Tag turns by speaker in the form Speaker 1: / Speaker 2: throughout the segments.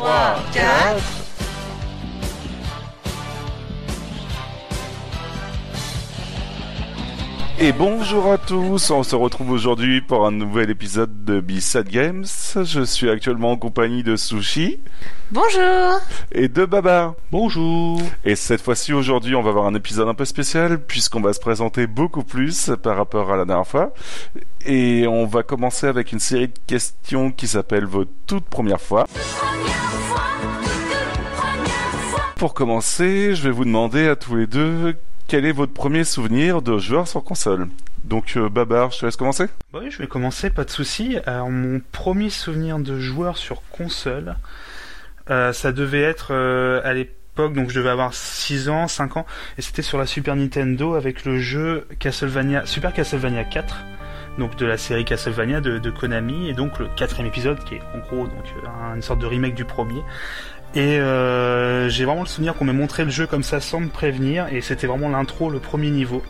Speaker 1: 3,
Speaker 2: Et bonjour à tous, on se retrouve aujourd'hui pour un nouvel épisode de B-Sad Games. Je suis actuellement en compagnie de Sushi
Speaker 3: Bonjour
Speaker 2: et de Baba.
Speaker 4: Bonjour
Speaker 2: Et cette fois-ci, aujourd'hui, on va avoir un épisode un peu spécial puisqu'on va se présenter beaucoup plus par rapport à la dernière fois. Et on va commencer avec une série de questions qui s'appelle Vos toutes premières fois. Pour commencer, je vais vous demander à tous les deux quel est votre premier souvenir de joueur sur console? Donc, euh, Babar, je te laisse commencer
Speaker 4: Bah Oui, je vais commencer, pas de souci. Alors, mon premier souvenir de joueur sur console, euh, ça devait être euh, à l'époque, donc je devais avoir 6 ans, 5 ans, et c'était sur la Super Nintendo avec le jeu Castlevania, Super Castlevania 4, donc de la série Castlevania de, Konami, et donc le quatrième épisode qui est en gros donc euh, une sorte de remake du premier. Et euh, j'ai vraiment le souvenir qu'on m'ait montré le jeu comme ça sans me prévenir, et c'était vraiment l'intro, le premier niveau.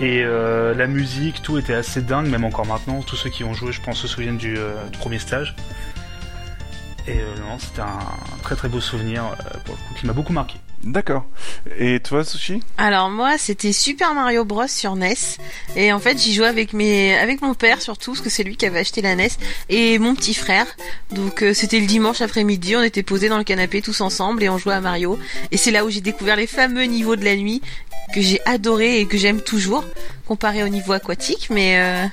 Speaker 4: Et euh, la musique, tout était assez dingue, même encore maintenant. Tous ceux qui ont joué, je pense, se souviennent du, euh, premier stage. Et non, c'était un très très beau souvenir pour le coup qui m'a beaucoup marqué.
Speaker 2: D'accord. Et toi, Sushi?
Speaker 3: Alors moi, c'était Super Mario Bros. sur NES et en fait, j'y jouais avec mes avec mon père surtout parce que c'est lui qui avait acheté la NES et mon petit frère. Donc euh, c'était le dimanche après-midi, on était posés dans le canapé tous ensemble et on jouait à Mario. Et c'est là où j'ai découvert les fameux niveaux de la nuit que j'ai adoré et que j'aime toujours comparé au niveau aquatique mais euh,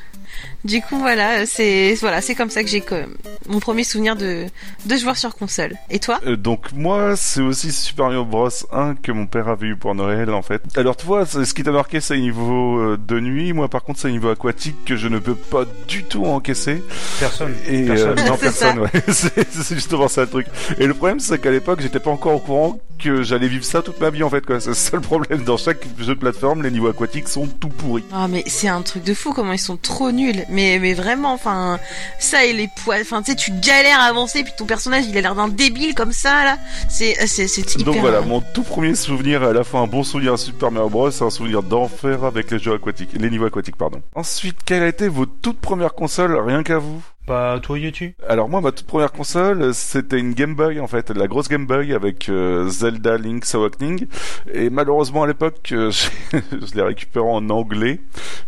Speaker 3: du coup voilà, c'est voilà, c'est comme ça que j'ai que- mon premier souvenir de de joueur sur console. Et toi?
Speaker 2: Euh, donc moi, c'est aussi Super Mario Bros 1 que mon père avait eu pour Noël en fait. Alors toi, c'est- ce qui t'a marqué, c'est niveau euh, de nuit. Moi, par contre, c'est niveau aquatique que je ne peux pas du tout encaisser.
Speaker 4: Personne.
Speaker 2: Et
Speaker 4: Personne.
Speaker 2: euh, non,
Speaker 3: C'est
Speaker 2: personne. Ouais. c'est justement ça le truc. Et le problème, c'est qu'à l'époque, j'étais pas encore au courant que j'allais vivre ça toute ma vie en fait. C'est ça le problème. Dans chaque jeu de plateforme, les niveaux aquatiques sont tout pourris.
Speaker 3: Ah mais c'est un truc de fou comment ils sont trop nuls. Mais mais vraiment enfin ça et les poils enfin tu sais tu galères à avancer puis ton personnage il a l'air d'un débile comme ça là. C'est c'est c'est hyper
Speaker 2: Donc voilà, mon tout premier souvenir, à la fois un bon souvenir à Super Mario Bros, un souvenir d'enfer avec les jeux aquatiques, les niveaux aquatiques, pardon. Ensuite, quelle a été votre toute première console, rien qu'à vous?
Speaker 4: Bah toi Yeti
Speaker 2: Alors moi, ma toute première console, c'était une Game Boy en fait, la grosse Game Boy avec euh, Zelda Link's Awakening. Et malheureusement à l'époque, euh, je l'ai récupéré en anglais.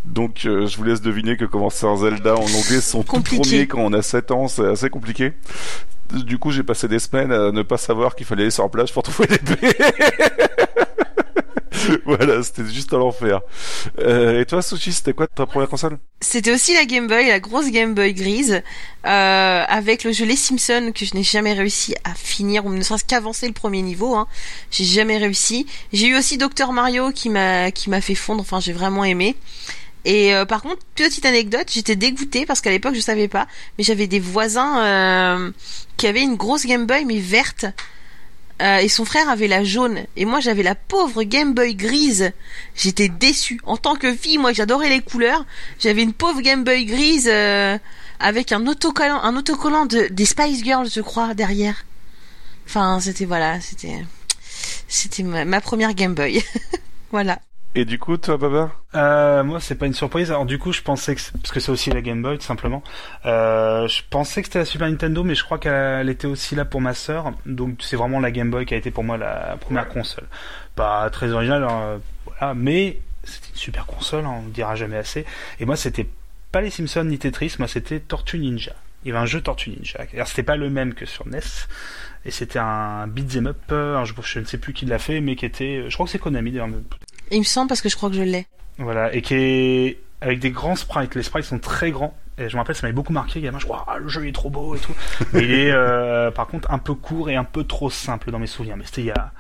Speaker 2: Donc euh, je vous laisse deviner que commencer un Zelda en anglais, son tout premier quand on a 7 ans, c'est assez compliqué. Du coup, j'ai passé des semaines à ne pas savoir qu'il fallait aller sur la plage pour trouver l'épée. voilà, c'était juste à l'enfer. Euh, et toi, Sushi, c'était quoi ta première console?
Speaker 3: C'était aussi la Game Boy, la grosse Game Boy grise, euh, avec le jeu Les Simpsons que je n'ai jamais réussi à finir, ou ne serait-ce qu'avancer le premier niveau. Hein. J'ai jamais réussi. J'ai eu aussi Dr Mario qui m'a qui m'a fait fondre. Enfin, j'ai vraiment aimé. Et euh, par contre, petite anecdote, j'étais dégoûtée parce qu'à l'époque je savais pas, mais j'avais des voisins euh, qui avaient une grosse Game Boy mais verte. Euh, et son frère avait la jaune et moi j'avais la pauvre Game Boy grise. J'étais déçue. En tant que fille, moi j'adorais les couleurs. J'avais une pauvre Game Boy grise euh, avec un autocollant, un autocollant de, des Spice Girls, je crois, derrière. Enfin, c'était voilà, c'était c'était ma, ma première Game Boy. voilà.
Speaker 2: Et du coup, toi, Babar
Speaker 4: Euh, moi, c'est pas une surprise. Alors du coup, je pensais que parce que c'est aussi la Game Boy, tout simplement. Euh, je pensais que c'était la Super Nintendo, mais je crois qu'elle était aussi là pour ma sœur. Donc c'est vraiment la Game Boy qui a été pour moi la première console. Pas très originale, hein, voilà, mais c'était une super console, hein, on ne dira jamais assez. Et moi, c'était pas les Simpsons ni Tetris, moi c'était Tortue Ninja. Il y avait un jeu Tortue Ninja. Alors c'était pas le même que sur NES. Et c'était un beat'em up, euh, un jeu- je ne sais plus qui l'a fait, mais qui était, je crois que c'est Konami d'ailleurs,
Speaker 3: Il me semble parce que je crois que je l'ai.
Speaker 4: voilà, et qui est avec des grands sprites. Les sprites sont très grands. Et je me rappelle, ça m'avait beaucoup marqué, gamin. Je crois, ah, le jeu est trop beau et tout. Mais il est, euh, par contre, un peu court et un peu trop simple dans mes souvenirs. Mais c'était il y a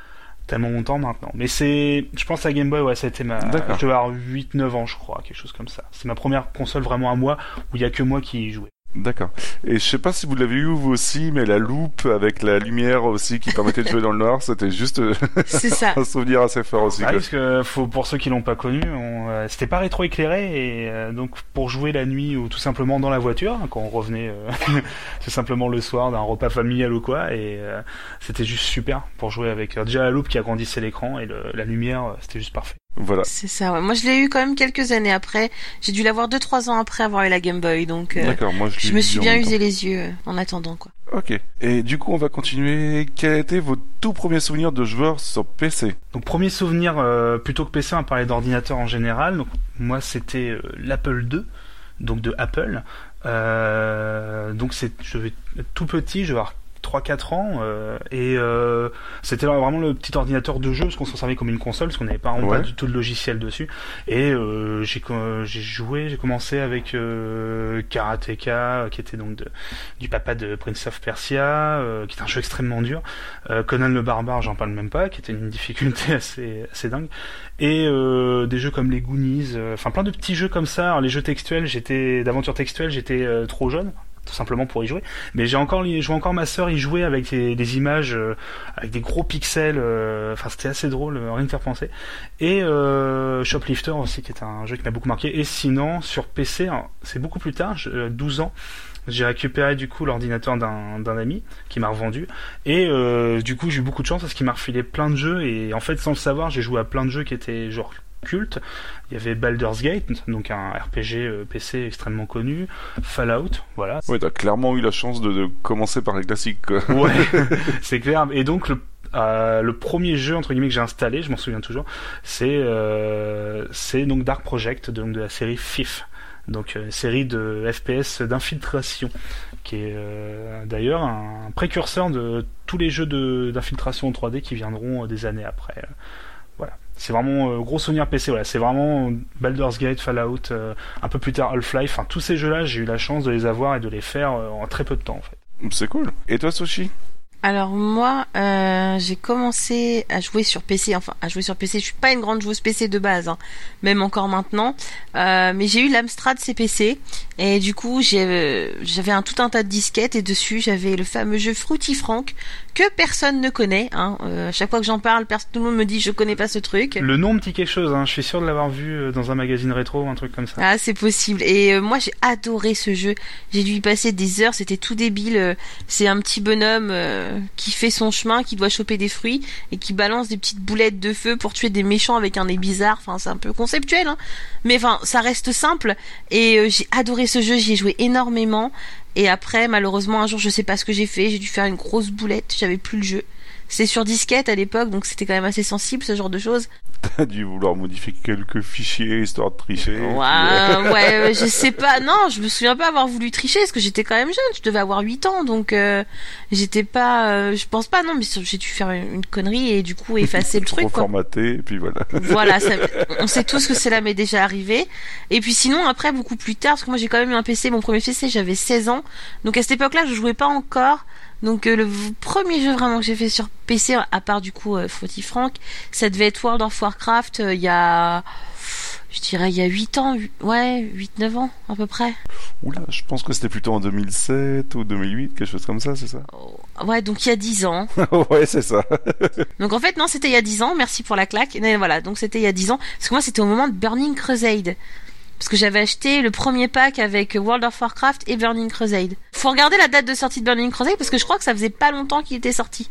Speaker 4: tellement longtemps maintenant. Mais c'est, je pense à Game Boy, ouais, ça a été ma,
Speaker 2: D'accord.
Speaker 4: je devais avoir 8-9 ans, je crois, quelque chose comme ça. C'est ma première console vraiment à moi, où il y a que moi qui y jouais.
Speaker 2: D'accord. Et je sais pas si vous l'avez eu vous aussi, mais la loupe avec la lumière aussi qui permettait de jouer dans le noir, c'était juste
Speaker 3: ça.
Speaker 2: un souvenir assez fort aussi.
Speaker 4: Ah parce que faut, pour ceux qui l'ont pas connu, on, euh, c'était pas rétro éclairé et euh, donc pour jouer la nuit ou tout simplement dans la voiture hein, quand on revenait euh, tout simplement le soir d'un repas familial ou quoi et euh, c'était juste super pour jouer avec euh, déjà la loupe qui agrandissait l'écran et le- la lumière c'était juste parfait.
Speaker 2: Voilà.
Speaker 3: C'est ça, ouais. Moi, je l'ai eu quand même quelques années après. J'ai dû l'avoir 2-3 ans après avoir eu la Game Boy, donc euh,
Speaker 2: D'accord, moi je,
Speaker 3: je me suis
Speaker 2: en
Speaker 3: bien usé les yeux euh, en attendant, quoi.
Speaker 2: Ok. Et du coup, on va continuer. Quel a été votre tout premier souvenir de joueur sur PC
Speaker 4: Donc premier souvenir, euh, plutôt que PC, on va parler d'ordinateur en général. Donc moi c'était euh, l'Apple II, donc de Apple. Euh, donc c'est, je vais être tout petit, je vais avoir 3-4 ans euh, et euh, c'était vraiment le petit ordinateur de jeu parce qu'on s'en servait comme une console parce qu'on n'avait pas,
Speaker 2: Ouais.
Speaker 4: pas du tout de logiciel dessus. Et euh, j'ai joué j'ai commencé avec euh, Karateka qui était donc de, du papa de Prince of Persia euh, qui est un jeu extrêmement dur. Euh, Conan le barbare j'en parle même pas qui était une difficulté assez assez dingue. Et euh, des jeux comme les Goonies euh, enfin plein de petits jeux comme ça. Alors, les jeux textuels j'étais d'aventure textuelle j'étais euh, trop jeune tout simplement pour y jouer. Mais j'ai encore je vois encore ma sœur y jouer avec des, images euh, avec des gros pixels euh, enfin c'était assez drôle euh, rien que penser. Et euh, Shoplifter aussi qui est un jeu qui m'a beaucoup marqué. Et sinon sur PC hein, c'est beaucoup plus tard je- euh, 12 ans j'ai récupéré du coup l'ordinateur d'un d'un ami qui m'a revendu. Et euh, du coup j'ai eu beaucoup de chance parce qu'il m'a refilé plein de jeux. Et en fait sans le savoir j'ai joué à plein de jeux qui étaient genre il y avait Baldur's Gate donc un RPG euh, PC extrêmement connu Fallout voilà
Speaker 2: Ouais, t'as clairement eu la chance de, de commencer par les classiques. Quoi.
Speaker 4: Ouais, c'est clair. Et donc le euh, le premier jeu entre guillemets que j'ai installé, je m'en souviens toujours, c'est euh, c'est donc Dark Project, donc de la série FIF, donc une série de FPS d'infiltration, qui est euh, d'ailleurs un précurseur de tous les jeux d'infiltration en 3D qui viendront des années après. C'est vraiment euh, gros souvenir PC. Voilà, c'est vraiment Baldur's Gate, Fallout, euh, un peu plus tard Half-Life. Enfin, tous ces jeux-là, j'ai eu la chance de les avoir et de les faire euh, en très peu de temps en fait.
Speaker 2: C'est cool. Et toi, Sushi?
Speaker 3: Alors moi, euh, j'ai commencé à jouer sur PC, enfin à jouer sur PC. Je suis pas une grande joueuse PC de base, hein, même encore maintenant. Euh, mais j'ai eu l'Amstrad CPC et du coup euh, j'avais un tout un tas de disquettes et dessus j'avais le fameux jeu Fruity Frank que personne ne connaît. Hein. Euh, à chaque fois que j'en parle, tout le monde me dit je connais pas ce truc.
Speaker 4: Le nom me dit quelque chose, hein. je suis sûr de l'avoir vu euh, dans un magazine rétro ou un truc comme ça.
Speaker 3: Ah, c'est possible. Et euh, moi, j'ai adoré ce jeu. J'ai dû y passer des heures. C'était tout débile. C'est un petit bonhomme euh, qui fait son chemin, qui doit choper des fruits et qui balance des petites boulettes de feu pour tuer des méchants avec un nez bizarre. Enfin, c'est un peu conceptuel, hein. Mais enfin, ça reste simple. Et euh, j'ai adoré ce jeu. J'y ai joué énormément. Et après, malheureusement, un jour, je sais pas ce que j'ai fait. J'ai dû faire une grosse boulette. J'avais plus le jeu. C'était sur disquette à l'époque, donc c'était quand même assez sensible ce genre de choses.
Speaker 2: T'as dû vouloir modifier quelques fichiers histoire de tricher. puis, euh,
Speaker 3: Ouais, je sais pas. Non, je me souviens pas avoir voulu tricher parce que j'étais quand même jeune. Je devais avoir 8 ans, donc euh, j'étais pas. euh, je pense pas. Non, mais j'ai dû faire une, connerie et du coup effacer le truc. Quoi.
Speaker 2: reformaté, et puis voilà.
Speaker 3: Voilà, ça- on sait tous que cela m'est déjà arrivé. Et puis sinon, après, beaucoup plus tard, parce que moi j'ai quand même eu un PC. Mon premier PC, j'avais 16 ans. Donc à cette époque-là, je jouais pas encore. Donc euh, le premier jeu vraiment que j'ai fait sur PC, à part du coup euh, Frank, ça devait être World of Warcraft euh, il y a, je dirais il y a 8 ans, ouais, 8-9 ans à peu près.
Speaker 2: Oula, je pense que c'était plutôt en 2007 ou 2008, quelque chose comme ça, c'est ça?
Speaker 3: Oh, Ouais, donc il y a 10 ans.
Speaker 2: Ouais, c'est ça.
Speaker 3: Donc en fait non, c'était il y a 10 ans, merci pour la claque. Mais voilà, donc c'était il y a 10 ans. Parce que moi c'était au moment de Burning Crusade. Parce que j'avais acheté le premier pack avec World of Warcraft et Burning Crusade. Faut regarder la date de sortie de Burning Crusade parce que je crois que ça faisait pas longtemps qu'il était sorti.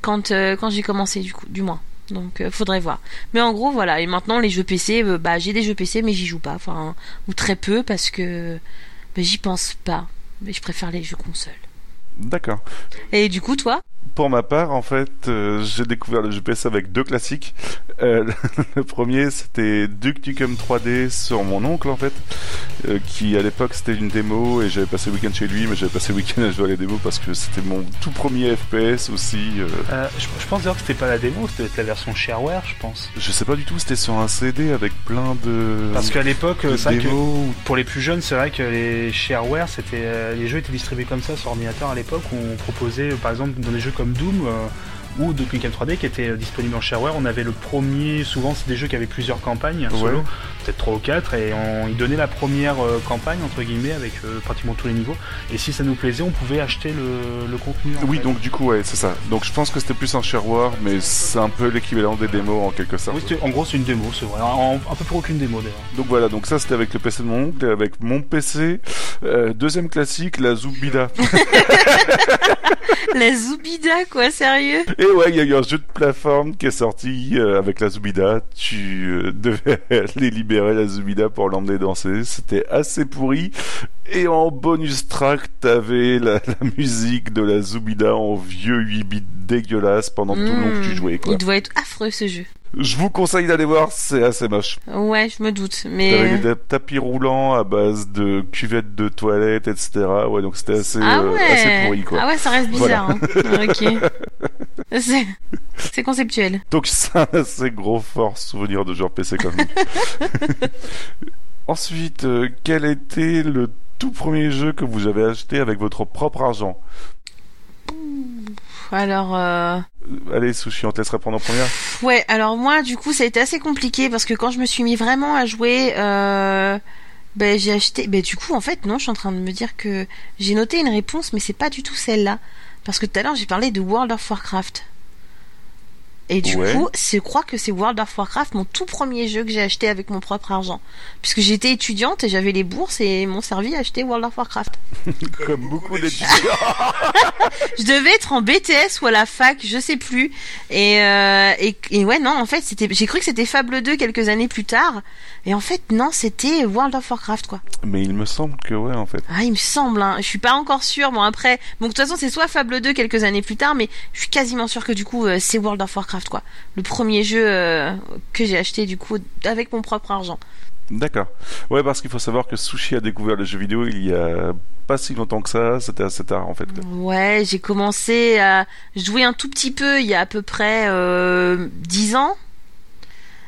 Speaker 3: Quand, euh, quand j'ai commencé du coup, du moins. Donc euh, faudrait voir. Mais en gros voilà, et maintenant les jeux PC, euh, bah j'ai des jeux PC mais j'y joue pas. Enfin, ou très peu parce que bah, j'y pense pas. Mais je préfère les jeux console.
Speaker 2: D'accord.
Speaker 3: Et du coup toi?
Speaker 2: Pour ma part, en fait, euh, j'ai découvert le PC avec deux classiques. Euh, le premier, c'était Duke Nukem 3D sur mon oncle, en fait, euh, qui à l'époque c'était une démo et j'avais passé le week-end chez lui, mais j'avais passé le week-end à jouer à la démo parce que c'était mon tout premier FPS aussi.
Speaker 4: je, je pense d'ailleurs que c'était pas la démo, c'était la version shareware, je pense.
Speaker 2: je sais pas du tout, c'était sur un CD avec plein de.
Speaker 4: Parce qu'à l'époque, c'est que pour les plus jeunes, c'est vrai que les shareware, c'était les jeux étaient distribués comme ça sur ordinateur à l'époque où on proposait, par exemple, dans des jeux comme Doom. euh, ou de Nukem 3D qui étaient euh, disponibles en shareware, on avait le premier, souvent c'est des jeux qui avaient plusieurs campagnes solo,
Speaker 2: Ouais.
Speaker 4: Peut-être 3 ou 4, et on, ils donnaient la première euh, campagne entre guillemets avec euh, pratiquement tous les niveaux, et si ça nous plaisait, on pouvait acheter le, le contenu. en
Speaker 2: Oui,
Speaker 4: fait.
Speaker 2: donc du coup, ouais, c'est ça. Donc je pense que c'était plus un shareware, mais c'est un peu l'équivalent des démos en quelque sorte.
Speaker 4: Oui, c'était- en gros c'est une démo, c'est vrai, En- un peu pour aucune démo d'ailleurs.
Speaker 2: Donc voilà, donc ça c'était avec le PC de mon oncle avec mon PC. Euh, deuxième classique, la Zubida.
Speaker 3: la Zubida, quoi, sérieux?
Speaker 2: Et ouais, il y a eu un jeu de plateforme qui est sorti euh, avec la Zubida. Tu euh, devais aller libérer la Zubida pour l'emmener danser. C'était assez pourri. Et en bonus track, t'avais la, la musique de la Zubida en vieux 8 bits dégueulasse pendant tout le long que tu
Speaker 3: Hmm,
Speaker 2: jouais. Quoi.
Speaker 3: Il doit être affreux ce jeu.
Speaker 2: Je vous conseille d'aller voir, c'est assez moche.
Speaker 3: Ouais, je me doute,
Speaker 2: T'avais
Speaker 3: mais...
Speaker 2: des tapis roulants à base de cuvettes de toilettes, etc. Ouais, donc c'était assez,
Speaker 3: Ah
Speaker 2: euh,
Speaker 3: ouais.
Speaker 2: assez pourri, quoi.
Speaker 3: Ah ouais, ça reste bizarre. hein. ok. C'est... C'est conceptuel.
Speaker 2: Donc c'est un assez gros fort souvenir de genre PC comme. Ensuite, euh, quel était le tout premier jeu que vous avez acheté avec votre propre argent?
Speaker 3: Alors, euh...
Speaker 2: Euh, Allez, Sushi, on te laisse répondre en première.
Speaker 3: ouais, alors moi, du coup, ça a été assez compliqué parce que quand je me suis mis vraiment à jouer, euh... ben j'ai acheté. Ben du coup, en fait, non, je suis en train de me dire que j'ai noté une réponse, mais c'est pas du tout celle-là, parce que tout à l'heure j'ai parlé de World of Warcraft. Et du
Speaker 2: Ouais.
Speaker 3: coup, je crois que c'est World of Warcraft, mon tout premier jeu que j'ai acheté avec mon propre argent. Puisque j'étais étudiante et j'avais les bourses et ils m'ont servi à acheter World of Warcraft.
Speaker 2: Comme beaucoup d'étudiants.
Speaker 3: Je devais être en BTS ou à la fac, je sais plus. Et, euh, et, et ouais, non, en fait, c'était, j'ai cru que c'était Fable 2 quelques années plus tard. Et en fait, non, c'était World of Warcraft, quoi.
Speaker 2: Mais il me semble que ouais, en fait.
Speaker 3: Ah, il me semble, hein. Je suis pas encore sûre. Bon, après, bon, de toute façon, c'est soit Fable 2 quelques années plus tard, mais je suis quasiment sûre que du coup, euh, c'est World of Warcraft, quoi. Le premier jeu euh, que j'ai acheté, du coup, avec mon propre argent.
Speaker 2: D'accord. Ouais, parce qu'il faut savoir que Sushi a découvert le jeu vidéo il y a pas si longtemps que ça. C'était assez tard, en fait.
Speaker 3: Ouais, j'ai commencé à jouer un tout petit peu il y a à peu près euh, 10 ans.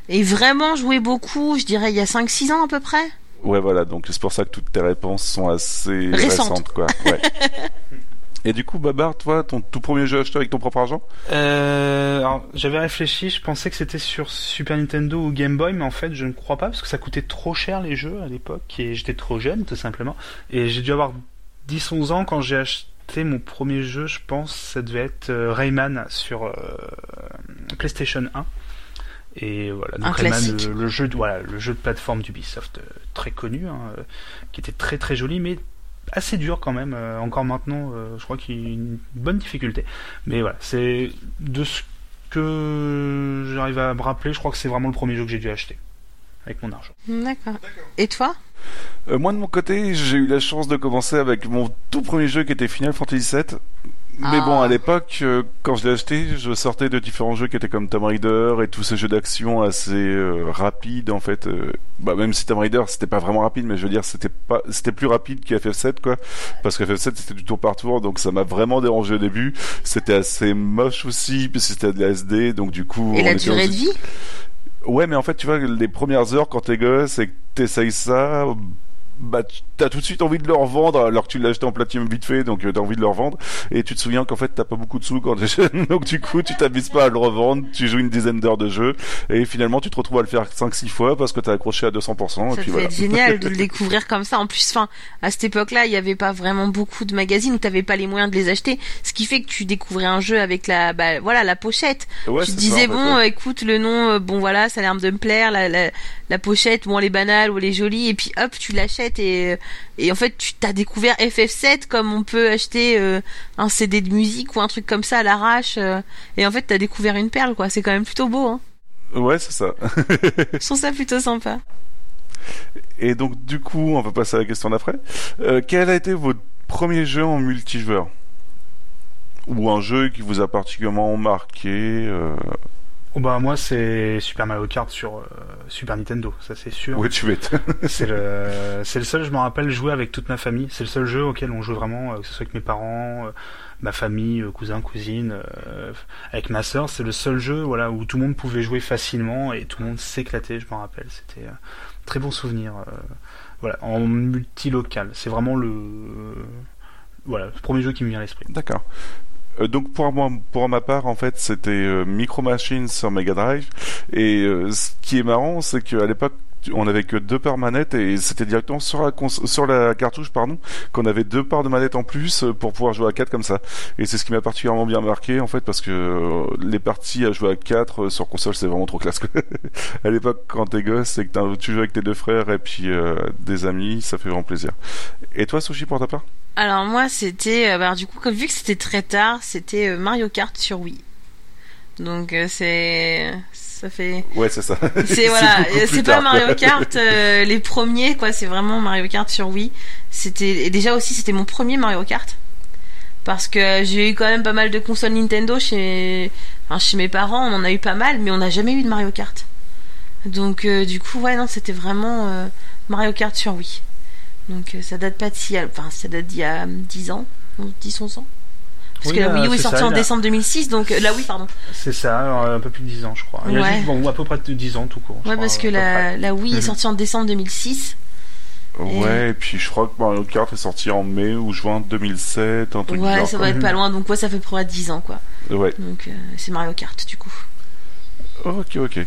Speaker 3: Et vraiment jouer beaucoup, je dirais il y a 5-6 ans à peu près.
Speaker 2: Ouais, voilà, donc c'est pour ça que toutes tes réponses sont assez
Speaker 3: Récentes.
Speaker 2: récentes, quoi. Ouais. Et du coup, Babar, toi, ton tout premier jeu acheté avec ton propre argent
Speaker 4: Euh, alors, j'avais réfléchi, je pensais que c'était sur Super Nintendo ou Game Boy, mais en fait, je ne crois pas parce que ça coûtait trop cher les jeux à l'époque et j'étais trop jeune, tout simplement. Et j'ai dû avoir 10-11 ans quand j'ai acheté mon premier jeu, je pense, ça devait être euh, Rayman sur euh, PlayStation 1. Et voilà,
Speaker 3: Un
Speaker 4: donc Rayman, le, le jeu, de, voilà, le jeu de plateforme d'Ubisoft, euh, très connu, hein, euh, qui était très très joli, mais assez dur quand même. euh, encore maintenant, euh, je crois qu'il y a une bonne difficulté. Mais voilà, c'est de ce que j'arrive à me rappeler, je crois que c'est vraiment le premier jeu que j'ai dû acheter avec mon argent.
Speaker 3: D'accord. Et toi?
Speaker 2: Euh, moi de mon côté, j'ai eu la chance de commencer avec mon tout premier jeu qui était Final Fantasy VII. Mais
Speaker 3: Ah.
Speaker 2: bon, à l'époque, euh, quand je l'ai acheté, je sortais de différents jeux qui étaient comme Tomb Raider et tous ces jeux d'action assez euh, rapides en fait. euh, bah même si Tomb Raider c'était pas vraiment rapide, mais je veux dire c'était pas, c'était plus rapide que FF7 quoi, parce que FF7 c'était du tour par tour, donc ça m'a vraiment dérangé au début. C'était assez moche aussi, puis c'était de la SD, donc du coup.
Speaker 3: Et
Speaker 2: on
Speaker 3: la
Speaker 2: était
Speaker 3: durée de vie?
Speaker 2: Ouais, mais en fait, tu vois, les premières heures quand t'es gosse et que t'essayes ça, bah, t'as tout de suite envie de le revendre alors que tu l'as acheté en platinum vite fait, donc euh, t'as envie de le revendre. Et tu te souviens qu'en fait, t'as pas beaucoup de sous quand t'es jeune, donc du coup, tu t'avises pas à le revendre, tu joues une dizaine d'heures de jeu, et finalement, tu te retrouves à le faire 5-6 fois parce que t'as accroché à 200%, et
Speaker 3: Ça
Speaker 2: puis
Speaker 3: devait
Speaker 2: voilà.
Speaker 3: génial de le découvrir comme ça. En plus, enfin, à cette époque-là, il n'y avait pas vraiment beaucoup de magazines où t'avais pas les moyens de les acheter. Ce qui fait que tu découvrais un jeu avec la, bah, voilà, la pochette.
Speaker 2: Ouais,
Speaker 3: tu te
Speaker 2: ça,
Speaker 3: disais
Speaker 2: en fait,
Speaker 3: bon
Speaker 2: ouais.
Speaker 3: euh, écoute le nom euh, bon voilà ça a l'air de me plaire la, la, la pochette bon elle est banale ou elle est jolie et puis hop tu l'achètes et et en fait tu t'as découvert FF7 comme on peut acheter euh, un CD de musique ou un truc comme ça à l'arrache euh, et en fait t'as découvert une perle quoi c'est quand même plutôt beau hein
Speaker 2: Ouais, c'est ça.
Speaker 3: je trouve ça plutôt sympa
Speaker 2: Et donc, du coup, on va passer à la question d'après. Euh, quel a été votre premier jeu en multijoueur? Ou un jeu qui vous a particulièrement marqué.
Speaker 4: Oh bah moi c'est Super Mario Kart sur euh, Super Nintendo, ça c'est sûr.
Speaker 2: Ouais, tu m'étonnes.
Speaker 4: C'est le, c'est le seul, je me rappelle, jouer avec toute ma famille. C'est le seul jeu auquel on joue vraiment, euh, que ce soit avec mes parents, euh, ma famille, cousins, cousines, avec ma sœur. C'est le seul jeu, voilà, où tout le monde pouvait jouer facilement et tout le monde s'éclatait. Je me rappelle, c'était très bon souvenir. voilà, en multilocal. C'est vraiment le, voilà, le premier jeu qui me vient à l'esprit.
Speaker 2: D'accord. Euh, donc pour moi, pour ma part, en fait, c'était euh, Micro Machines sur Mega Drive. Et euh, ce qui est marrant, c'est qu'à l'époque, on avait que deux paires manettes et c'était directement sur la cartouche pardon qu'on avait deux paires de manettes en plus pour pouvoir jouer à 4 comme ça. Et c'est ce qui m'a particulièrement bien marqué en fait parce que les parties à jouer à 4 sur console c'est vraiment trop classe. à l'époque quand t'es gosse et que tu joues avec tes deux frères et puis des amis, ça fait vraiment plaisir. Et toi Sushi pour ta part?
Speaker 3: Alors moi c'était bah, du coup comme vu que c'était très tard, c'était Mario Kart sur Wii. Donc c'est ça fait.
Speaker 2: Ouais, c'est ça.
Speaker 3: C'est voilà, c'est pas Mario Kart euh, les premiers quoi, c'est vraiment Mario Kart sur Wii. C'était et déjà aussi c'était mon premier Mario Kart parce que j'ai eu quand même pas mal de consoles Nintendo chez enfin, chez mes parents, on en a eu pas mal mais on n'a jamais eu de Mario Kart. Donc euh, du coup, ouais non, c'était vraiment euh, Mario Kart sur Wii. Donc ça date pas de si enfin ça date d'il y a 10 ans, 10 11 ans. Parce que la Wii U est sortie en décembre 2006, donc euh, la Wii, pardon.
Speaker 4: C'est ça, un peu plus de 10 ans, je crois. Il
Speaker 3: ouais.
Speaker 4: bon, à peu près 10 ans tout court.
Speaker 3: Ouais, parce que la, la, Wii est mhm. sortie en décembre 2006.
Speaker 2: Ouais, et... puis je crois que Mario Kart est sorti en mai ou juin 2007, un truc
Speaker 3: Ouais, ça va être pas loin, donc ouais, ça fait près 10 ans, quoi.
Speaker 2: Ouais.
Speaker 3: Donc euh, c'est Mario Kart, du coup.
Speaker 2: Ok, ok.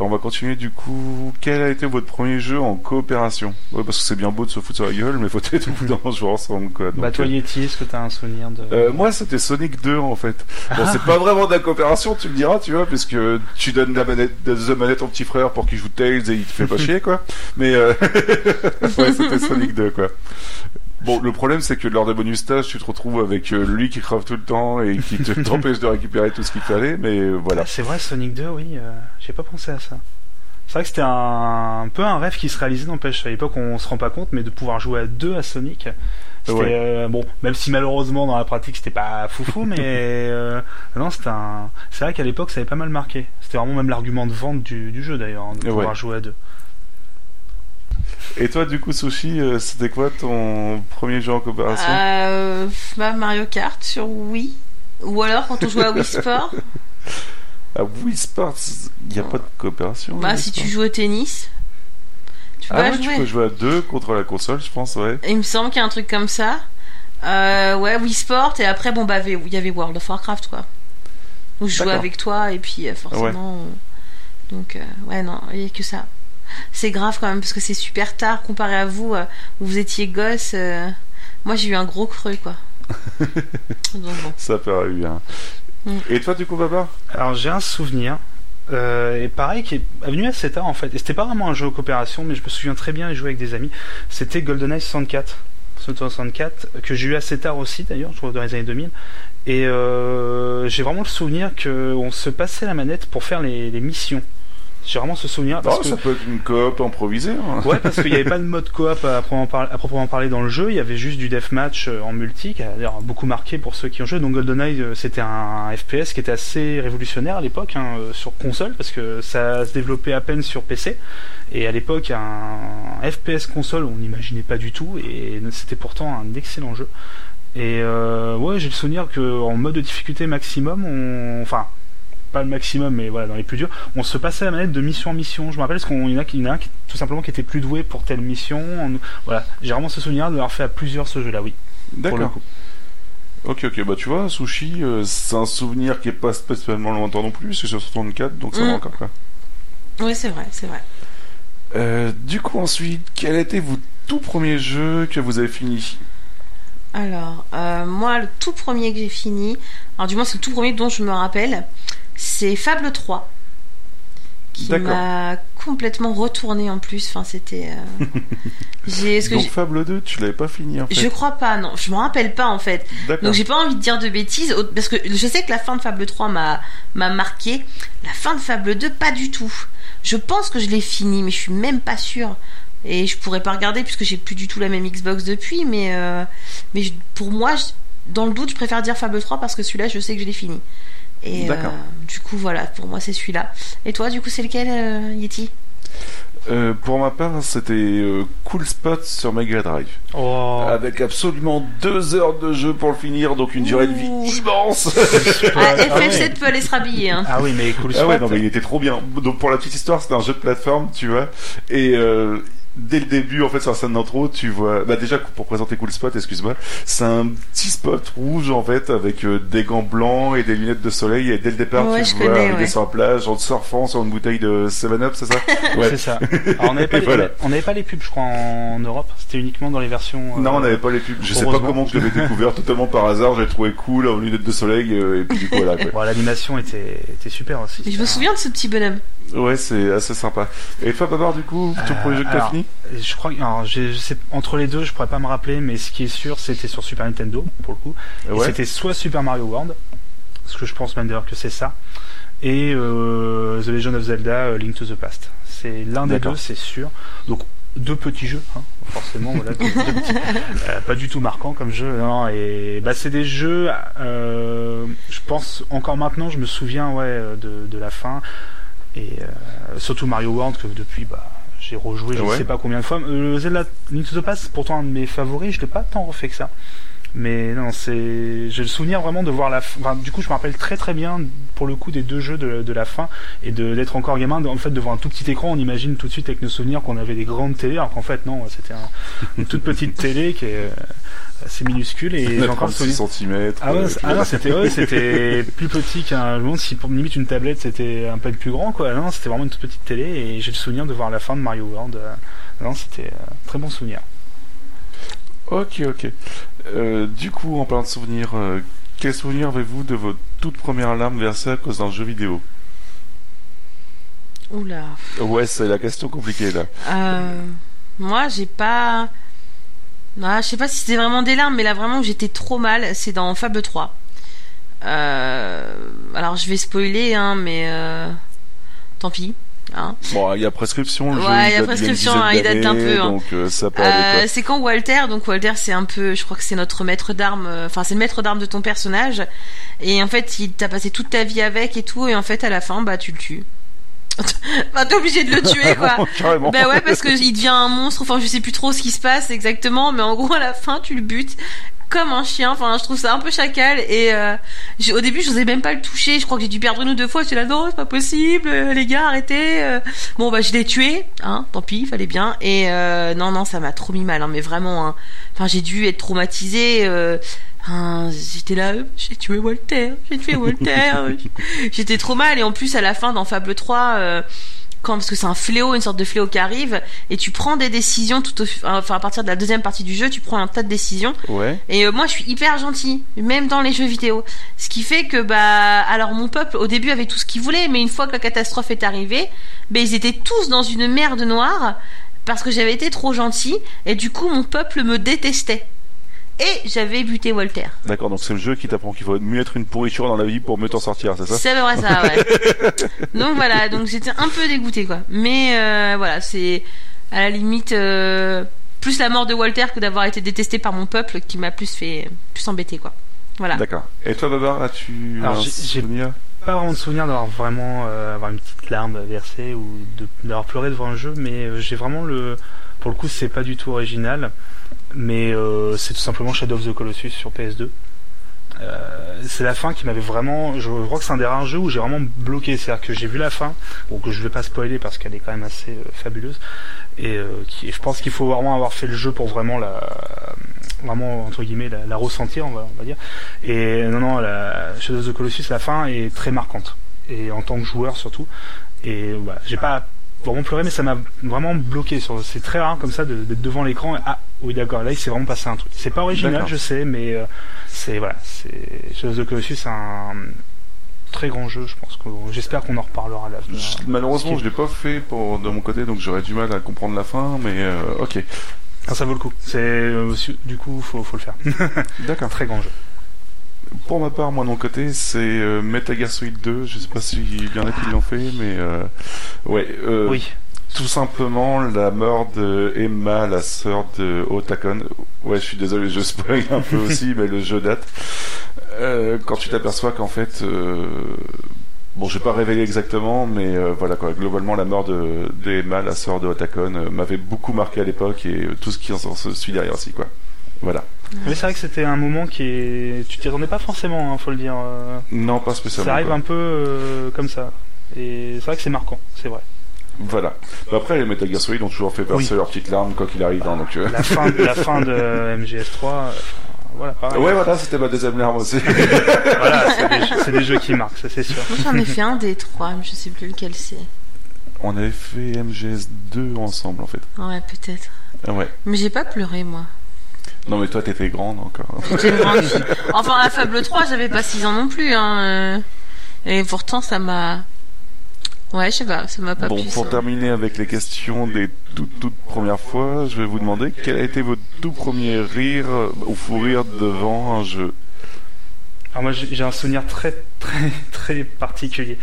Speaker 2: On va continuer du coup. Quel a été votre premier jeu en coopération? Ouais, Parce que c'est bien beau de se foutre sur la gueule, mais faut être tout dans jouer ensemble. Quoi.
Speaker 4: Donc, bah, toi, euh, Yeti, est-ce que t'as un souvenir de.
Speaker 2: Euh, moi, c'était Sonic 2 en fait. Bon, c'est pas vraiment de la coopération, tu me diras, tu vois, puisque tu donnes la manette, la manette au petit frère pour qu'il joue Tails et il te fait pas chier, quoi. Mais euh... ouais, c'était Sonic 2, quoi. Bon, le problème, c'est que lors des bonus stages, tu te retrouves avec euh, lui qui crave tout le temps et qui t'empêche de récupérer tout ce qu'il fallait, mais euh, voilà.
Speaker 4: C'est vrai, Sonic 2, oui, euh, j'ai pas pensé à ça. C'est vrai que c'était un, peu un rêve qui se réalisait, n'empêche. À l'époque, on se rend pas compte, mais de pouvoir jouer à deux à Sonic, c'était bon, même si malheureusement dans la pratique c'était pas foufou, mais non, c'était un. C'est vrai qu'à l'époque, ça avait pas mal marqué. C'était vraiment même l'argument de vente du, jeu d'ailleurs, hein, de pouvoir jouer à deux.
Speaker 2: Et toi, du coup, Sushi, euh, c'était quoi ton premier jeu en coopération
Speaker 3: euh, bah, Mario Kart sur Wii. Ou alors quand on jouait à Wii Sport.
Speaker 2: à Wii Sport, il n'y a pas de coopération.
Speaker 3: Bah, si tu joues au tennis.
Speaker 2: Tu peux, ah ouais, tu peux jouer à deux contre la console, je pense, ouais.
Speaker 3: Il me semble qu'il y a un truc comme ça. Euh, ouais, Wii Sport, et après, bon, bah, il y avait World of Warcraft, quoi. Où je jouais avec toi, et puis euh, forcément. Donc, ouais, non, il n'y a que ça c'est grave quand même parce que c'est super tard comparé à vous euh, où vous étiez gosse. Euh. moi j'ai eu un gros creux quoi.
Speaker 2: Ça paraît bien. Mm. Et toi du coup papa
Speaker 4: Alors j'ai un souvenir. Euh, et pareil, qui est venu assez tard en fait. Et c'était pas vraiment un jeu de coopération, mais je me souviens très bien de jouer avec des amis. C'était GoldenEye 64. 64, que j'ai eu assez tard aussi d'ailleurs, je crois dans les années 2000. Et j'ai vraiment le souvenir qu'on se passait la manette pour faire les missions. J'ai vraiment ce souvenir.
Speaker 2: Parce que... Ça peut être une coop improvisée. Hein.
Speaker 4: Ouais, parce qu'il n'y avait pas de mode coop à, proprement parler dans le jeu. Il y avait juste du deathmatch euh, en multi, qui a beaucoup marqué pour ceux qui ont joué. Donc GoldenEye, euh, c'était un FPS qui était assez révolutionnaire à l'époque hein, euh, sur console, parce que ça se développait à peine sur PC. Et à l'époque, un FPS console, on n'imaginait pas du tout, et c'était pourtant un excellent jeu. Et ouais, j'ai le souvenir qu'en mode de difficulté maximum, on... enfin pas le maximum, mais voilà, dans les plus durs, on se passait la manette de mission en mission. Je me rappelle parce qu'il y en a, y en a un qui, tout simplement qui était plus doué pour telle mission. voilà, j'ai vraiment ce souvenir de l'avoir fait à plusieurs ce jeu-là, oui.
Speaker 2: D'accord. Ok, ok, bah tu vois, Sushi, euh, c'est un souvenir qui est pas spécialement lointain non plus, c'est sur 64, donc ça va mm. encore quoi.
Speaker 3: Oui, c'est vrai, c'est vrai.
Speaker 2: Euh, du coup, ensuite, quel a été votre tout premier jeu que vous avez fini
Speaker 3: Alors, euh, moi, le tout premier que j'ai fini, alors du moins c'est le tout premier dont je me rappelle, c'est Fable 3 qui m'a complètement retourné en plus. Enfin, c'était. Euh...
Speaker 2: Donc Fable 2, tu l'avais pas fini en fait.
Speaker 3: Je crois pas, non. Je me rappelle pas en fait. Donc j'ai pas envie de dire de bêtises parce que je sais que la fin de Fable 3 m'a m'a marqué. La fin de Fable 2, pas du tout. Je pense que je l'ai fini, mais je suis même pas sûre. Et je pourrais pas regarder puisque j'ai plus du tout la même Xbox depuis. Mais euh, mais pour moi, dans le doute, je préfère dire Fable 3 parce que celui-là, je sais que je l'ai fini. Et euh, du coup, voilà, pour moi, c'est celui-là. Et toi, du coup, c'est lequel, euh, Yeti?
Speaker 2: Euh, pour ma part, c'était Cool Spot sur Mega Drive. Oh. Avec absolument deux heures de jeu pour le finir, donc une durée de vie immense.
Speaker 3: ah, FF7 peut aller se rhabiller. Hein.
Speaker 4: Ah oui, mais Cool Spot.
Speaker 2: Ah ouais, non, mais il était trop bien. Donc pour la petite histoire, c'était un jeu de plateforme, tu vois. Et dès le début, en fait, sur la scène d'intro, tu vois, bah déjà pour présenter Cool Spot, excuse-moi, c'est un petit spot rouge en fait avec euh, des gants blancs et des lunettes de soleil et dès le départ
Speaker 3: Ouais,
Speaker 2: tu le vois
Speaker 3: connais,
Speaker 2: arriver
Speaker 3: ouais.
Speaker 2: sur la plage en surfant sur une bouteille de 7-Up, c'est ça Ouais.
Speaker 4: C'est ça. Alors, on n'avait pas, les-
Speaker 2: voilà.
Speaker 4: on n'avait pas les pubs, je crois, en Europe. C'était uniquement dans les versions. euh,
Speaker 2: Non, on n'avait pas les pubs. Je sais pas comment je l'avais découvert totalement par hasard. J'ai trouvé cool en lunettes de soleil euh, et puis du coup voilà. Quoi.
Speaker 4: Bon, l'animation était, était super aussi.
Speaker 3: Je me souviens de ce petit bonhomme.
Speaker 2: Ouais, c'est assez sympa. Et toi, Babar, du coup, ton
Speaker 4: Euh,
Speaker 2: premier jeu que t'as fini?
Speaker 4: Je crois que, alors, je sais, entre les deux, je pourrais pas me rappeler, mais ce qui est sûr, c'était sur Super Nintendo, pour le coup.
Speaker 2: Ouais.
Speaker 4: C'était soit Super Mario World, parce que je pense même d'ailleurs que c'est ça, et euh, The Legend of Zelda euh, Link to the Past. C'est l'un des deux, c'est sûr. Donc deux petits jeux, hein, forcément, voilà, deux- deux petits. Euh, pas du tout marquant comme jeu. Non, et bah c'est des jeux. euh, je pense encore maintenant, je me souviens ouais de, de la fin et euh, surtout Mario World que depuis bah j'ai rejoué je ne
Speaker 2: Ouais.
Speaker 4: sais pas combien de fois. Euh, Zelda Link to the Past, pourtant un de mes favoris. Je l'ai pas tant refait que ça. Mais non, c'est j'ai le souvenir vraiment de voir la fin. Enfin, du coup, je me rappelle très très bien pour le coup des deux jeux de, de la fin et de d'être encore gamin. En fait, devant un tout petit écran, on imagine tout de suite avec nos souvenirs qu'on avait des grandes télés, alors qu'en fait non, c'était un- une toute petite télé qui est euh, assez minuscule et j'ai encore le souvenir.
Speaker 2: 36 cm.
Speaker 4: Ah, ouais, c'est- ah non, c'était ouais, c'était plus petit qu'un. Je me demande si pour limite une tablette c'était un peu plus grand quoi. Non, c'était vraiment une toute petite télé et j'ai le souvenir de voir la fin de Mario World. Euh, Non, c'était euh, très bon souvenir.
Speaker 2: Ok, ok. Euh, du coup, en parlant de souvenirs, euh, quel souvenir avez-vous de votre toute première larme versée à cause d'un jeu vidéo?
Speaker 3: Oula.
Speaker 2: Ouais, c'est la question compliquée là.
Speaker 3: Euh, moi, j'ai pas. Ah, je sais pas si c'était vraiment des larmes, mais là vraiment où j'étais trop mal, c'est dans Fable 3. Euh, alors je vais spoiler, hein, mais euh, tant pis. Hein.
Speaker 2: Bon, il y a prescription, le jeu.
Speaker 3: Ouais, il y a prescription, hein, il date
Speaker 2: dizaine
Speaker 3: d'un peu, hein.
Speaker 2: Donc euh, ça.
Speaker 3: Euh, c'est quand Walter, donc Walter c'est un peu, je crois que c'est notre maître d'armes, enfin c'est le maître d'armes de ton personnage, et en fait il t'a passé toute ta vie avec et tout, et en fait à la fin bah tu le tues. bah t'es obligé de le tuer quoi.
Speaker 2: Carrément.
Speaker 3: Bah ouais, parce que il devient un monstre. Enfin, je sais plus trop ce qui se passe exactement, mais en gros, à la fin, tu le butes comme un chien. Enfin, je trouve ça un peu chacal. Et euh, au début, je n'osais même pas le toucher. Je crois que j'ai dû perdre une ou deux fois. J'étais là, non, c'est pas possible, euh, les gars, arrêtez. euh. Bon, bah, je l'ai tué, hein. Tant pis, fallait bien. Et euh, non, non, ça m'a trop mis mal, hein, mais vraiment. Hein. Enfin, j'ai dû être traumatisée. Euh, Hein, j'étais là, j'ai tué Walter, j'ai tué Walter. j'étais trop mal et en plus à la fin dans Fable 3, euh, quand parce que c'est un fléau, une sorte de fléau qui arrive et tu prends des décisions tout au, enfin à partir de la deuxième partie du jeu, tu prends un tas de décisions
Speaker 2: Ouais.
Speaker 3: et euh, moi je suis hyper gentil, même dans les jeux vidéo. Ce qui fait que bah alors mon peuple au début avait tout ce qu'il voulait, mais une fois que la catastrophe est arrivée, bah, ils étaient tous dans une merde noire parce que j'avais été trop gentil et du coup mon peuple me détestait. Et j'avais buté Walter.
Speaker 2: D'accord, donc c'est le jeu qui t'apprend qu'il faut mieux être une pourriture dans la vie pour mieux t'en sortir, c'est ça
Speaker 3: C'est près ça, ouais. donc voilà, donc j'étais un peu dégoûtée, quoi. Mais euh, voilà, c'est à la limite euh, plus la mort de Walter que d'avoir été détesté par mon peuple qui m'a plus fait plus embêter, quoi. Voilà.
Speaker 2: D'accord. Et toi, Babar, as-tu
Speaker 4: Alors,
Speaker 2: un
Speaker 4: j'ai- Pas vraiment de souvenir d'avoir vraiment euh, avoir une petite larme versée ou de- d'avoir pleuré devant un jeu, mais j'ai vraiment le. Pour le coup, c'est pas du tout original, mais euh, c'est tout simplement Shadow of the Colossus sur PS2. Euh, c'est la fin qui m'avait vraiment. Je crois que c'est un des rares jeux où j'ai vraiment bloqué. C'est-à-dire que j'ai vu la fin, bon que je vais pas spoiler parce qu'elle est quand même assez euh, fabuleuse, et je pense qu'il faut vraiment avoir fait le jeu pour vraiment la, vraiment entre guillemets la, ressentir, on va, dire. Et non, non, Shadow of the Colossus, la fin est très marquante, et en tant que joueur surtout. Et voilà, j'ai pas vraiment pleuré, mais ça m'a vraiment bloqué. Sur, c'est très rare comme ça d'être devant l'écran. et, Ah, oui, d'accord, là il s'est vraiment passé un truc. C'est pas original, je sais, mais euh, c'est voilà, c'est Shadow of the Colossus, c'est un très grand jeu. Je pense j'espère qu'on en reparlera à l'avenir.
Speaker 2: Malheureusement, je l'ai pas fait pour, de mon côté, donc j'aurais du mal à comprendre la fin, mais euh, ok.
Speaker 4: Ah, ça vaut le coup. C'est euh, du coup, faut faut le faire.
Speaker 2: D'accord.
Speaker 4: un très grand jeu.
Speaker 2: Pour ma part, moi de mon côté, c'est euh, Metal Gear Solid 2. Je sais pas s'il y en a qui l'ont fait, mais euh, ouais. euh,
Speaker 4: oui.
Speaker 2: Tout simplement la mort de Emma, la sœur de Otakon. Ouais, je suis désolé, je spoil un peu aussi, mais le jeu date. Euh, quand tu t'aperçois qu'en fait, bon, je vais pas révéler exactement, mais voilà quoi. Globalement, la mort de, de Emma, la sœur de Otakon, m'avait beaucoup marqué à l'époque et tout ce qui en se suit derrière aussi, quoi. Voilà.
Speaker 4: Mais c'est vrai que c'était un moment qui est. Tu t'y attendais pas forcément, hein, faut le dire. euh,
Speaker 2: Non, pas spécialement.
Speaker 4: Ça arrive
Speaker 2: quoi.
Speaker 4: un peu euh, comme ça. Et c'est vrai que c'est marquant, c'est vrai.
Speaker 2: Voilà. Bah, après, les Metal Gear Solid ont toujours fait verser
Speaker 4: Oui.
Speaker 2: leurs petites larmes quoi qu'il arrive. hein, donc, euh,
Speaker 4: La fin, la fin de MGS3, euh, voilà, pareil.
Speaker 2: Ouais, voilà, c'était ma deuxième larme aussi.
Speaker 4: Voilà, c'est des, jeux- c'est des jeux qui marquent, ça c'est sûr.
Speaker 3: Moi j'en ai fait un des trois, mais je sais plus lequel c'est.
Speaker 2: On avait fait MGS2 ensemble, en fait.
Speaker 3: Ouais, peut-être.
Speaker 2: Ouais.
Speaker 3: Mais j'ai pas pleuré moi.
Speaker 2: Non, mais toi, t'étais grande
Speaker 3: fille. Enfin, à Fable 3, j'avais pas 6 ans non plus. Hein. euh. Et pourtant, ça m'a. Ouais, je sais pas, ça m'a pas
Speaker 2: Bon,
Speaker 3: plu.
Speaker 2: pour
Speaker 3: ça.
Speaker 2: terminer avec les questions des toutes, toutes premières fois, je vais vous demander quel a été votre tout premier rire ou fou rire devant un jeu?
Speaker 4: Alors moi j'ai j'ai un souvenir très très très particulier.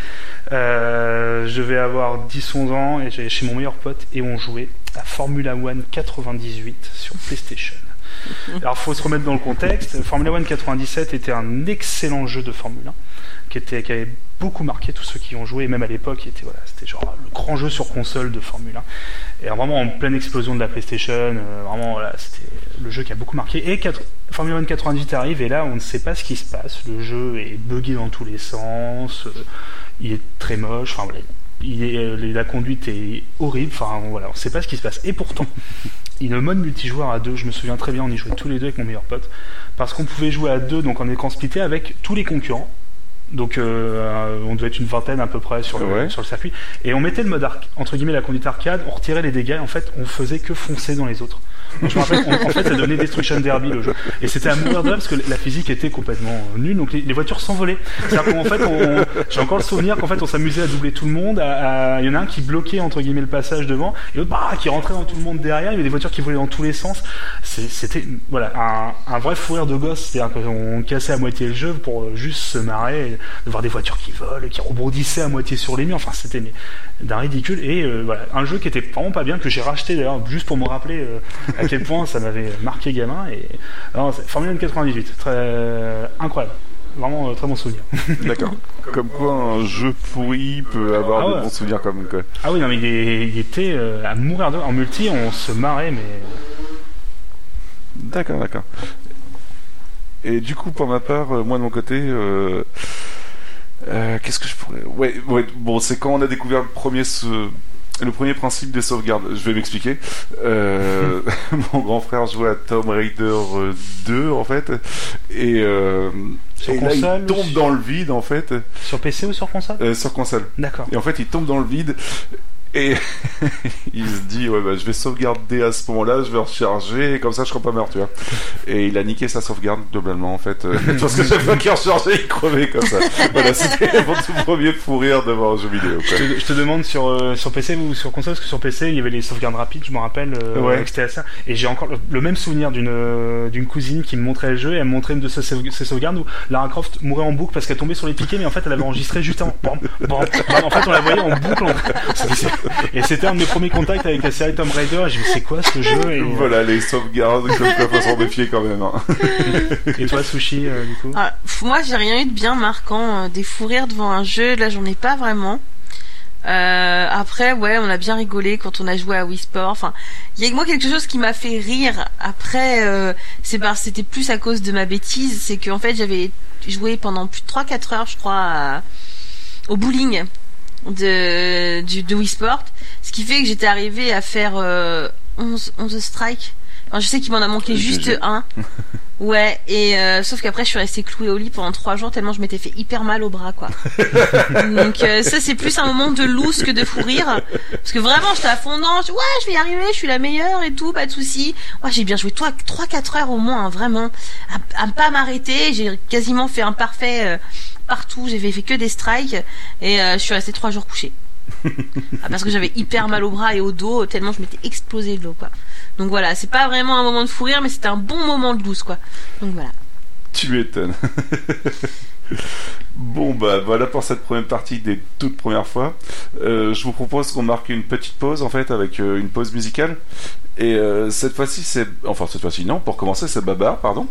Speaker 4: Euh, je vais avoir 10-11 ans et j'allais chez mon meilleur pote et on jouait à Formula One 98 sur PlayStation. Alors faut se remettre dans le contexte. Formula One 97 était un excellent jeu de Formule 1 qui, était, qui avait beaucoup marqué tous ceux qui ont joué, même à l'époque, il était, voilà, c'était genre le grand jeu sur console de Formule 1. Et vraiment en pleine explosion de la PlayStation, euh, vraiment voilà, c'était le jeu qui a beaucoup marqué. Et 4, Formula 1 98 arrive, et là on ne sait pas ce qui se passe. Le jeu est buggé dans tous les sens, euh, il est très moche, enfin. Il est, euh, la conduite est horrible, enfin voilà, on ne sait pas ce qui se passe. Et pourtant, il y a mode multijoueur à deux, je me souviens très bien, on y jouait tous les deux avec mon meilleur pote, parce qu'on pouvait jouer à deux, donc en écran splitté, avec tous les concurrents. Donc euh, on devait être une vingtaine à peu près sur le,
Speaker 2: Ouais.
Speaker 4: sur le circuit. Et on mettait le mode arc, entre guillemets la conduite arcade, on retirait les dégâts, et en fait on faisait que foncer dans les autres. En fait ça donnait Destruction Derby le jeu. Et c'était à mourir de parce que la physique était complètement nulle, donc les, voitures s'envolaient. C'est-à-dire qu'en fait, j'ai encore le souvenir qu'en fait on s'amusait à doubler tout le monde. Il y en a un qui bloquait entre guillemets le passage devant, et l'autre bah, qui rentrait dans tout le monde derrière. Il y avait des voitures qui volaient dans tous les sens. C'était voilà un, vrai fou rire de gosse. C'est-à-dire qu'on cassait à moitié le jeu pour euh, juste se marrer, de voir des voitures qui volent, qui rebondissaient à moitié sur les murs. Enfin, c'était d'un ridicule. Et euh, voilà, un jeu qui était vraiment pas bien que j'ai racheté d'ailleurs juste pour me rappeler euh, à quel point ça m'avait marqué gamin. Et non, c'est- Formule 1 98, très euh, incroyable. Vraiment très bon souvenir.
Speaker 2: D'accord. Comme quoi un jeu pourri peut avoir
Speaker 4: Ah
Speaker 2: de bons souvenirs comme quoi.
Speaker 4: Ah oui, non, mais il, est- il était à mourir de En multi, on se marrait, mais.
Speaker 2: D'accord, d'accord. Et du coup, pour ma part, moi de mon côté, euh, euh, qu'est-ce que je pourrais. Ouais, ouais. Bon, c'est quand on a découvert le premier ce- le premier principe des sauvegardes. Je vais m'expliquer. Euh, mon grand frère jouait à Tomb Raider euh, 2 en fait, et, euh,
Speaker 4: Sur
Speaker 2: et là, il tombe dans le vide en fait,
Speaker 4: Sur PC ou sur console?
Speaker 2: Euh, sur console.
Speaker 4: D'accord.
Speaker 2: Et en fait, il tombe dans le vide et il se dit ouais bah je vais sauvegarder à ce moment-là, je vais recharger et comme ça je serai pas mort, tu vois. Et il a niqué sa sauvegarde globalement en fait euh, parce que chaque fois qu'il rechargeait, il crevait comme ça. Voilà, c'était mon tout premier fou rire devant un jeu vidéo. quoi.
Speaker 4: Je te, je te demande sur, euh, sur PC ou sur console, parce que sur PC, il y avait les sauvegardes rapides, je me rappelle, euh,
Speaker 2: Ouais.
Speaker 4: avec c'était ça. Et j'ai encore le, le même souvenir d'une euh, d'une cousine qui me montrait le jeu et elle me montrait une de ses, sauve- ses sauvegardes où Lara Croft mourait en boucle parce qu'elle tombait sur les piquets, mais en fait, elle avait enregistré juste avant. Bam, bam, bam. En fait, on la voyait en boucle. en- Et c'était un de mes premiers contacts avec la série Tomb Raider. Et j'ai dit, c'est quoi ce jeu et, euh,
Speaker 2: Voilà les sauvegardes, comme quoi faut s'en méfier quand même. hein.
Speaker 4: et toi, Sushi, euh, du coup
Speaker 3: Ah, moi, j'ai rien eu de bien marquant. euh, des fous rires devant un jeu, là, j'en ai pas vraiment. Euh, après, ouais, on a bien rigolé quand on a joué à Wii Sport. Enfin, il y a moi quelque chose qui m'a fait rire. Après, euh, c'est parce c'était plus à cause de ma bêtise. C'est qu'en fait, j'avais joué pendant plus de 3-4 heures, je crois, à- au bowling de, du, de Wii Sport. Ce qui fait que j'étais arrivé à faire euh, 11, 11 strikes. Enfin, je sais qu'il m'en a manqué juste un. Ouais, et euh, sauf qu'après je suis restée clouée au lit pendant trois jours tellement je m'étais fait hyper mal au bras quoi. Donc euh, ça c'est plus un moment de loose que de fou rire parce que vraiment j'étais à fond dedans, je- ouais je vais y arriver, je suis la meilleure et tout, pas de souci. Ouais, j'ai bien joué trois trois quatre heures au moins hein, vraiment à, à pas m'arrêter, j'ai quasiment fait un parfait euh, partout, j'ai fait que des strikes et euh, je suis restée trois jours couchée. Ah, parce que j'avais hyper mal au bras et au dos tellement je m'étais explosé de l'eau quoi. Donc voilà, c'est pas vraiment un moment de fou rire mais c'était un bon moment de loose quoi. Donc voilà.
Speaker 2: Tu m'étonnes. Bon bah voilà pour cette première partie des toutes premières fois. Euh, je vous propose qu'on marque une petite pause en fait avec euh, une pause musicale. Et euh, cette fois-ci c'est enfin cette fois-ci non pour commencer c'est Babar pardon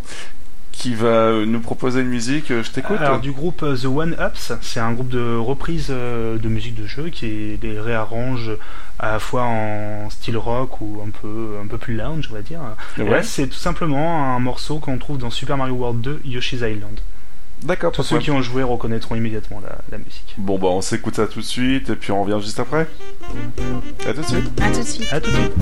Speaker 2: qui va euh, nous proposer une musique. Euh, Je t'écoute.
Speaker 4: Alors du groupe euh, The One Ups, c'est un groupe de reprise euh, de musique de jeu qui les réarrange à la fois en style rock ou un peu un peu plus lounge, on va dire.
Speaker 2: Ouais.
Speaker 4: là, c'est tout simplement un morceau qu'on trouve dans Super Mario World 2 Yoshi's Island.
Speaker 2: D'accord.
Speaker 4: Tous ceux qui ont joué reconnaîtront immédiatement la, la musique.
Speaker 2: Bon bah on s'écoute ça tout de suite et puis on revient juste après. À tout de suite.
Speaker 3: À tout de suite.
Speaker 4: À tout de suite.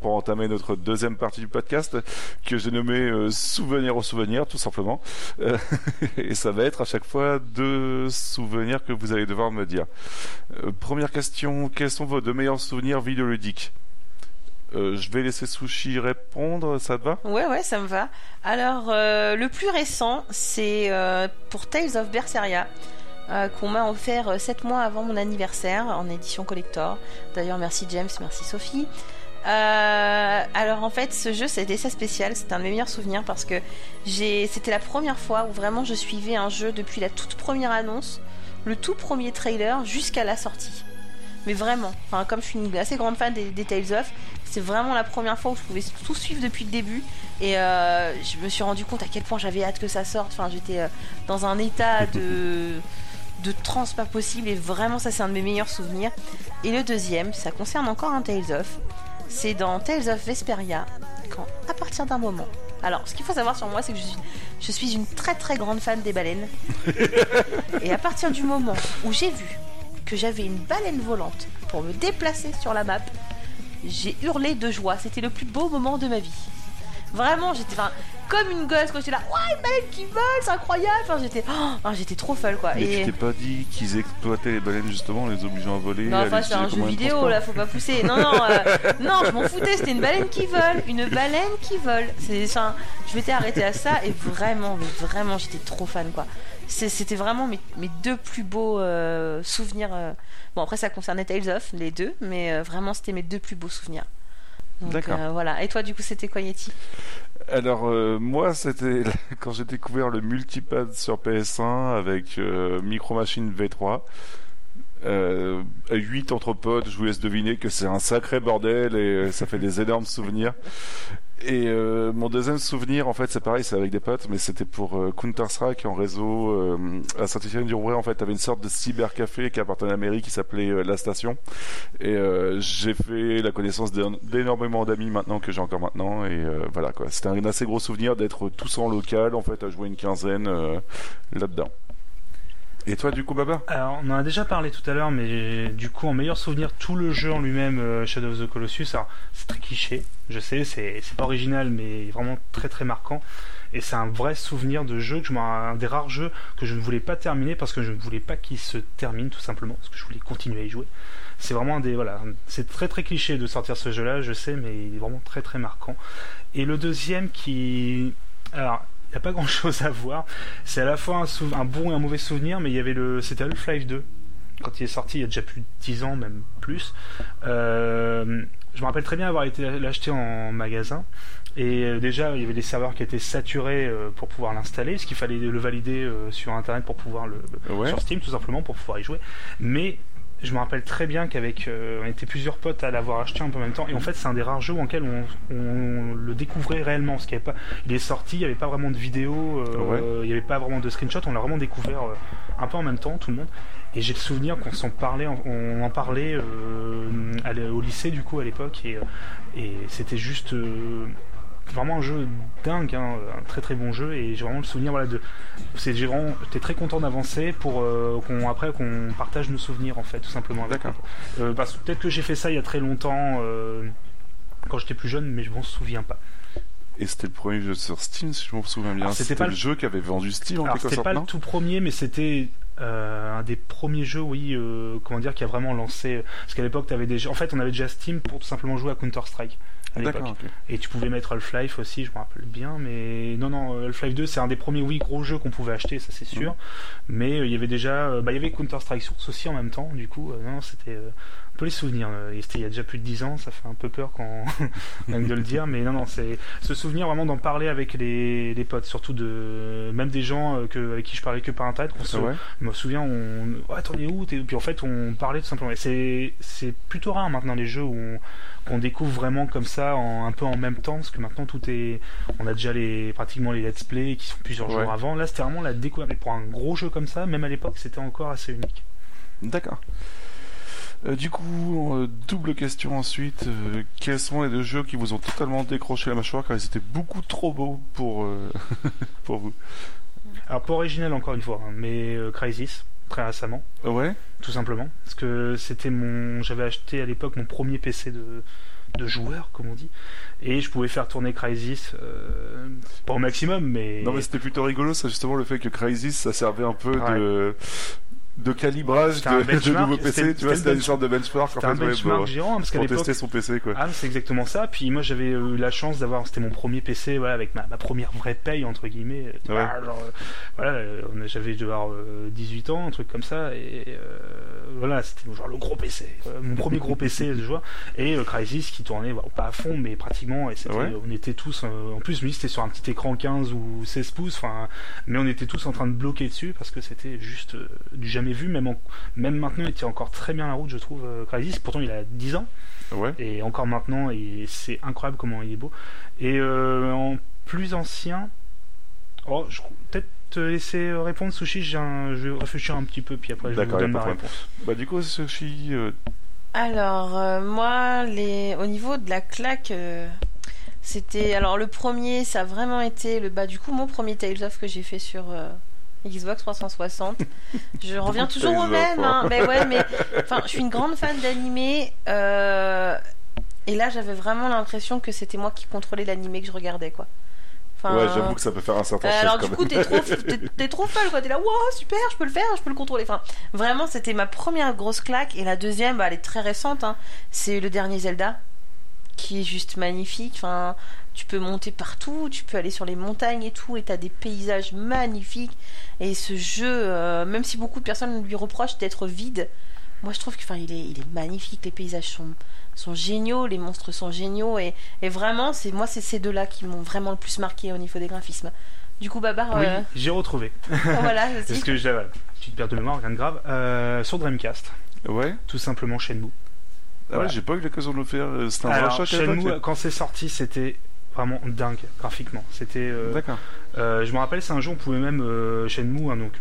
Speaker 2: Pour entamer notre deuxième partie du podcast que j'ai nommé euh, Souvenir au souvenir tout simplement. Euh, et ça va être à chaque fois deux souvenirs que vous allez devoir me dire. Euh, première question, quels sont vos deux meilleurs souvenirs vidéoludiques? Euh, Je vais laisser Sushi répondre, ça te va?
Speaker 3: Ouais, ouais, ça me va. Alors, le plus récent, c'est pour Tales of Berseria, qu'on m'a offert 7 mois avant mon anniversaire en édition collector. D'ailleurs, merci James, merci Sophie. Euh, alors en fait, ce jeu c'était ça spécial, c'était un de mes meilleurs souvenirs parce que c'était la première fois où vraiment je suivais un jeu depuis la toute première annonce, le tout premier trailer jusqu'à la sortie. Mais vraiment, enfin comme je suis une assez grande fan des, des Tales of, c'est vraiment la première fois où je pouvais tout suivre depuis le début et euh, je me suis rendu compte à quel point j'avais hâte que ça sorte. Enfin, j'étais euh, dans un état de de trans pas possible et vraiment ça c'est un de mes meilleurs souvenirs. Et le deuxième, ça concerne encore un Tales of. C'est dans Tales of Vesperia quand à partir d'un moment. Alors, ce qu'il faut savoir sur moi, c'est que je suis, je suis une très très grande fan des baleines. et à partir du moment où j'ai vu que j'avais une baleine volante pour me déplacer sur la map, j'ai hurlé de joie. C'était le plus beau moment de ma vie. Vraiment, j'étais comme une gosse quand j'étais là. Ouais, une baleine qui vole, c'est incroyable. Enfin, j'étais, oh, j'étais trop folle quoi.
Speaker 2: Mais
Speaker 3: Et
Speaker 2: tu t'es pas dit qu'ils exploitaient les baleines justement en les obligeant à voler
Speaker 3: non, enfin, c'est un jeu vidéo là, faut pas pousser. Non, non, euh, non, je m'en foutais. C'était une baleine qui vole, une baleine qui vole. C'est, je m'étais arrêtée à ça et vraiment, mais vraiment, j'étais trop fan quoi. C'était vraiment mes, mes deux plus beaux euh, souvenirs. euh. Bon, après, ça concernait Tales of, les deux, mais euh, vraiment, c'était mes deux plus beaux souvenirs.
Speaker 2: D'accord.
Speaker 3: euh, voilà. Et toi, du coup, c'était quoi Yeti?
Speaker 2: Alors euh, moi c'était quand j'ai découvert le multipad sur PS1 avec euh, Micro Machine V3. Euh, à 8 entre potes, je vous laisse deviner que c'est un sacré bordel et euh, ça fait des énormes souvenirs. Et euh, mon deuxième souvenir, en fait, c'est pareil, c'est avec des potes, mais c'était pour euh, Counter-Strike en réseau euh, à Saint-Étienne-du-Rouvray. En fait, t'avais une sorte de cybercafé qui appartenait à la mairie qui s'appelait euh, La Station. Et euh, j'ai fait la connaissance d'é- d'énormément d'amis maintenant que j'ai encore maintenant. Et voilà quoi, c'était un assez gros souvenir d'être tous en local, en fait, à jouer une quinzaine là-dedans. Et toi, du coup, Baba
Speaker 4: Alors, on en a déjà parlé tout à l'heure, mais du coup, en meilleur souvenir, tout le jeu en lui-même, euh, Shadow of the Colossus, alors, c'est très cliché, je sais, c'est pas original, mais vraiment très très marquant. Et c'est un vrai souvenir de jeu, que je un des rares jeux que je ne voulais pas terminer parce que je ne voulais pas qu'il se termine tout simplement, parce que je voulais continuer à y jouer. C'est vraiment un des voilà, c'est très très cliché de sortir ce jeu-là, je sais, mais il est vraiment très très marquant. Et le deuxième qui, alors n'y a pas grand chose à voir. C'est à la fois un, un, bon et un mauvais souvenir, mais il y avait le, c'était Half-Life 2 quand il est sorti, il y a déjà plus de 10 ans, même plus. Euh, je me rappelle très bien avoir été l'acheter en magasin. Et euh, déjà, il y avait des serveurs qui étaient saturés euh, pour pouvoir l'installer, parce qu'il fallait le valider sur Internet pour pouvoir le sur Steam tout simplement pour pouvoir y jouer. Mais je me rappelle très bien qu'avec on était plusieurs potes à l'avoir acheté un peu en même temps. Et en fait c'est un des rares jeux en lequel on, le découvrait réellement parce qu'il avait pas il est sorti il n'y avait pas vraiment de vidéo il n'y avait pas vraiment de screenshot. On l'a vraiment découvert un peu en même temps tout le monde. Et j'ai le souvenir qu'on s'en parlait, on en parlait euh, au lycée du coup à l'époque, et, et c'était juste euh, vraiment un jeu dingue, hein, un très très bon jeu, et j'ai vraiment le souvenir voilà de, c'est j'ai vraiment, j'étais très content d'avancer pour euh, qu'on après qu'on partage nos souvenirs en fait, tout simplement.
Speaker 2: D'accord.
Speaker 4: parce que peut-être que j'ai fait ça il y a très longtemps quand j'étais plus jeune, mais je m'en souviens pas.
Speaker 2: Et c'était le premier jeu sur Steam, si je me souviens bien. C'était pas le jeu qui avait vendu Steam en quelque sorte.
Speaker 4: C'était pas le tout premier, mais c'était euh, un des premiers jeux, oui, euh, comment dire, qui a vraiment lancé. Parce qu'à l'époque, avais déjà. En fait, on avait déjà Steam pour tout simplement jouer à Counter Strike. D'accord. Et tu pouvais mettre Half-Life aussi, je me rappelle bien, mais non, non, Half-Life 2, c'est un des premiers, oui, gros jeux qu'on pouvait acheter, ça c'est sûr. Mais euh, il y avait déjà, bah, il y avait Counter Strike Source aussi en même temps, du coup, non, c'était les souvenirs. Euh, c'était il y a déjà plus de 10 ans, ça fait un peu peur quand même de le dire, mais non, non, c'est ce souvenir vraiment d'en parler avec les, les, potes, surtout de même des gens euh, que, avec qui je parlais que par internet. Qu'on se, Je me souviens, on, ouais, t'en es où Puis en fait, on parlait tout simplement. C'est c'est plutôt rare maintenant les jeux où on, découvre vraiment comme ça, en, un peu en même temps, parce que maintenant tout est, on a déjà les pratiquement les let's play qui sont plusieurs jours avant. Là, c'était vraiment la découverte. pour un gros jeu comme ça, même à l'époque, c'était encore assez unique.
Speaker 2: D'accord. Euh, du coup, euh, double question ensuite. Euh, quels sont les deux jeux qui vous ont totalement décroché la mâchoire car ils étaient beaucoup trop beaux pour, pour vous
Speaker 4: Alors, pas original encore une fois, hein, mais Crisis, très récemment.
Speaker 2: Ouais?
Speaker 4: Tout simplement. Parce que c'était mon. J'avais acheté à l'époque mon premier PC de de joueur, comme on dit, et je pouvais faire tourner Crisis pas au maximum, mais
Speaker 2: non mais c'était plutôt rigolo, ça justement le fait que Crisis ça servait un peu de de calibrage de, de nouveaux PC, tu vois, c'était une sorte de benchmark
Speaker 4: en fait, un benchmark géant, parce
Speaker 2: pour tester son PC quoi.
Speaker 4: Ah, c'est exactement ça. Puis moi j'avais eu la chance d'avoir, c'était mon premier PC, voilà, avec ma, ma première vraie paye entre guillemets. Ouais. genre, euh, voilà, euh, j'avais dû avoir 18 ans, un truc comme ça, et euh, voilà, c'était genre le gros PC, mon premier gros PC de joueur, et euh, Crysis qui tournait, pas à fond, mais pratiquement, et on était tous, en plus lui c'était sur un petit écran 15 ou 16 pouces, enfin, mais on était tous en train de bloquer dessus parce que c'était juste du jamais vu, même, même maintenant il tient encore très bien la route, je trouve, euh, Crysis. Pourtant il a 10 ans.
Speaker 2: Ouais.
Speaker 4: Et encore maintenant, et c'est incroyable comment il est beau. Et euh, en plus ancien, oh, je peut-être te laisser répondre, Sushi. je vais réfléchir un petit peu, puis après je vous donne ma réponse.
Speaker 2: Bah du coup, Sushi. Euh,
Speaker 3: alors moi, les... au niveau de la claque. C'était alors le premier, ça a vraiment été le bah du coup mon premier Tales of que j'ai fait sur Xbox 360. Je reviens toujours au même, hein. mais ouais, mais enfin, je suis une grande fan d'animé. Euh, et là, j'avais vraiment l'impression que c'était moi qui contrôlais l'animé que je regardais, quoi.
Speaker 2: ouais, j'avoue que ça peut faire un certain
Speaker 3: euh, Alors du coup, t'es trop, t'es, trop folle, quoi. T'es là, wow, super, je peux le faire, je peux le contrôler. Enfin, vraiment, c'était ma première grosse claque. Et la deuxième, bah, elle est très récente. Hein. C'est le dernier Zelda, qui est juste magnifique. Enfin, tu peux monter partout, tu peux aller sur les montagnes et tout, et t'as des paysages magnifiques. Et ce jeu, euh, même si beaucoup de personnes lui reprochent d'être vide, moi je trouve qu'il il est, il est magnifique, les paysages sont, sont géniaux, les monstres sont géniaux, et, et vraiment, c'est moi c'est ces deux-là qui m'ont vraiment le plus marqué au niveau des graphismes. Du coup, Babar.
Speaker 4: Oui, euh, j'ai retrouvé.
Speaker 3: voilà,
Speaker 4: Parce que j'ai petite perte de mémoire, rien de grave. Euh, sur Dreamcast.
Speaker 2: Ouais.
Speaker 4: Tout simplement Shenmue.
Speaker 2: Ah ouais, j'ai pas eu l'occasion de le faire. C'était un
Speaker 4: Alors, Shenmue, quand c'est sorti, c'était vraiment dingue graphiquement. C'était. Euh,
Speaker 2: D'accord.
Speaker 4: Euh, je me rappelle, c'est un jeu on pouvait même euh, Shenmue, hein, donc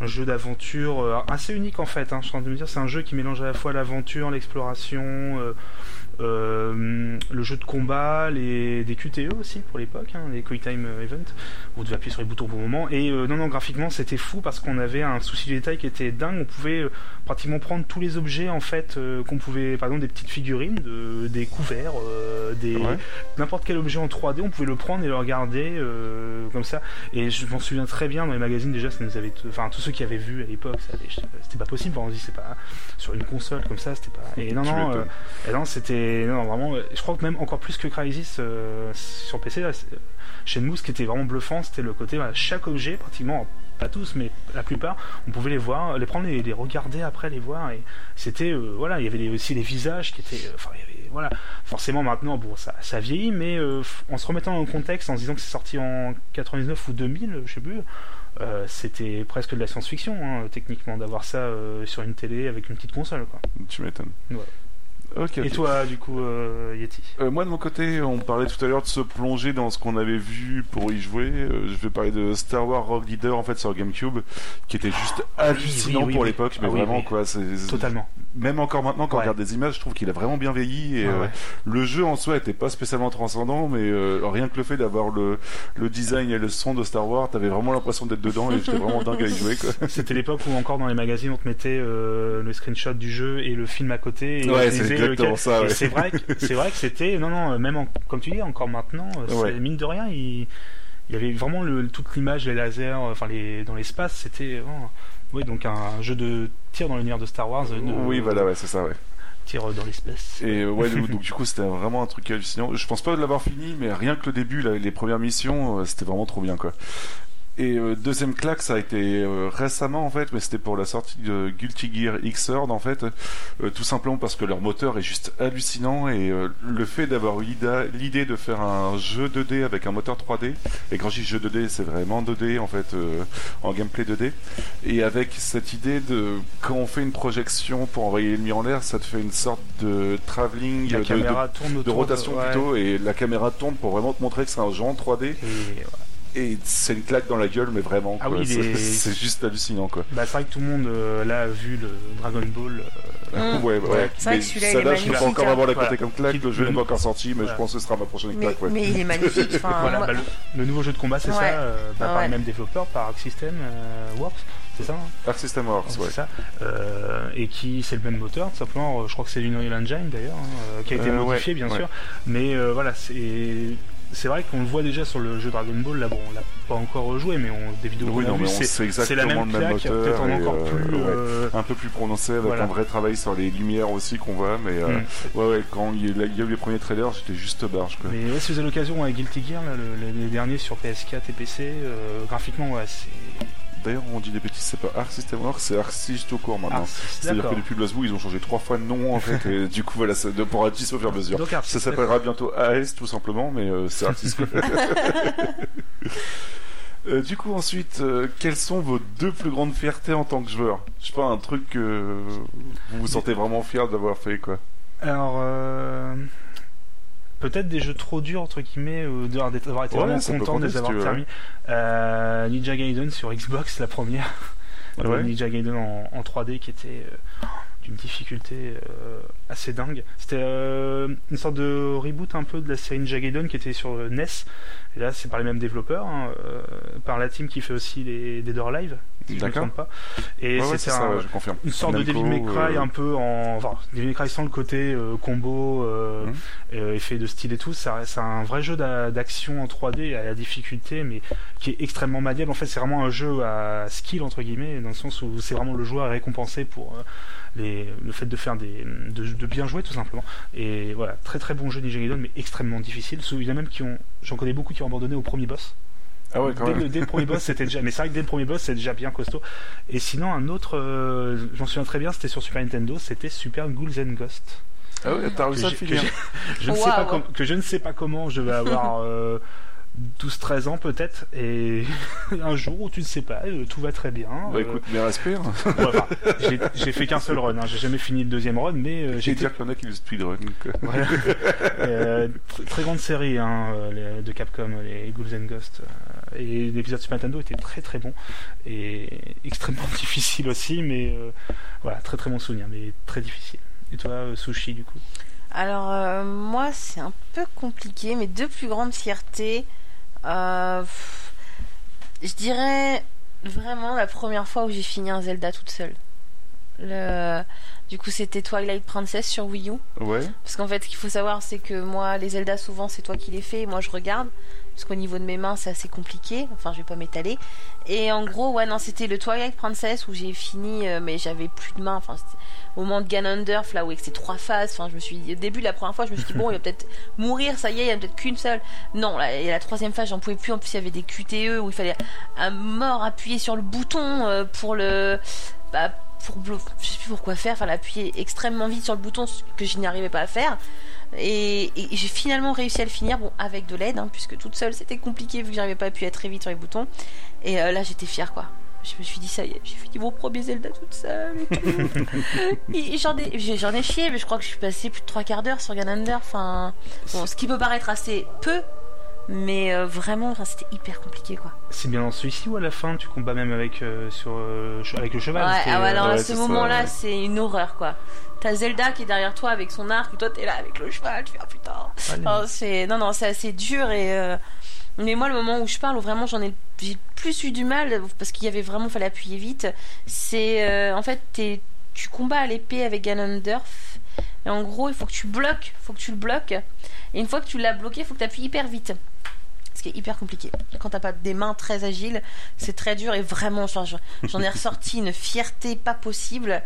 Speaker 4: un jeu d'aventure assez unique en fait. Hein, je suis en train de me dire, c'est un jeu qui mélange à la fois l'aventure, l'exploration. Euh, le jeu de combat, les, des QTE aussi pour l'époque, hein, les Quick Time Event, vous devez appuyer sur les boutons pour le moment. Et non, non, graphiquement c'était fou parce qu'on avait un souci de détail qui était dingue. On pouvait pratiquement prendre tous les objets en fait qu'on pouvait, par exemple des petites figurines, de, des couverts, des n'importe quel objet en 3D, on pouvait le prendre et le regarder comme ça. Et je m'en souviens très bien dans les magazines déjà, ça nous avait, enfin tous ceux qui avaient vu à l'époque, c'était pas possible. On se dit c'est pas sur une console comme ça, c'était pas. Et non non, euh, et non c'était non vraiment. Je crois que même encore plus que Crysis euh, sur PC, là, chez nous, ce qui était vraiment bluffant, c'était le côté chaque objet pratiquement pas tous, mais la plupart, on pouvait les voir, les prendre, les, les regarder après, les voir, et c'était, euh, voilà, il y avait aussi les visages qui étaient, enfin, il y avait, voilà, forcément maintenant, bon, ça, ça vieillit, mais euh, en se remettant en contexte, en se disant que c'est sorti en 99 ou 2000, je sais plus, euh, c'était presque de la science-fiction, hein, techniquement, d'avoir ça sur une télé avec une petite console, quoi.
Speaker 2: Tu m'étonnes. Ouais.
Speaker 4: Et toi, du coup, euh, Yeti
Speaker 2: euh, Moi, de mon côté, on parlait tout à l'heure de se plonger dans ce qu'on avait vu pour y jouer. Euh, je vais parler de Star Wars Rogue Leader, en fait, sur GameCube, qui était juste ah hallucinant pour l'époque, mais ah vraiment, quoi. C'est,
Speaker 4: Totalement.
Speaker 2: Même encore maintenant, quand on regarde des images, je trouve qu'il a vraiment bien vieilli. Et le jeu en soi était pas spécialement transcendant, mais rien que le fait d'avoir le, le design et le son de Star Wars, t'avais vraiment l'impression d'être dedans et j'étais vraiment dingue à y jouer.
Speaker 4: C'était l'époque où encore dans les magazines, on te mettait le screenshot du jeu et le film à côté. Et
Speaker 2: ouais, c'est
Speaker 4: c'est vrai c'est vrai que c'était non non même comme tu dis encore maintenant euh, mine de rien il, y avait vraiment le, toute l'image les lasers euh, enfin les dans l'espace c'était oh, oui donc un jeu de tir dans l'univers de Star Wars.
Speaker 2: oui voilà ouais c'est ça ouais
Speaker 4: tir dans l'espace.
Speaker 2: Et ouais, donc, du coup, c'était vraiment un truc hallucinant. Je pense pas de l'avoir fini, mais rien que le début, les premières missions, euh, c'était vraiment trop bien, quoi. Et euh, deuxième claque, ça a été euh, récemment en fait, mais c'était pour la sortie de Guilty Gear Xrd en fait, euh, tout simplement parce que leur moteur est juste hallucinant et le fait d'avoir eu l'idée de faire un jeu 2D avec un moteur 3D, et quand je dis jeu 2D, c'est vraiment 2D en fait, en gameplay 2D, et avec cette idée de quand on fait une projection pour envoyer l'ennemi en l'air, ça te fait une sorte de travelling, de, de, rotation plutôt, et la caméra tourne pour vraiment te montrer que c'est un jeu en 3D. Et, et c'est une claque dans la gueule, mais vraiment. Ah oui, c'est juste hallucinant, quoi.
Speaker 4: Bah, c'est vrai que tout le monde euh, là a vu le Dragon Ball.
Speaker 2: Euh, mmh. Ouais, ouais. C'est vrai que celui-là, là, je peux pas encore avoir la côté comme claque. Le jeu n'est pas encore sorti, mais je pense que ce sera ma prochaine claque.
Speaker 3: Mais, mais il est magnifique.
Speaker 4: voilà, bah, le, nouveau jeu de combat, c'est ça, euh, bah, par les mêmes développeurs, par Arc System Works. C'est ça hein
Speaker 2: Arc System Works, ouais.
Speaker 4: ça. et qui, c'est le même moteur, tout simplement. Je crois que c'est l'Unreal Engine d'ailleurs, hein, qui a été modifié, bien sûr. Mais voilà, c'est c'est vrai qu'on le voit déjà sur le jeu Dragon Ball. Là, bon, on l'a pas encore rejoué, mais on, des vidéos
Speaker 2: oui, qu'on a vues, c'est la même, claque, peut-être encore euh, plus, euh,
Speaker 4: un
Speaker 2: peu plus prononcé, avec un vrai travail sur les lumières aussi qu'on voit. Mais euh, mm. ouais, ouais, quand il y, a eu les premiers trailers, j'étais juste barge. Quoi.
Speaker 4: Mais ouais, si vous avez l'occasion avec Guilty Gear, là, le, les derniers sur PS4 et PC, graphiquement, ouais, c'est
Speaker 2: D'ailleurs, on dit des bêtises, c'est pas Arc System Works, c'est Arc tout court maintenant. C'est-à-dire que depuis Blazblue, ils ont changé trois fois de nom en fait, et du coup voilà, ça pourra être au fur et à mesure. ça s'appellera bientôt AS tout simplement, mais euh, c'est Arc euh, du coup, ensuite, euh, quelles sont vos deux plus grandes fiertés en tant que joueur? Je sais pas, un truc que vous vous sentez vraiment fier d'avoir fait, quoi.
Speaker 4: Alors, peut-être des jeux trop durs entre guillemets ou d'avoir été vraiment content de les avoir terminés. Euh, Ninja Gaiden sur Xbox la première. Ninja Gaiden en, 3D qui était euh, d'une difficulté euh, assez dingue. C'était une sorte de reboot un peu de la série Ninja Gaiden qui était sur NES. Et là, c'est par les mêmes développeurs, hein, par la team qui fait aussi les Dead or Live, si je ne me trompe pas. Et c'est une sorte de Devil May Cry un peu en, enfin, Devil May Cry sans le côté combo, euh, mmh. effet de style et tout. C'est un vrai jeu d'action en 3D à la difficulté, mais qui est extrêmement maniable. En fait, c'est vraiment un jeu à skill entre guillemets, dans le sens où c'est vraiment le joueur récompensé pour les, le fait de faire des, de, bien jouer tout simplement. Et voilà, très très bon jeu Ninja Gaiden, mais extrêmement difficile. Il y a même qui ont, j'en connais beaucoup qui ont abandonné au premier boss.
Speaker 2: Ah ouais, quand
Speaker 4: dès,
Speaker 2: même.
Speaker 4: Le, dès le premier boss, c'était déjà. Mais c'est vrai que dès le premier boss, c'est déjà bien costaud. Et sinon, un autre, euh, j'en souviens très bien, c'était sur Super Nintendo, c'était Super Ghouls and Ghosts.
Speaker 2: Ah ouais, t'as réussi à
Speaker 4: que, je, ne sais pas que je ne sais pas comment je vais avoir. Euh, 12-13 ans peut-être, et un jour où tu ne sais pas, euh, tout va très bien.
Speaker 2: Bah écoute, mais respire.
Speaker 4: j'ai fait qu'un seul run, hein. j'ai jamais fini le deuxième run, mais
Speaker 2: euh, j'ai dire qu'il y en a qui le speedrun.
Speaker 4: Voilà. euh, très grande série hein, euh, de Capcom, les Ghouls and Ghosts, et l'épisode Super Nintendo était très très bon et extrêmement difficile aussi, mais voilà, très très bon souvenir, mais très difficile. Et toi, Sushi, du coup?
Speaker 3: Alors moi c'est un peu compliqué, mes deux plus grandes fiertés, euh, je dirais vraiment la première fois où j'ai fini un Zelda toute seule. Le... Du coup, c'était Twilight Princess sur Wii U.
Speaker 2: Ouais.
Speaker 3: Parce qu'en fait, ce qu'il faut savoir, c'est que moi, les Zelda, souvent, c'est toi qui les fais et moi, je regarde. Parce qu'au niveau de mes mains, c'est assez compliqué. Enfin, je vais pas m'étaler. Et en gros, ouais, non, c'était le Twilight Princess où j'ai fini, euh, mais j'avais plus de mains. Enfin, c'était au moment de Ganondorf, là où c'était trois phases. Enfin, je me suis au début, la première fois, je me suis dit, bon, il va peut-être mourir, ça y est, il y a peut-être qu'une seule. Non, là, et la troisième phase, j'en pouvais plus. En plus, il y avait des QTE où il fallait un mort appuyer sur le bouton euh, pour le. Bah, pour je sais plus pourquoi faire, enfin l'appuyer extrêmement vite sur le bouton ce que je n'y arrivais pas à faire. Et, et j'ai finalement réussi à le finir, bon avec de l'aide, hein, puisque toute seule c'était compliqué vu que j'arrivais pas à appuyer très vite sur les boutons. Et euh, là j'étais fière quoi. Je me suis dit ça y est, j'ai fini mon premier Zelda toute seule j'en ai, j'en ai chié, mais je crois que je suis passé plus de trois quarts d'heure sur Ganander. Enfin, bon, ce qui peut paraître assez peu, mais euh, vraiment, enfin, c'était hyper compliqué quoi.
Speaker 4: C'est bien dans celui-ci ou à la fin tu combats même avec, euh, sur, euh, avec le cheval
Speaker 3: Ouais, ah alors
Speaker 4: euh,
Speaker 3: à
Speaker 2: ouais,
Speaker 3: ce
Speaker 2: c'est ça,
Speaker 3: moment-là,
Speaker 2: ouais.
Speaker 3: c'est une horreur quoi. T'as Zelda qui est derrière toi avec son arc, et toi t'es là avec le cheval, tu fais ah putain.
Speaker 4: allez.
Speaker 3: C'est non non, c'est assez dur et euh, mais moi le moment où je parle où vraiment j'en ai j'ai plus eu du mal parce qu'il y avait vraiment fallait appuyer vite. C'est euh, en fait t'es- tu combats à l'épée avec Ganondorf et en gros il faut que tu bloques, faut que tu le bloques et une fois que tu l'as bloqué, il faut que tu appuies hyper vite. Ce qui est hyper compliqué. Quand t'as pas des mains très agiles, c'est très dur et vraiment, j'en ai ressorti une fierté pas possible.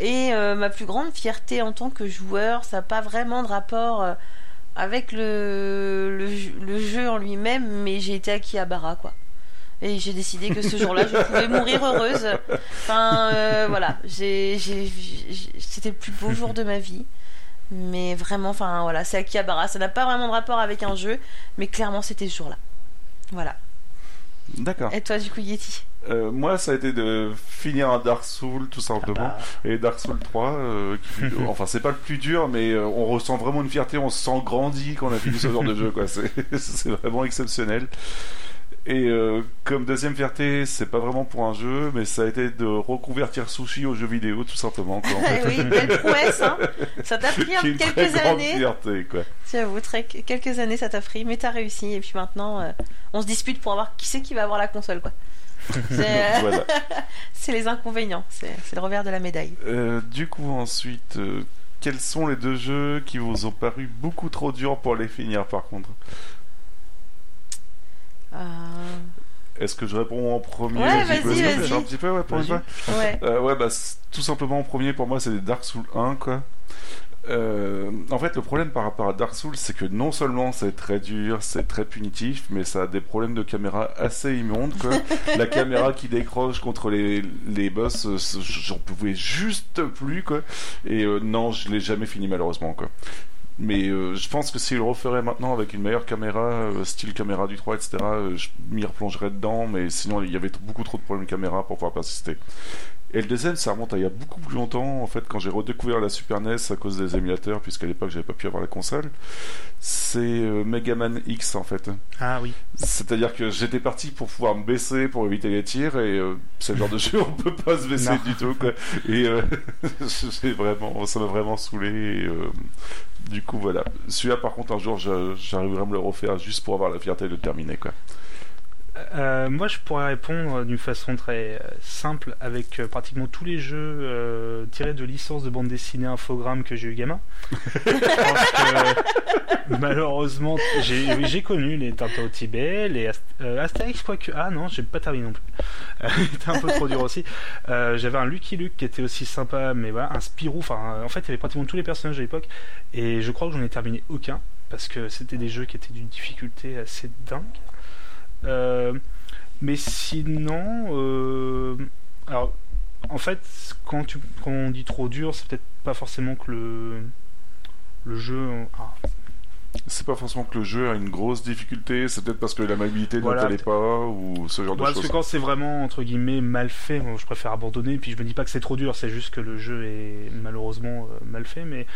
Speaker 3: Et euh, ma plus grande fierté en tant que joueur, ça n'a pas vraiment de rapport euh, avec le, le, jeu- le jeu en lui-même, mais j'ai été à Bara quoi. Et j'ai décidé que ce jour-là, je pouvais mourir heureuse. Enfin, euh, voilà, c'était le plus beau jour de ma vie. Mais vraiment, enfin voilà, c'est Akihabara. Ça n'a pas vraiment de rapport avec un jeu, mais clairement, c'était ce jour-là. Voilà.
Speaker 2: D'accord.
Speaker 3: Et toi, du coup, Yeti?
Speaker 2: Euh, moi, ça a été de finir un Dark Souls, tout simplement.
Speaker 4: Ah
Speaker 2: Et Dark Souls 3, euh, qui- enfin, c'est pas le plus dur, mais euh, on ressent vraiment une fierté, on se sent grandi quand on a fini ce genre de jeu, quoi. C'est c'est vraiment exceptionnel. Et euh, comme deuxième fierté, c'est pas vraiment pour un jeu, mais ça a été de reconvertir Sushi au jeu vidéo, tout simplement. Quoi, en fait.
Speaker 3: Eh oui, belle prouesse, hein Ça t'a pris
Speaker 2: une très
Speaker 3: quelques
Speaker 2: grande
Speaker 3: années.
Speaker 2: fierté, quoi.
Speaker 3: J'avoue, très, quelques années, ça t'a pris, mais t'as réussi. Et puis maintenant, euh, on se dispute pour avoir qui c'est qui va avoir la console, quoi. C'est euh,
Speaker 2: voilà.
Speaker 3: c'est les inconvénients, c'est le revers de la médaille.
Speaker 2: Euh, du coup, ensuite, quels sont les deux jeux qui vous ont paru beaucoup trop durs pour les finir, par contre? Est-ce que je réponds en premier?
Speaker 3: Ouais,
Speaker 2: un petit peu
Speaker 3: vas-y, vas-y.
Speaker 2: un petit peu, ouais, pour une fois
Speaker 3: ouais.
Speaker 2: Euh, ouais, bah, tout simplement, en premier, pour moi, c'est des Dark Souls 1, quoi. Euh, en fait, le problème par rapport à Dark Souls, c'est que non seulement c'est très dur, c'est très punitif, mais ça a des problèmes de caméra assez immondes, quoi. La caméra qui décroche contre les, les boss, euh, j'en pouvais juste plus, quoi. Et euh, non, je l'ai jamais fini, malheureusement, quoi. Mais euh, je pense que s'il le referait maintenant avec une meilleure caméra, euh, style caméra du 3, etc., euh, je m'y replongerais dedans, mais sinon il y avait beaucoup trop de problèmes de caméra pour pouvoir persister. Et le deuxième, ça remonte à il y a beaucoup plus longtemps, en fait, quand j'ai redécouvert la Super NES à cause des émulateurs, puisqu'à l'époque j'avais pas pu avoir la console. C'est Mega Man X, en fait.
Speaker 4: Ah oui.
Speaker 2: C'est-à-dire que j'étais parti pour pouvoir me baisser pour éviter les tirs, et c'est le genre de jeu on peut pas se baisser
Speaker 4: Non.
Speaker 2: du tout, quoi. Et j'ai vraiment, ça m'a vraiment saoulé. et, du coup, voilà. Celui-là, par contre, un jour, j'arriverai à me le refaire juste pour avoir la fierté de le terminer, quoi.
Speaker 4: Euh, moi, je pourrais répondre d'une façon très euh, simple avec euh, pratiquement tous les jeux euh, tirés de licences de bande dessinée infogramme que j'ai eu gamin. Je pense que, malheureusement, j'ai connu les Tintin au Tibet, les Ast- Astérix, quoique. Ah non, j'ai pas terminé non plus. C'était un peu trop dur aussi. J'avais un Lucky Luke qui était aussi sympa, mais voilà, un Spirou. Enfin, en fait, il y avait pratiquement tous les personnages à l'époque. Et je crois que j'en ai terminé aucun parce que c'était des jeux qui étaient d'une difficulté assez dingue. Euh, mais sinon, euh, alors, en fait, quand, tu, on dit trop dur, c'est peut-être pas forcément que le, le jeu. ah,
Speaker 2: C'est pas forcément que le jeu a une grosse difficulté, c'est peut-être parce que la mobilité
Speaker 4: Voilà.
Speaker 2: ne t'allait pas, ou ce genre de
Speaker 4: Ouais, parce que
Speaker 2: choses.
Speaker 4: quand c'est vraiment entre guillemets mal fait, moi, je préfère abandonner. Puis je me dis pas que c'est trop dur, c'est juste que le jeu est malheureusement euh, mal fait. Mais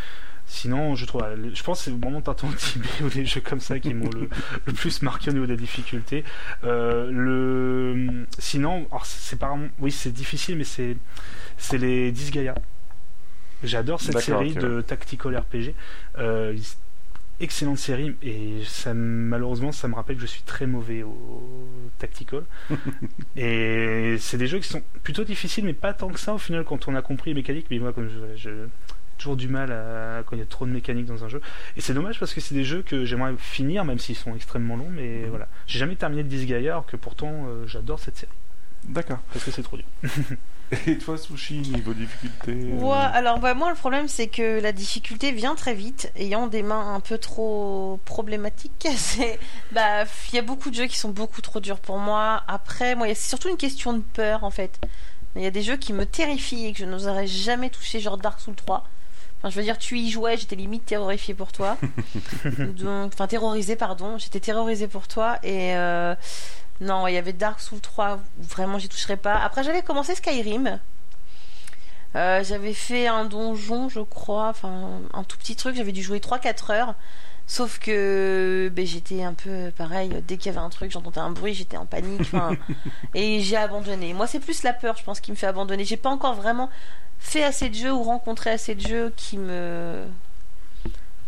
Speaker 4: sinon, je trouve, euh, je pense que c'est vraiment Tintin au Tibet ou des jeux comme ça qui m'ont le, le plus marqué au niveau des difficultés. Euh, le, sinon, alors, c'est pas, oui, c'est difficile, mais c'est, c'est les Disgaea. J'adore cette série de tactical RPG. Euh, excellente série et ça malheureusement ça me rappelle que je suis très mauvais au tactical. Et c'est des jeux qui sont plutôt difficiles mais pas tant que ça au final quand on a compris les mécaniques. Mais moi comme je, je toujours du mal à, quand il y a trop de mécaniques dans un jeu. Et c'est dommage parce que c'est des jeux que j'aimerais finir même s'ils sont extrêmement longs mais voilà. J'ai jamais terminé de Disgaea alors que pourtant euh, j'adore cette série.
Speaker 2: D'accord.
Speaker 4: Parce que c'est trop dur
Speaker 2: Et toi, Sushi, niveau difficulté euh,
Speaker 3: Ouais, alors bah, moi le problème c'est que la difficulté vient très vite, ayant des mains un peu trop problématiques. C'est, bah, il y a beaucoup de jeux qui sont beaucoup trop durs pour moi. Après, moi, c'est surtout une question de peur en fait. Il y a des jeux qui me terrifient et que je n'oserais jamais toucher, genre Dark Souls 3. Enfin, je veux dire, tu y jouais, j'étais limite terrorifié pour toi. Donc, enfin, terrorisé, pardon. J'étais terrorisé pour toi et. Euh... Non, il y avait Dark Souls 3 où vraiment j'y toucherais pas. Après, j'avais commencé Skyrim. Euh, j'avais fait un donjon, je crois, enfin un tout petit truc. J'avais dû jouer 3-4 heures. Sauf que ben, j'étais un peu pareil. Dès qu'il y avait un truc, j'entendais un bruit, j'étais en panique. et j'ai abandonné. Moi, c'est plus la peur, je pense, qui me fait abandonner. J'ai pas encore vraiment fait assez de jeux ou rencontré assez de jeux qui me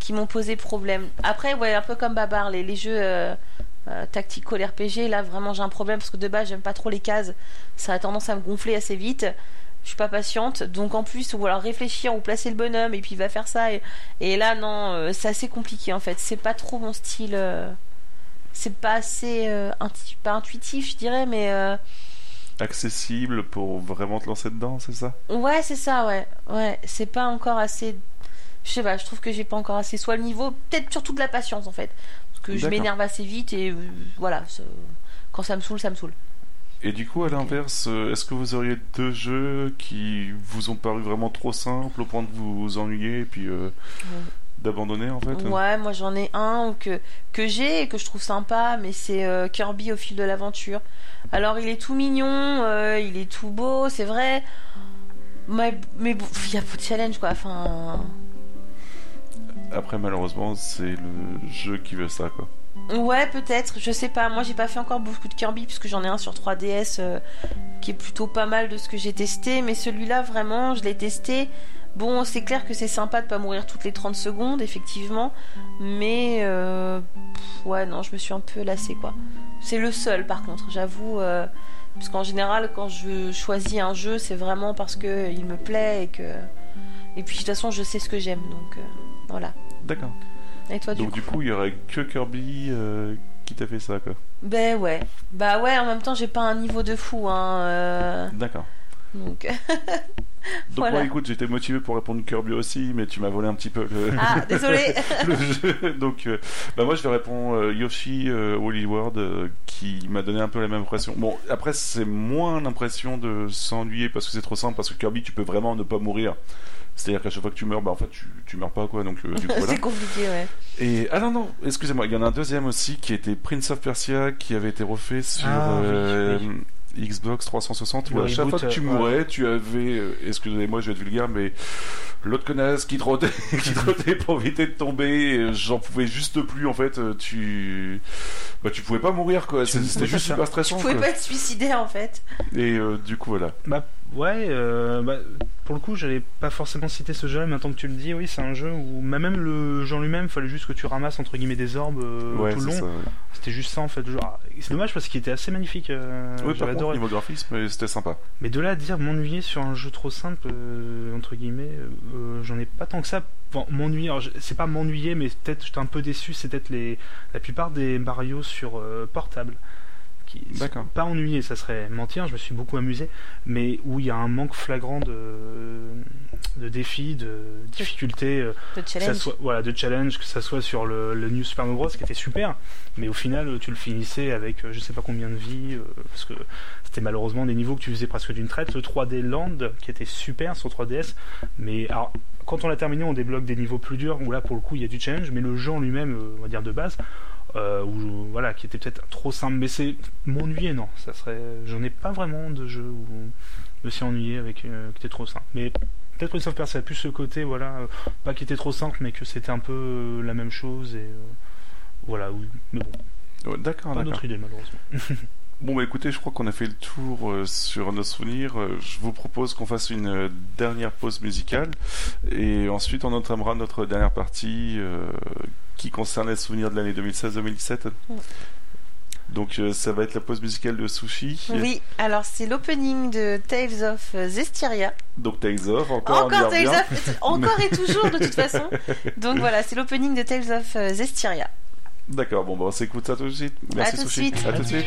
Speaker 3: qui m'ont posé problème. Après, ouais, un peu comme Babar, les, les jeux euh, euh, tactical RPG, là vraiment j'ai un problème parce que de base j'aime pas trop les cases, ça a tendance à me gonfler assez vite. Je suis pas patiente, donc en plus, ou alors réfléchir ou placer le bonhomme et puis il va faire ça. Et, là, non, euh, c'est assez compliqué en fait. C'est pas trop mon style. Euh, c'est pas assez. pas intuitif, je dirais, mais.
Speaker 2: Accessible pour vraiment te lancer dedans, c'est ça?
Speaker 3: Ouais, c'est ça, ouais. Ouais, c'est pas encore assez. Je sais pas, je trouve que j'ai pas encore assez. Soit le niveau, peut-être surtout de la patience en fait que je m'énerve assez vite et euh, voilà, quand ça me saoule, ça me saoule.
Speaker 2: Et du coup, à l'inverse, euh, est-ce que vous auriez deux jeux qui vous ont paru vraiment trop simples au point de vous ennuyer et puis euh, d'abandonner en fait?
Speaker 3: Ouais, moi j'en ai un que, que j'ai et que je trouve sympa, mais c'est Kirby au fil de l'aventure. Alors il est tout mignon, il est tout beau, c'est vrai, mais mais il y a pas de challenge quoi. Enfin,
Speaker 2: après, malheureusement, c'est le jeu qui veut ça, quoi.
Speaker 3: Ouais, peut-être, je sais pas. Moi, j'ai pas fait encore beaucoup de Kirby puisque j'en ai un sur 3DS euh, qui est plutôt pas mal de ce que j'ai testé. Mais celui-là, vraiment, je l'ai testé. Bon, c'est clair que c'est sympa de pas mourir toutes les 30 secondes, effectivement. Mais euh, ouais, non, je me suis un peu lassée, quoi. C'est le seul, par contre, j'avoue. Euh, parce qu'en général, quand je choisis un jeu, c'est vraiment parce que il me plaît et que. Et puis de toute façon, je sais ce que j'aime, donc. Voilà.
Speaker 2: D'accord.
Speaker 3: Et toi,
Speaker 2: du Donc
Speaker 3: coup
Speaker 2: du coup, il y aurait que Kirby euh, qui t'a fait ça, quoi.
Speaker 3: Ben ouais. Bah ouais, en même temps, j'ai pas un niveau de fou, hein. Euh.
Speaker 2: D'accord.
Speaker 3: Donc.
Speaker 2: Donc moi, écoute, j'étais motivé pour répondre Kirby aussi, mais tu m'as volé un petit peu le,
Speaker 3: ah, désolé.
Speaker 2: le jeu. Donc, euh, bah moi, je vais répondre Yoshi Woolly World, qui m'a donné un peu la même impression. Bon, après, c'est moins l'impression de s'ennuyer parce que c'est trop simple, parce que Kirby, tu peux vraiment ne pas mourir. C'est-à-dire qu'à chaque fois que tu meurs, bah en fait tu, tu meurs pas quoi. Donc euh,
Speaker 3: c'est compliqué, ouais.
Speaker 2: Et ah non non, excusez-moi, il y en a un deuxième aussi qui était Prince of Persia qui avait été refait sur ah, euh, Xbox 360 où à chaque fois que tu mourais, tu avais, euh, excusez-moi, je vais être vulgaire, mais l'autre connasse qui trottait, qui trottait pour éviter de tomber. J'en pouvais juste plus en fait. Tu, bah tu pouvais pas mourir quoi. C'était juste super stressant.
Speaker 3: Tu pouvais pas te suicider en fait.
Speaker 2: Et du coup voilà.
Speaker 4: Bah Ouais, euh, bah, pour le coup, j'allais pas forcément citer ce jeu, mais maintenant que tu le dis, oui, c'est un jeu où même le genre lui-même, fallait juste que tu ramasses entre guillemets des orbes euh, tout le long. C'était juste ça en fait. Ah, c'est dommage parce qu'il était assez magnifique. Euh,
Speaker 2: oui, par contre, niveau graphisme, c'était sympa.
Speaker 4: Mais de là à dire m'ennuyer sur un jeu trop simple, entre guillemets, j'en ai pas tant que ça. M'ennuyer, c'est pas m'ennuyer, mais peut-être j'étais un peu déçu, c'est peut-être les... la plupart des Mario sur portable pas ennuyé, ça serait mentir, je me suis beaucoup amusé, mais où il y a un manque flagrant de, de défis, de difficultés,
Speaker 3: euh, de challenge.
Speaker 4: soit, voilà, de challenge, que ça soit sur le, le New Super Mario Bros qui était super, mais au final tu le finissais avec euh, je sais pas combien de vies, euh, parce que c'était malheureusement des niveaux que tu faisais presque d'une traite. Le 3D Land qui était super sur 3DS, mais alors quand on l'a terminé, on débloque des niveaux plus durs où là pour le coup il y a du challenge, mais le jeu en lui-même, on va dire de base, euh, ou voilà, qui était peut-être trop simple. Mais c'est m'ennuyer, non. Ça serait, j'en ai pas vraiment de jeu où je me suis ennuyé avec euh, qui était trop simple. Mais peut-être Prince of Persia a plus ce côté, voilà, euh, pas qui était trop simple, mais que c'était un peu euh, la même chose et voilà. mais bon.
Speaker 2: D'accord,
Speaker 4: pas d'autre idée malheureusement.
Speaker 1: Bon, bah écoutez, je crois qu'on a fait le tour euh, sur nos souvenirs. Euh, je vous propose qu'on fasse une euh, dernière pause musicale et ensuite on entamera notre dernière partie euh, qui concerne les souvenirs de l'année 2016-2017.
Speaker 3: Ouais.
Speaker 1: Donc ça va être la pause musicale de Sushi.
Speaker 3: Oui, alors c'est l'opening de Tales of Zestiria.
Speaker 1: Donc Tales of, encore,
Speaker 3: Encore Tales of, encore et toujours de toute façon. Donc voilà, c'est l'opening de Tales of Zestiria.
Speaker 1: D'accord, bon, bah on s'écoute ça tout de suite. Merci
Speaker 3: tout de
Speaker 1: Sushi.
Speaker 3: suite.
Speaker 1: À tout de suite.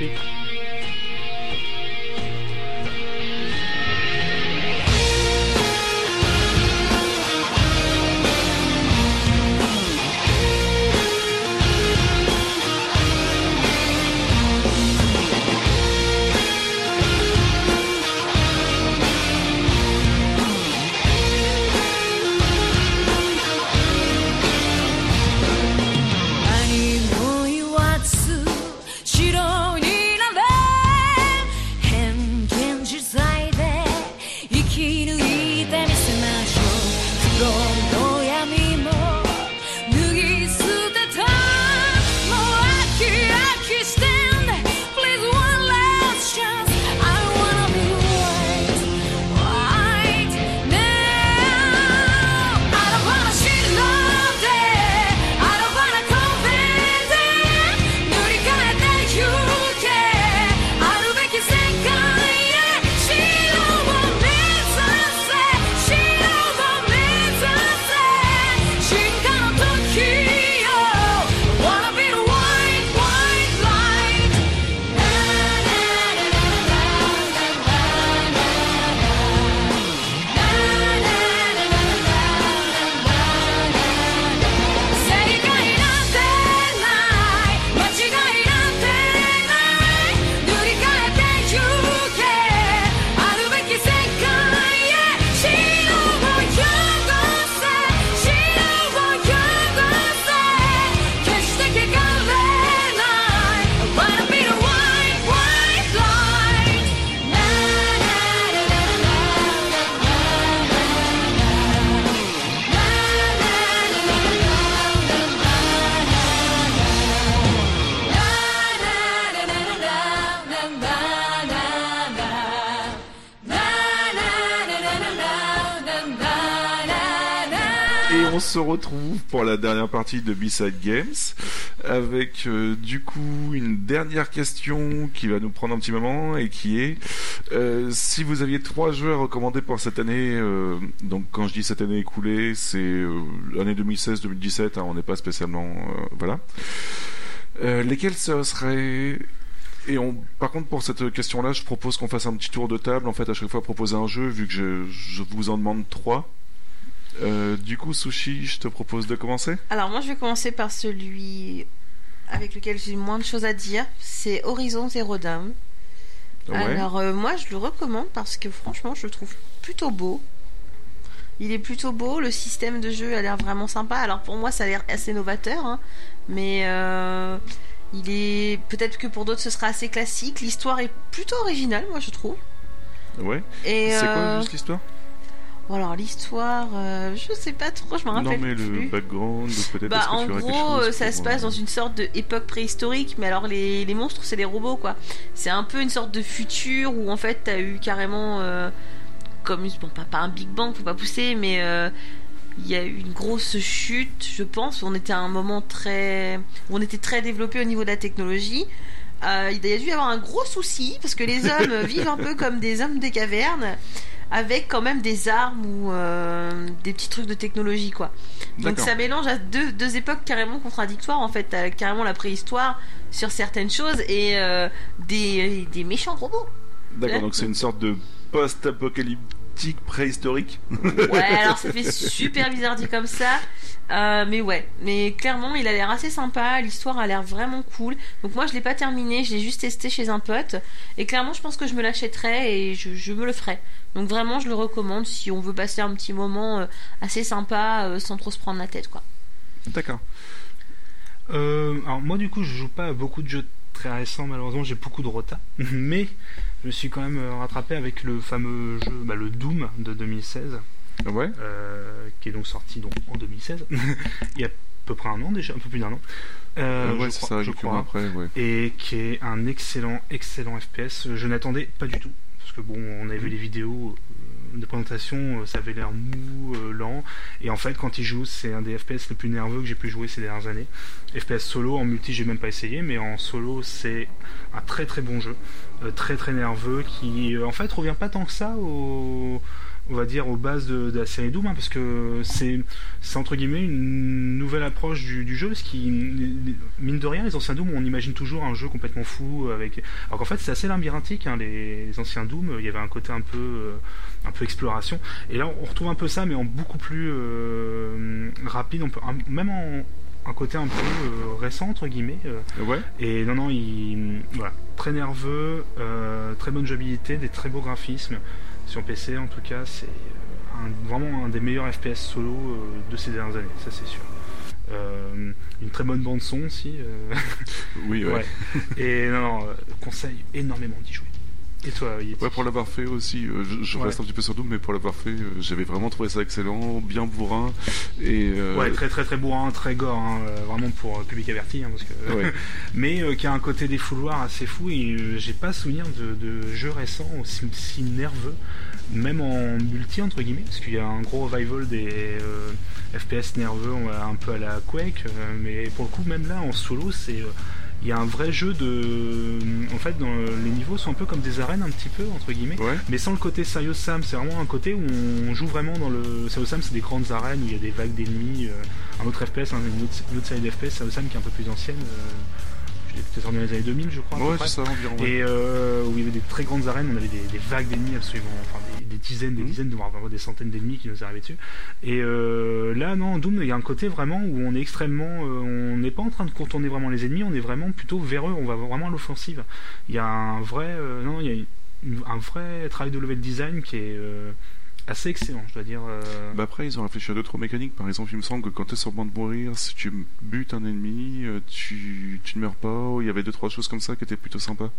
Speaker 1: De B-Side Games avec euh, du coup une dernière question qui va nous prendre un petit moment et qui est euh, si vous aviez trois jeux à recommander pour cette année, euh, donc quand je dis cette année écoulée, c'est l'année 2016-2017, hein, on n'est pas spécialement voilà. Lesquels ce seraient? Et on, par contre, pour cette question-là, je propose qu'on fasse un petit tour de table. En fait, à chaque fois, proposer un jeu, vu que je, je vous en demande trois. Euh, du coup, Sushi, je te propose de commencer.
Speaker 3: Alors moi je vais commencer par celui avec lequel j'ai moins de choses à dire. C'est Horizon Zero Dawn.
Speaker 1: Ouais.
Speaker 3: Alors euh, moi je le recommande parce que franchement je le trouve plutôt beau. Il est plutôt beau, le système de jeu a l'air vraiment sympa. Alors pour moi ça a l'air assez novateur, hein. mais euh, il est peut-être que pour d'autres ce sera assez classique. L'histoire est plutôt originale, moi je trouve.
Speaker 1: Ouais.
Speaker 3: Et
Speaker 1: C'est quoi juste l'histoire?
Speaker 3: Bon, alors l'histoire, euh, je sais pas trop, je me
Speaker 1: Non,
Speaker 3: rappelle
Speaker 1: mais
Speaker 3: plus.
Speaker 1: le background, peut-être.
Speaker 3: Bah, en gros,
Speaker 1: chose
Speaker 3: euh, ça se passe
Speaker 1: euh,
Speaker 3: dans une sorte d'époque préhistorique, mais alors les, les monstres, c'est des robots, quoi. C'est un peu une sorte de futur où, en fait, t'as eu carrément, euh, comme, bon, pas, pas un Big Bang, faut pas pousser, mais euh, il y a eu une grosse chute, je pense, où on était à un moment très... où on était très développé au niveau de la technologie. Euh, il y a dû y avoir un gros souci, parce que les hommes vivent un peu comme des hommes des cavernes, avec quand même des armes ou euh, des petits trucs de technologie, quoi. Donc ça mélange à deux, deux époques carrément contradictoires en fait. T'as carrément la préhistoire sur certaines choses et euh, des, des méchants robots.
Speaker 1: D'accord, donc c'est une sorte de post-apocalyptique préhistorique.
Speaker 3: Ouais, alors ça fait super bizarre dit comme ça. Euh, mais ouais, mais clairement il a l'air assez sympa, l'histoire a l'air vraiment cool. Donc moi je l'ai pas terminé, je l'ai juste testé chez un pote. Et clairement je pense que je me l'achèterai et je, je me le ferai. Donc vraiment je le recommande si on veut passer un petit moment euh, assez sympa euh, sans trop se prendre la tête quoi.
Speaker 1: D'accord.
Speaker 4: Euh, alors moi du coup je joue pas à beaucoup de jeux très récents malheureusement j'ai beaucoup de retard mais me suis quand même euh, rattrapé avec le fameux jeu bah, le Doom de 2016
Speaker 1: Ouais.
Speaker 4: euh, qui est donc sorti donc en 2016 il y a peu près un an déjà, un peu plus d'un an. Euh,
Speaker 2: ouais,
Speaker 4: je
Speaker 2: c'est
Speaker 4: crois,
Speaker 2: ça,
Speaker 4: je
Speaker 2: quelques
Speaker 4: crois.
Speaker 2: mois après, ouais.
Speaker 4: et qui est un excellent, excellent FPS. Je n'attendais pas du tout, parce que bon, on avait vu les vidéos de présentation, euh, ça avait l'air mou, euh, lent, et en fait, quand il joue, c'est un des FPS les plus nerveux que j'ai pu jouer ces dernières années. FPS solo, en multi, j'ai même pas essayé, mais en solo, c'est un très très bon jeu, euh, très très nerveux, qui en fait revient pas tant que ça au on va dire aux bases de, de la série Doom hein, parce que c'est c'est entre guillemets une nouvelle approche du, du jeu parce qui mine de rien les anciens Doom on imagine toujours un jeu complètement fou avec alors qu'en fait c'est assez labyrinthique hein, les, les anciens Doom il y avait un côté un peu euh, un peu exploration. Et là on retrouve un peu ça mais en beaucoup plus euh, rapide on peut, un- même en un côté un peu euh, récent entre guillemets euh,
Speaker 2: Ouais,
Speaker 4: et non, non, il, voilà, très nerveux, euh, très bonne jouabilité, des très beaux graphismes. Sur PC, en tout cas, c'est euh, vraiment un des meilleurs FPS solo euh, de ces dernières années, ça c'est sûr. Euh, une très bonne bande son aussi.
Speaker 2: oui, ouais.
Speaker 4: ouais. Et non, non, conseille énormément d'y jouer. Et toi, Yeti
Speaker 2: Ouais, pour l'avoir fait aussi, euh, je, je
Speaker 4: Ouais.
Speaker 2: reste un petit peu sur Doom, mais pour l'avoir fait, euh, j'avais vraiment trouvé ça excellent, bien bourrin, et euh,
Speaker 4: Ouais, très très très bourrin, très gore, hein, vraiment pour public averti, hein, parce que
Speaker 2: ouais.
Speaker 4: mais qui a un côté défouloir assez fou et j'ai pas souvenir de, de jeux récents aussi, si nerveux, même en multi entre guillemets, parce qu'il y a un gros revival des FPS nerveux, un peu à la Quake, mais pour le coup même là en solo c'est il y a un vrai jeu de en fait dans les niveaux sont un peu comme des arènes un petit peu entre guillemets
Speaker 2: Ouais,
Speaker 4: mais sans le côté Serious Sam, c'est vraiment un côté où on joue vraiment dans le. Serious Sam, c'est des grandes arènes où il y a des vagues d'ennemis. euh, un autre FPS, une, autre, une autre série d'FPS, Serious Sam qui est un peu plus ancienne. Euh, peut-être sorti dans les années 2000, je crois.
Speaker 2: ouais, ça environ. ouais.
Speaker 4: Et euh, où il y avait des très grandes arènes, on avait des, des vagues d'ennemis absolument, enfin des, des dizaines, des
Speaker 2: Mhm.
Speaker 4: dizaines, voire vraiment des centaines d'ennemis qui nous arrivaient dessus. Et euh, là, non, Doom, il y a un côté vraiment où on est extrêmement, euh, on n'est pas en train de contourner vraiment les ennemis, on est vraiment plutôt vers eux, on va vraiment à l'offensive. Il y a un vrai, euh, non, il y a une- un vrai travail de level design qui est assez excellent, je dois dire. euh.
Speaker 2: Bah après, ils ont réfléchi à d'autres mécaniques. Par exemple, il me semble que quand tu es sur le point de mourir, si tu butes un ennemi, euh, tu, tu ne meurs pas. Il y avait deux trois choses comme ça qui étaient plutôt sympas.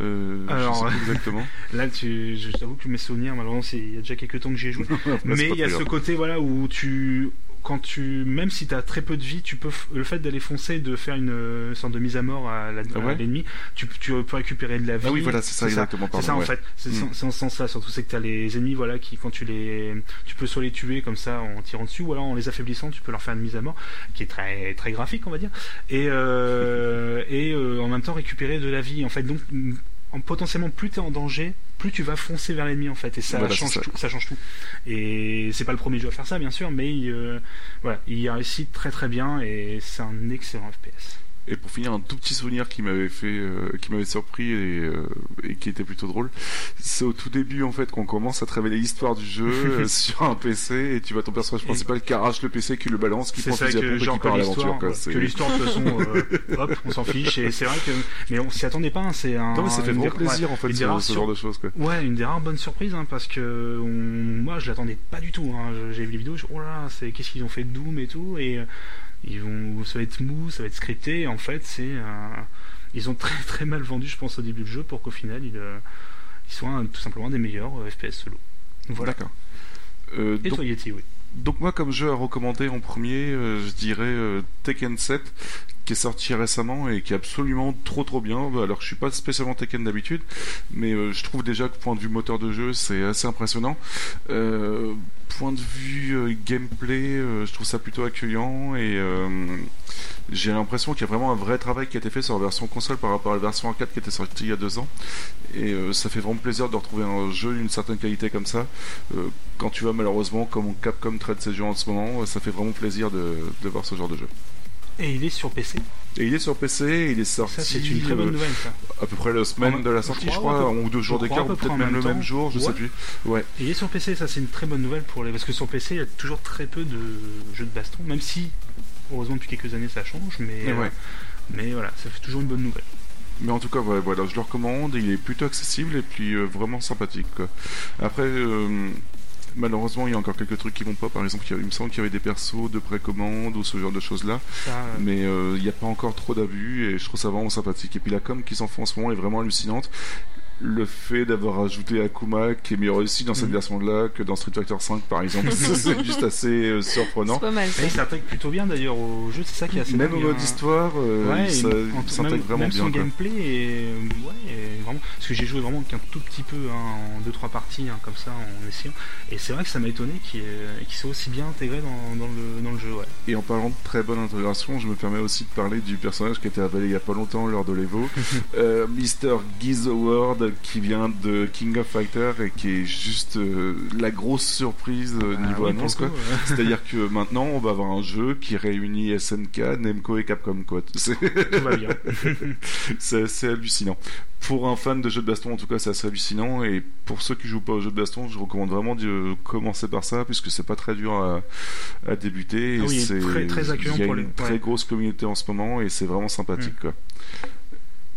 Speaker 2: Euh,
Speaker 4: Alors,
Speaker 2: je sais exactement.
Speaker 4: Là, tu, je t'avoue que mes souvenirs, malheureusement, c'est- il y a déjà quelques temps que j'y ai joué. Mais il y a ce côté voilà où tu quand tu même si tu as très peu de vie, tu peux le fait d'aller foncer de faire une euh, sorte de mise à mort à
Speaker 2: ouais
Speaker 4: l'ennemi, tu, tu peux récupérer de la vie.
Speaker 2: Ah oui, voilà, c'est ça exactement.
Speaker 4: C'est ça en fait, c'est en ce sens-là, surtout c'est que tu as les ennemis voilà qui quand tu les tu peux soit les tuer comme ça en tirant dessus ou alors en les affaiblissant, tu peux leur faire une mise à mort qui est très très graphique, on va dire. Et euh, et euh, en même temps récupérer de la vie en fait. Donc en, potentiellement plus tu es en danger, plus tu vas foncer vers l'ennemi en fait et ça
Speaker 2: Voilà, c'est
Speaker 4: change
Speaker 2: ça.
Speaker 4: tout, ça change tout. Et c'est pas le premier jeu à faire ça bien sûr, mais euh, voilà, il y a réussi très très bien et c'est un excellent FPS.
Speaker 2: Et pour finir, un tout petit souvenir qui m'avait fait, euh, qui m'avait surpris et, euh, et qui était plutôt drôle, c'est au tout début en fait qu'on commence à te révéler l'histoire du jeu euh, sur un PC et tu vois ton personnage principal qui arrache le PC, qui le balance, qui prend fusil à
Speaker 4: que
Speaker 2: pompe et qui part l'aventure.
Speaker 4: que l'histoire de toute façon, euh, hop, on s'en fiche et c'est vrai que mais on s'y attendait pas. hein, c'est un.
Speaker 2: Non mais ça fait vraiment plaisir en fait ce,
Speaker 4: rares
Speaker 2: ce genre de choses quoi.
Speaker 4: Ouais, une des rares bonnes surprises, hein, parce que on- moi je l'attendais pas du tout. Hein. J'ai vu les vidéos, je oh là, là, c'est qu'est-ce qu'ils ont fait de Doom et tout, et euh, ils vont, ça va être mou, ça va être scripté. Et en fait, c'est, euh, ils ont très très mal vendu, je pense, au début du jeu pour qu'au final, ils, euh, ils soient un- tout simplement des meilleurs euh, FPS solo. Voilà.
Speaker 2: D'accord. Euh,
Speaker 4: Et
Speaker 2: donc,
Speaker 4: toi, Yeti, oui.
Speaker 2: donc moi comme jeu à recommander en premier, euh, je dirais euh, Tekken 7 qui est sorti récemment et qui est absolument trop trop bien. Bah, Alors je suis pas spécialement Tekken d'habitude, mais euh, je trouve déjà que point de vue moteur de jeu c'est assez impressionnant. Euh, point de vue euh, gameplay, je trouve ça plutôt accueillant et j'ai l'impression qu'il y a vraiment un vrai travail qui a été fait sur la version console par rapport à la version arcade qui était sortie il y a deux ans. Et ça fait vraiment plaisir de retrouver un jeu d'une certaine qualité comme ça. Quand tu vois malheureusement comment Capcom traite ces jeux en ce moment, ça fait vraiment plaisir de voir ce genre de jeu.
Speaker 4: Et il est sur PC.
Speaker 2: Et il est sur PC, il est sorti
Speaker 4: Ça, c'est une très bonne
Speaker 2: euh,
Speaker 4: nouvelle, ça.
Speaker 2: à peu près la semaine
Speaker 4: En-
Speaker 2: de la sortie, je crois, ou deux jours d'écart, ou peut-être même le même jour, je sais
Speaker 4: Ouais.
Speaker 2: plus. Ouais.
Speaker 4: Et il est sur PC, ça c'est une très bonne nouvelle pour les. Parce que sur PC, il y a toujours très peu de jeux de baston, même si, heureusement, depuis quelques années ça change, mais,
Speaker 2: Et
Speaker 4: euh,
Speaker 2: ouais.
Speaker 4: mais voilà, ça fait toujours une bonne nouvelle.
Speaker 2: Mais en tout cas, ouais, voilà, je le recommande. Il est plutôt accessible et puis euh, vraiment sympathique. Quoi. Après, euh, malheureusement, il y a encore quelques trucs qui vont pas. Par exemple, il, me semble qu'il y avait des persos de précommande ou ce genre de choses-là. Mais euh, il n'y a pas encore trop d'abus et je trouve ça vraiment sympathique. Et puis la com qu'ils en font en ce moment est vraiment hallucinante. Le fait d'avoir ajouté Akuma qui est mieux réussi dans cette
Speaker 4: Mhm.
Speaker 2: version-là que dans Street Fighter 5 par exemple, c'est juste assez euh, surprenant.
Speaker 3: C'est pas mal.
Speaker 4: Et
Speaker 3: ça.
Speaker 4: il s'intègre plutôt bien d'ailleurs au jeu, c'est ça qui est assez
Speaker 2: Même au mode histoire, euh,
Speaker 4: Ouais,
Speaker 2: ça,
Speaker 4: et en-
Speaker 2: il s'intègre vraiment
Speaker 4: même
Speaker 2: bien.
Speaker 4: son
Speaker 2: quoi.
Speaker 4: gameplay est, ouais, est vraiment parce que j'ai joué vraiment qu'un tout petit peu hein, en deux trois parties hein, comme ça en essayant et c'est vrai que ça m'a étonné qu'il qu'il soit aussi bien intégré dans, dans le, dans le jeu ouais.
Speaker 2: Et en parlant de très bonne intégration, je me permets aussi de parler du personnage qui a été révélé il y a pas longtemps lors de l'Evo, euh, Mr. Giz Qui vient de King of Fighter et qui est juste euh, la grosse surprise euh,
Speaker 4: Ah,
Speaker 2: niveau
Speaker 4: oui,
Speaker 2: annonce. Quoi. C'est-à-dire que maintenant, on va avoir un jeu qui réunit SNK, Nemco et Capcom. Quoi. C'est
Speaker 4: tout va bien
Speaker 2: c'est assez hallucinant. Pour un fan de jeux de baston, en tout cas, c'est assez hallucinant. Et pour ceux qui jouent pas aux jeux de baston, je recommande vraiment de commencer par ça, puisque c'est pas très dur à, à débuter.
Speaker 4: Ah
Speaker 2: et
Speaker 4: oui,
Speaker 2: c'est
Speaker 4: très- très accueillant
Speaker 2: Il y a
Speaker 4: pour
Speaker 2: une
Speaker 4: les-
Speaker 2: très
Speaker 4: ouais.
Speaker 2: grosse communauté en ce moment, et c'est vraiment sympathique. Quoi.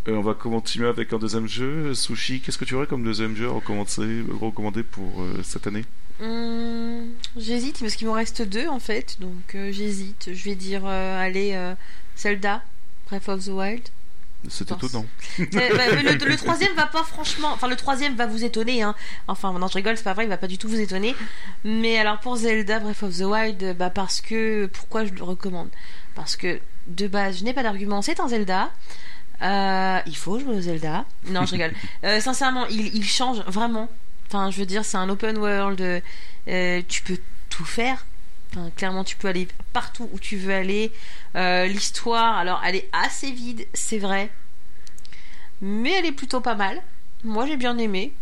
Speaker 2: On va continuer avec un deuxième jeu. Sushi, qu'est-ce que tu aurais comme deuxième jeu à recommander, recommander pour euh, cette année?
Speaker 3: Hum, j'hésite parce qu'il m'en reste deux en fait, donc euh, j'hésite. Je vais dire euh, allez Zelda, Breath of the Wild.
Speaker 2: C'est
Speaker 3: Pense.
Speaker 2: étonnant.
Speaker 3: Bah, le, le troisième va pas franchement, enfin le troisième va vous étonner. Hein. Enfin non je rigole, c'est pas vrai, il va pas du tout vous étonner. Mais alors pour Zelda Breath of the Wild, bah parce que pourquoi je le recommande? Parce que de base je n'ai pas d'argument, c'est un Zelda. Euh, il faut jouer au Zelda. Non, je rigole. Euh, sincèrement, il, il change vraiment. Enfin, je veux dire, c'est un open world. euh, tu peux tout faire. Enfin, clairement, tu peux aller partout où tu veux aller. L'histoire, alors, elle est assez vide, c'est vrai. Mais elle est plutôt pas mal. Moi, j'ai bien aimé.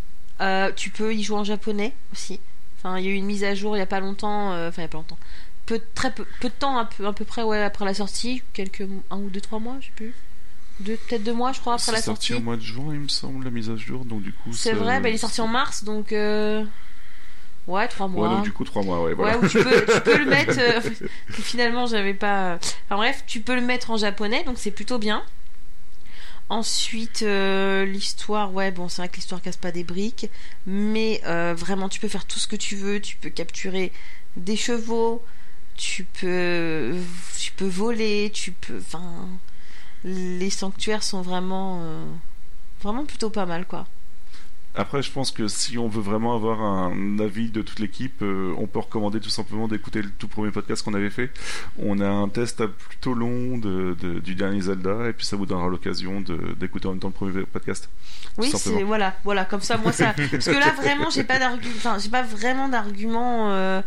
Speaker 3: Tu peux y jouer en japonais aussi. Enfin, il y a eu une mise à jour il y a pas longtemps. Enfin, il y a pas longtemps. Peu, très peu, peu de temps, à peu, à peu près, ouais, après la sortie. Quelques, un ou deux, trois mois, je sais plus. Deux, peut-être deux mois, je crois, après
Speaker 2: C'est
Speaker 3: la
Speaker 2: sorti
Speaker 3: sortie.
Speaker 2: au mois de juin, il me semble, la mise à jour. Donc du coup,
Speaker 3: C'est vrai, bah, il est sorti en mars, donc. euh, Ouais, trois mois.
Speaker 2: Ouais, donc du coup, trois mois, ouais. Voilà.
Speaker 3: Ouais, ou tu peux, tu peux le mettre. euh, Finalement, j'avais pas. Enfin bref, tu peux le mettre en japonais, donc c'est plutôt bien. Ensuite, euh, l'histoire, ouais, bon, c'est vrai que l'histoire casse pas des briques, mais euh, vraiment, tu peux faire tout ce que tu veux. Tu peux capturer des chevaux, tu peux, tu peux voler, tu peux, enfin, les sanctuaires sont vraiment, euh, vraiment plutôt pas mal, quoi.
Speaker 2: Après, je pense que si on veut vraiment avoir un avis de toute l'équipe, euh, on peut recommander tout simplement d'écouter le tout premier podcast qu'on avait fait. On a un test plutôt long de, de- du dernier Zelda, et puis ça vous donnera l'occasion d'écouter en même temps le premier podcast.
Speaker 3: Oui, voilà, voilà, comme ça, moi ça, parce que là vraiment, j'ai pas d'argument, j'ai pas vraiment d'argument euh,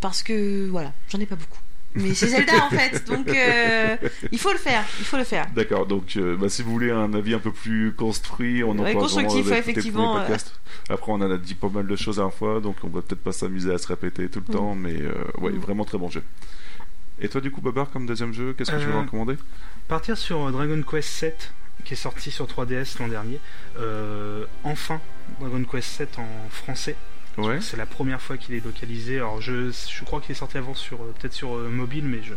Speaker 3: parce que voilà, j'en ai pas beaucoup. Mais c'est Zelda en fait, donc euh, il faut le faire, il faut le faire.
Speaker 2: D'accord, donc euh, bah, si vous voulez un avis un peu plus construit, on en
Speaker 3: Ouais, constructif, ouais, effectivement,
Speaker 2: podcast. Après, on en a dit pas mal de choses à la fois, donc on va peut-être pas s'amuser à se répéter tout le
Speaker 3: Mm.
Speaker 2: temps, mais euh, ouais,
Speaker 3: Mm.
Speaker 2: vraiment très bon jeu. Et toi, du coup, Babar, comme deuxième jeu, qu'est-ce que tu veux
Speaker 4: Euh,
Speaker 2: recommander?
Speaker 4: Partir sur euh, Dragon Quest 7 qui est sorti sur 3DS l'an dernier. Euh, enfin, Dragon Quest 7 en français.
Speaker 2: Ouais.
Speaker 4: C'est la première fois qu'il est localisé. Alors je, je crois qu'il est sorti avant sur euh, peut-être sur euh, mobile, mais je,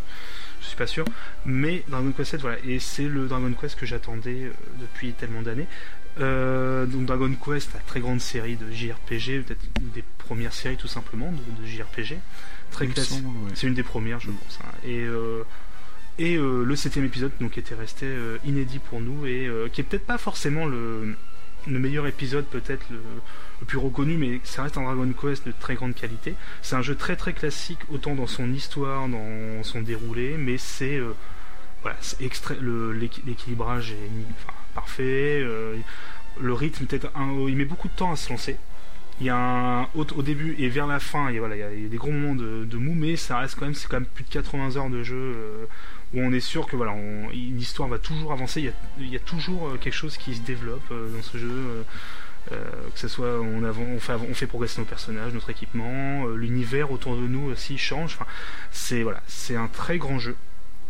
Speaker 4: je suis pas sûr. Mais Dragon Quest 7, voilà, et c'est le Dragon Quest que j'attendais euh, depuis tellement d'années. Euh, donc Dragon Quest, la très grande série de JRPG, peut-être une des premières séries tout simplement de, de JRPG, très classique.
Speaker 2: ouais.
Speaker 4: C'est une des premières, je pense. hein. Et, euh, et euh, le septième épisode, donc, était resté inédit pour nous et qui est peut-être pas forcément le, le meilleur épisode, peut-être le, plus reconnu, mais ça reste un Dragon Quest de très grande qualité. C'est un jeu très très classique, autant dans son histoire, dans son déroulé, mais c'est euh, voilà, l'équilibrage est parfait. euh, le rythme, peut-être, un- il met beaucoup de temps à se lancer. Il y a un au, début et vers la fin, il y a, il y a, des gros moments de, de mou, mais ça reste quand même, c'est quand même plus de 80 heures de jeu euh, où on est sûr que voilà, on- l'histoire va toujours avancer. Il y a, il y a toujours euh, quelque chose qui se développe euh, dans ce jeu. euh, que ce soit on, on, fait, avan- on fait progresser nos personnages, notre équipement, euh, l'univers autour de nous aussi change. Enfin, c'est voilà, c'est un très grand jeu.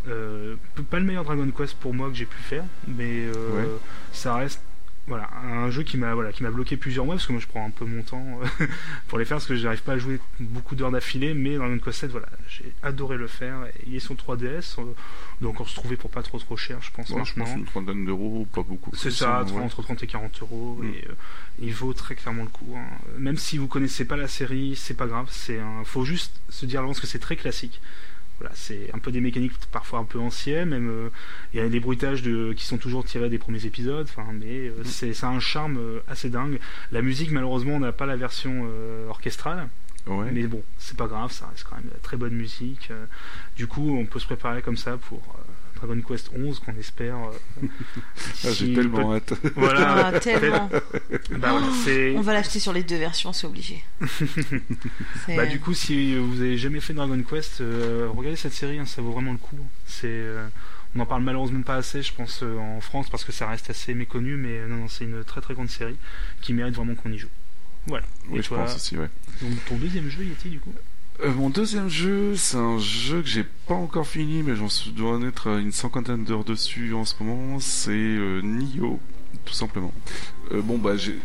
Speaker 4: Euh, pas le meilleur Dragon Quest pour moi que j'ai pu faire, mais
Speaker 2: Ouais.
Speaker 4: ça reste voilà un jeu qui m'a voilà qui m'a bloqué plusieurs mois parce que moi je prends un peu mon temps euh, pour les faire parce que j'arrive pas à jouer beaucoup d'heures d'affilée mais Dragon Quest 7 voilà j'ai adoré le faire il est sur 3DS euh, donc on se trouvait pour pas trop trop cher je pense
Speaker 2: Ouais, je pense une trentaine d'euros, pas beaucoup.
Speaker 4: c'est ça,
Speaker 2: ouais.
Speaker 4: entre 30 et 40 euros,
Speaker 2: Mm.
Speaker 4: et euh, il vaut très clairement le coup. hein. Même si vous connaissez pas la série, c'est pas grave, c'est un... faut juste se dire à l'avance que c'est très classique. Voilà, c'est un peu des mécaniques parfois un peu anciennes, même euh, il y a des bruitages de, qui sont toujours tirés des premiers épisodes, mais euh, c'est ça a un charme euh, assez dingue. La musique, malheureusement, on n'a pas la version orchestrale,
Speaker 2: Ouais.
Speaker 4: mais bon, c'est pas grave, ça reste quand même de la très bonne musique. du coup, on peut se préparer comme ça pour Dragon Quest 11 qu'on espère. euh,
Speaker 2: Ah, J'ai tellement
Speaker 4: peu-
Speaker 2: hâte.
Speaker 4: Voilà,
Speaker 3: Ah, tellement.
Speaker 4: Bah, voilà, c'est.
Speaker 3: On va l'acheter sur les deux versions, c'est obligé.
Speaker 4: Bah, du coup, si vous avez jamais fait Dragon Quest, euh, regardez cette série, hein, ça vaut vraiment le coup. C'est, euh, on en parle malheureusement pas assez, je pense, euh, en France parce que ça reste assez méconnu, mais euh, non, non, c'est une très très grande série qui mérite vraiment qu'on y joue. Voilà.
Speaker 2: Oui,
Speaker 4: Et
Speaker 2: je
Speaker 4: toi,
Speaker 2: pense aussi, ouais.
Speaker 4: donc, ton deuxième jeu, Yeti, du coup?
Speaker 2: Euh, mon deuxième jeu, c'est un jeu que j'ai pas encore fini, mais j'en suis- dois en être à une cinquantaine d'heures dessus en ce moment. C'est euh, Nioh, tout simplement. Euh, bon, bah, j'ai.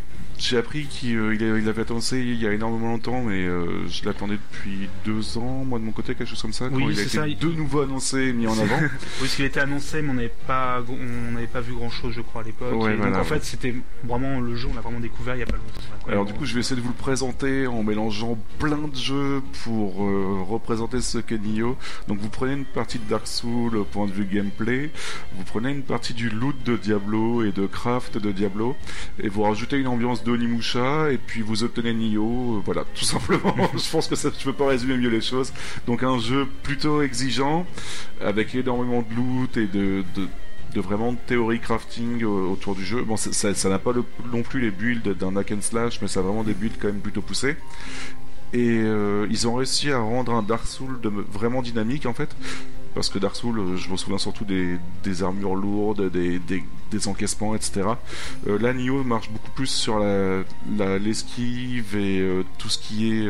Speaker 2: J'ai appris qu'il euh, il avait annoncé il y a énormément longtemps, mais je l'attendais depuis deux ans, moi de mon côté, quelque chose comme ça, quand
Speaker 4: Oui,
Speaker 2: il a été
Speaker 4: ça, il-
Speaker 2: de nouveau annoncé et mis en avant.
Speaker 4: Oui, parce qu'il était annoncé, mais on n'avait pas, on n'avait pas vu grand chose, je crois, à l'époque.
Speaker 2: Ouais,
Speaker 4: donc, en fait, c'était vraiment le jeu, on l'a vraiment découvert il y a pas longtemps.
Speaker 2: Alors du coup, je vais essayer de vous le présenter en mélangeant plein de jeux pour euh, représenter ce qu'est Nioh. Donc vous prenez une partie de Dark Souls au point de vue gameplay, vous prenez une partie du loot de Diablo et de craft de Diablo, et vous rajoutez une ambiance d'Onimusha, et puis vous obtenez Nioh, euh, voilà, tout simplement. je pense que ça, je peux pas résumer mieux les choses. Donc un jeu plutôt exigeant, avec énormément de loot et de, de de vraiment théorie crafting euh, autour du jeu. Bon, ça n'a pas non plus les builds d'un hack and slash, mais ça a vraiment des builds quand même plutôt poussés. Et euh, ils ont réussi à rendre un Dark vraiment dynamique en fait. Parce que Dark euh, je me souviens surtout des, armures lourdes, des, des, encaissements, etc. Euh, là, Nioh marche beaucoup plus sur la l'esquive et tout ce qui est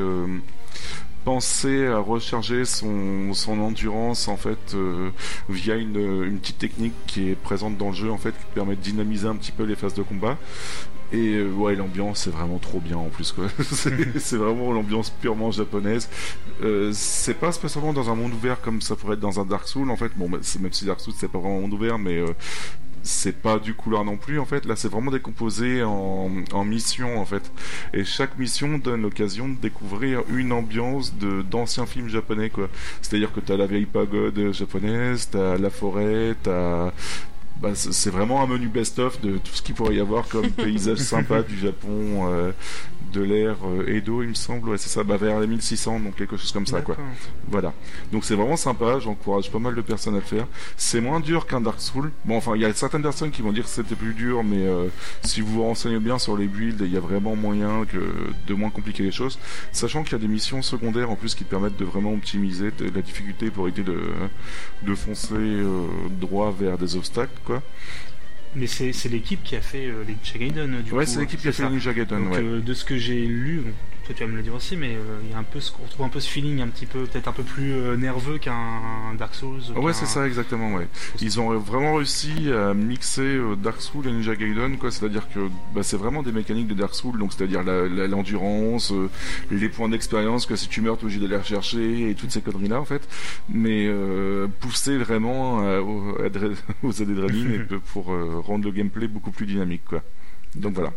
Speaker 2: pensé à recharger son, son endurance en fait euh, via une, une petite technique qui est présente dans le jeu en fait qui permet de dynamiser un petit peu les phases de combat. Et euh, ouais l'ambiance c'est vraiment trop bien en plus quoi. C'est vraiment l'ambiance purement japonaise. Euh, c'est pas spécialement dans un monde ouvert comme ça pourrait être dans un Dark Souls en fait. Bon bah, même si Dark Souls c'est pas vraiment un monde ouvert mais euh, c'est pas du couloir non plus en fait. Là c'est vraiment décomposé en, en missions en fait. Et chaque mission donne l'occasion de découvrir une ambiance de d'anciens films japonais quoi. C'est à dire que t'as la vieille pagode japonaise t'as la forêt t'as bah, c'est vraiment un menu best-of de tout ce qu'il pourrait y avoir comme paysage sympa du Japon euh, de l'ère euh, Edo, il me semble. Ouais, c'est ça, bah, vers les 1600, donc quelque chose comme ça, quoi. Voilà. Donc c'est vraiment sympa, j'encourage pas mal de personnes à le faire. C'est moins dur qu'un Dark Souls. Bon, enfin, il y a certaines personnes qui vont dire que c'était plus dur, mais euh, si vous vous renseignez bien sur les builds, il y a vraiment moyen que de moins compliquer les choses. Sachant qu'il y a des missions secondaires en plus qui permettent de vraiment optimiser la difficulté pour éviter de, de foncer euh, droit vers des obstacles, quoi.
Speaker 4: Mais c'est l'équipe qui a fait euh, les Ninja Gaiden, du
Speaker 2: ouais,
Speaker 4: coup.
Speaker 2: c'est l'équipe qui a fait
Speaker 4: ça.
Speaker 2: Ninja Gaiden, ouais.
Speaker 4: euh, de ce que j'ai lu, bon, toi tu vas me le dire aussi, mais euh, il y a un peu, ce- on retrouve un peu ce feeling un petit peu, peut-être un peu plus euh, nerveux qu'un Dark Souls.
Speaker 2: Ah ouais, c'est ça, exactement, ouais. Ils ont vraiment réussi à mixer euh, Dark Souls et Ninja Gaiden, quoi. C'est-à-dire que bah, c'est vraiment des mécaniques de Dark Souls, donc c'est-à-dire l'endurance, les points d'expérience que si tu meurs, t'es obligé d'aller rechercher et toutes ces conneries-là, en fait. Mais euh, pousser vraiment aux, aux adrénalines pour euh, rendre le gameplay beaucoup plus dynamique, quoi. Donc voilà,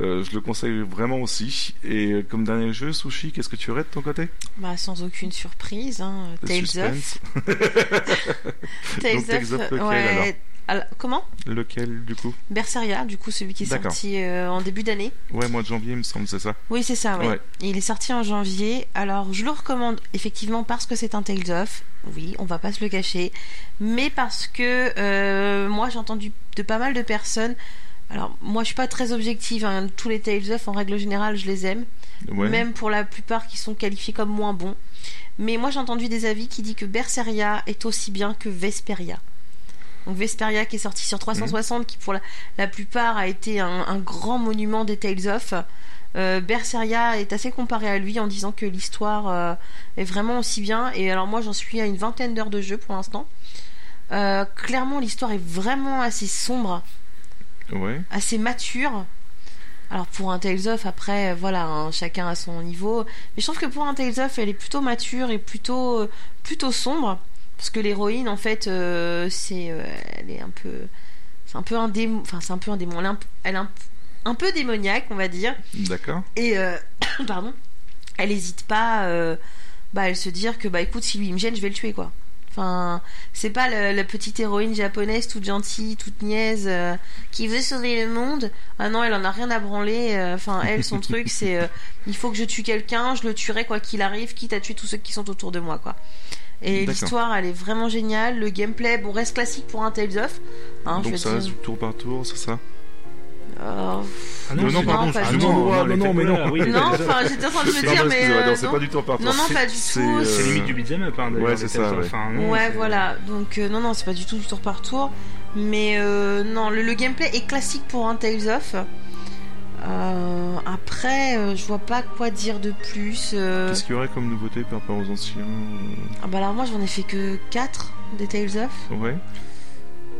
Speaker 2: Euh, je le conseille vraiment aussi. Et comme dernier jeu, Sushi, qu'est-ce que tu aurais de ton côté?
Speaker 3: Bah, sans aucune surprise, hein.
Speaker 2: Le
Speaker 3: Tales of. Tales
Speaker 2: Donc, Tales of
Speaker 3: of,
Speaker 2: lequel,
Speaker 3: ouais. Alors, comment?
Speaker 2: Lequel, du coup?
Speaker 3: Berseria, du coup, celui qui est sorti euh, en début d'année.
Speaker 2: Ouais, mois de janvier, il me semble, c'est ça.
Speaker 3: Oui, c'est ça, ouais.
Speaker 2: Ouais.
Speaker 3: Il est sorti en janvier. Alors, je le recommande effectivement parce que c'est un Tales of. Oui, on va pas se le cacher. Mais parce que euh, moi, j'ai entendu de pas mal de personnes. Alors, moi, je suis pas très objective. hein. Tous les Tales of, en règle générale, je les aime.
Speaker 2: Ouais.
Speaker 3: Même pour la plupart qui sont qualifiés comme moins bons. Mais moi, j'ai entendu des avis qui disent que Berseria est aussi bien que Vesperia. Donc Vesperia qui est sorti sur 360, qui pour la, la plupart a été un, un grand monument des Tales of. Euh, Berseria est assez comparé à lui en disant que l'histoire euh, est vraiment aussi bien. Et alors moi j'en suis à une vingtaine d'heures de jeu pour l'instant. Euh, clairement l'histoire est vraiment assez sombre,
Speaker 2: Ouais.
Speaker 3: assez mature. Alors pour un Tales of, après, euh, voilà, hein, chacun à son niveau. Mais je trouve que pour un Tales of, elle est plutôt mature et plutôt, euh, plutôt sombre. Parce que l'héroïne, en fait, euh, c'est, euh, elle est un peu, c'est un peu un démon. Enfin, c'est un peu un démon. Elle est un, elle est un, un peu démoniaque, on va dire.
Speaker 2: D'accord.
Speaker 3: Et euh, pardon, elle n'hésite pas bah elle se dire que bah écoute si lui il me gêne je vais le tuer quoi. Enfin, c'est pas le- la petite héroïne japonaise toute gentille, toute niaise, euh, qui veut sauver le monde. Ah non, elle en a rien à branler. euh, Enfin, elle, son truc, c'est euh, il faut que je tue quelqu'un, je le tuerai quoi qu'il arrive, quitte à tuer tous ceux qui sont autour de moi, quoi. Et l'histoire, elle est vraiment géniale. Le gameplay, bon, reste classique pour un Tales of. Hein,
Speaker 2: Donc ça
Speaker 3: dire.
Speaker 2: reste du tour par tour, c'est ça?
Speaker 3: Euh,
Speaker 4: Ah
Speaker 2: Non, non, pardon,
Speaker 3: pas
Speaker 4: ah
Speaker 3: du
Speaker 4: non,
Speaker 3: tout.
Speaker 4: non,
Speaker 2: Ah, non, non, mais non.
Speaker 4: oui,
Speaker 3: non, enfin, j'étais en train de me
Speaker 2: Non,
Speaker 3: dire,
Speaker 2: non,
Speaker 3: mais euh,
Speaker 2: non, c'est
Speaker 3: non.
Speaker 2: pas du tour par tour.
Speaker 3: Non, non,
Speaker 2: c'est-
Speaker 3: pas du
Speaker 2: c'est,
Speaker 3: tout,
Speaker 2: euh,
Speaker 4: C'est limite du beat'em up, hein,
Speaker 2: Ouais, c'est ça, ouais.
Speaker 4: Enfin, non,
Speaker 3: Ouais,
Speaker 4: c'est-
Speaker 3: voilà. Donc euh, non, non, c'est pas du tout du tour par tour. Mais euh, non, le, le gameplay est classique pour un Tales of. Euh, après, euh, je vois pas quoi dire de plus. euh.
Speaker 2: Qu'est-ce qu'il y aurait comme nouveauté par rapport aux anciens euh,
Speaker 3: Ah bah alors moi, j'en ai fait que 4 des Tales of.
Speaker 2: Ouais.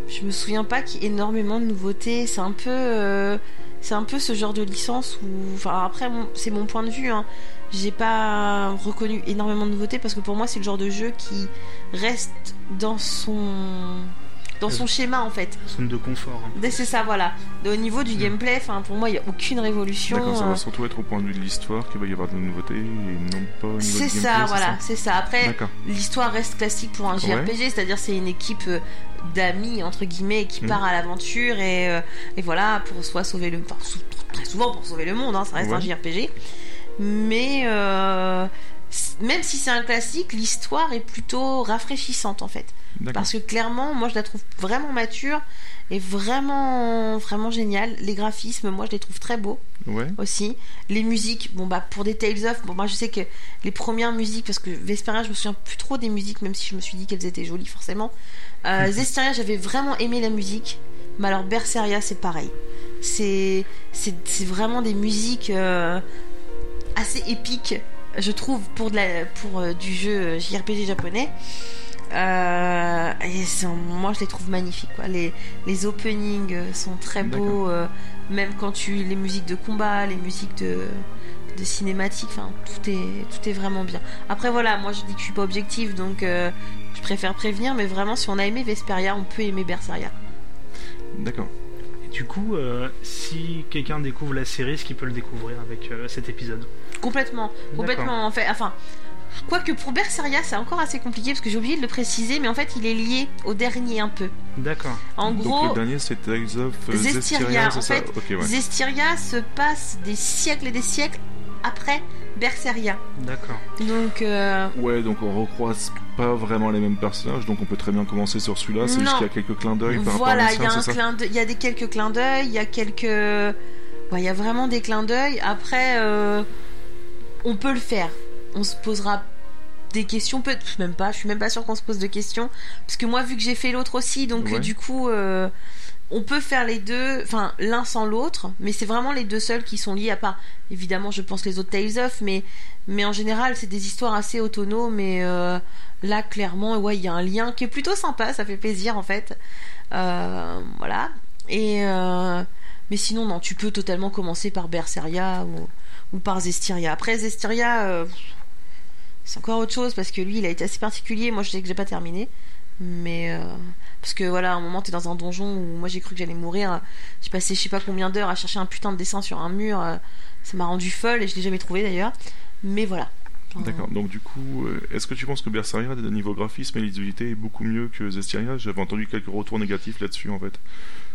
Speaker 3: Je me souviens pas qu'il y ait énormément de nouveautés. C'est un peu, euh, c'est un peu ce genre de licence où, enfin après, c'est mon point de vue. Hein. J'ai pas reconnu énormément de nouveautés parce que pour moi, c'est le genre de jeu qui reste dans son, dans son schéma en fait.
Speaker 4: Zone de confort. hein.
Speaker 3: C'est ça, voilà. Au niveau du
Speaker 4: Mm.
Speaker 3: gameplay, enfin pour moi, il y a aucune révolution.
Speaker 2: D'accord, ça
Speaker 3: euh,
Speaker 2: va surtout être au point de vue de l'histoire qu'il va y avoir de nouveautés et non pas
Speaker 3: C'est ça,
Speaker 2: gameplay,
Speaker 3: voilà, c'est ça. Après, l'histoire reste classique pour un JRPG, c'est-à-dire c'est une équipe euh, d'amis entre guillemets qui
Speaker 2: Mm.
Speaker 3: part à l'aventure et, euh, et voilà pour soit sauver le, enfin sou- très souvent pour sauver le monde, hein, ça reste
Speaker 2: Ouais.
Speaker 3: un JRPG. Mais euh, même si c'est un classique, l'histoire est plutôt rafraîchissante en fait. Parce que clairement, moi je la trouve vraiment mature et vraiment vraiment géniale. Les graphismes, moi je les trouve très beaux
Speaker 2: Ouais.
Speaker 3: aussi. Les musiques, bon bah pour des Tales of, bon moi je sais que les premières musiques, parce que Vesperia je me souviens plus trop des musiques, même si je me suis dit qu'elles étaient jolies forcément. Euh, Zestiria j'avais vraiment aimé la musique, mais alors Berseria c'est pareil. C'est vraiment des musiques euh, assez épiques, je trouve, pour de la pour euh, du jeu JRPG japonais. Euh, et moi je les trouve magnifiques quoi. Les, les openings euh, sont très beaux euh, même quand tu les musiques de combat les musiques de, de cinématique enfin tout est tout est vraiment bien après voilà moi je dis que je suis pas objective donc euh, je préfère prévenir mais vraiment si on a aimé Vesperia on peut aimer Berseria
Speaker 2: D'accord.
Speaker 4: Et du coup, euh, si quelqu'un découvre la série, est-ce qu'il peut le découvrir avec euh, cet épisode?
Speaker 3: Complètement complètement en fait enfin quoique pour Berseria c'est encore assez compliqué parce que j'ai oublié de le préciser mais en fait il est lié au dernier un peu
Speaker 4: D'accord.
Speaker 3: en
Speaker 2: Donc
Speaker 3: gros
Speaker 2: le dernier c'est Tales of euh,
Speaker 3: Zestiria,
Speaker 2: Zestiria,
Speaker 3: en
Speaker 2: ça?
Speaker 3: fait,
Speaker 2: Ok, ouais.
Speaker 3: Zestiria se passe des siècles et des siècles après Berseria.
Speaker 4: D'accord.
Speaker 3: Donc, euh,
Speaker 2: Ouais, donc on recroise pas vraiment les mêmes personnages, donc on peut très bien commencer sur celui-là. C'est juste qu'il y a quelques clins d'œil par
Speaker 3: voilà, il
Speaker 2: rapport à l'ancien,
Speaker 3: d'œil- il y a des quelques clins d'œil, il y a quelques, ouais, il y a vraiment des clins d'œil. Après, euh, on peut le faire. On se posera des questions, peut-être même pas. Je suis même pas sûre qu'on se pose de questions, parce que moi, vu que j'ai fait l'autre aussi, donc
Speaker 2: Ouais.
Speaker 3: du coup. euh, on peut faire les deux, enfin l'un sans l'autre, mais c'est vraiment les deux seuls qui sont liés à part. Évidemment, je pense les autres Tales of, mais mais en général, c'est des histoires assez autonomes. Et euh, là, clairement, ouais, il y a un lien qui est plutôt sympa, ça fait plaisir en fait. Euh, voilà. Et euh, mais sinon, non, tu peux totalement commencer par Berseria ou, ou par Zestiria. Après, Zestiria, euh, c'est encore autre chose parce que lui, il a été assez particulier. Moi, je sais que j'ai pas terminé, mais parce que voilà, à un moment, t'es dans un donjon où moi j'ai cru que j'allais mourir. J'ai passé je sais pas combien d'heures à chercher un putain de dessin sur un mur. Ça m'a rendu folle et je l'ai jamais trouvé d'ailleurs. Mais voilà.
Speaker 2: D'accord. Donc du coup, euh, est-ce que tu penses que Berseria, de niveau graphisme et lisibilité, est beaucoup mieux que Zestiria? J'avais entendu quelques retours négatifs là-dessus en fait.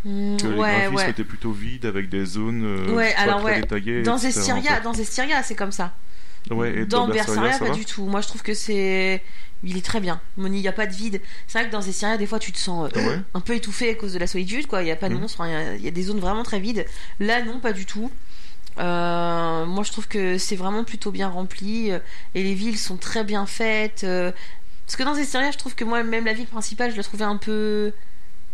Speaker 3: hmm,
Speaker 2: Que les
Speaker 3: ouais,
Speaker 2: graphismes
Speaker 3: ouais.
Speaker 2: étaient plutôt vides avec des zones euh,
Speaker 3: Ouais,
Speaker 2: pas
Speaker 3: alors
Speaker 2: très
Speaker 3: ouais.
Speaker 2: détaillées.
Speaker 3: Dans Zestiria,
Speaker 2: en fait.
Speaker 3: dans Zestiria, c'est comme ça.
Speaker 2: Ouais, et
Speaker 3: dans
Speaker 2: dans Berseria,
Speaker 3: pas du tout. Moi, je trouve que c'est. Il est très bien. Moni, il n'y a pas de vide. C'est vrai que dans Zestiria, des fois, tu te sens euh,
Speaker 2: Ah ouais
Speaker 3: un peu étouffé à cause de la solitude, quoi. Il n'y a pas de
Speaker 2: Mhm.
Speaker 3: monstres, hein. il y, a des zones vraiment très vides. Là, non, pas du tout. Euh, moi, je trouve que c'est vraiment plutôt bien rempli euh, et les villes sont très bien faites. euh, Parce que dans Zestiria, je trouve que moi, même la ville principale, je la trouvais un peu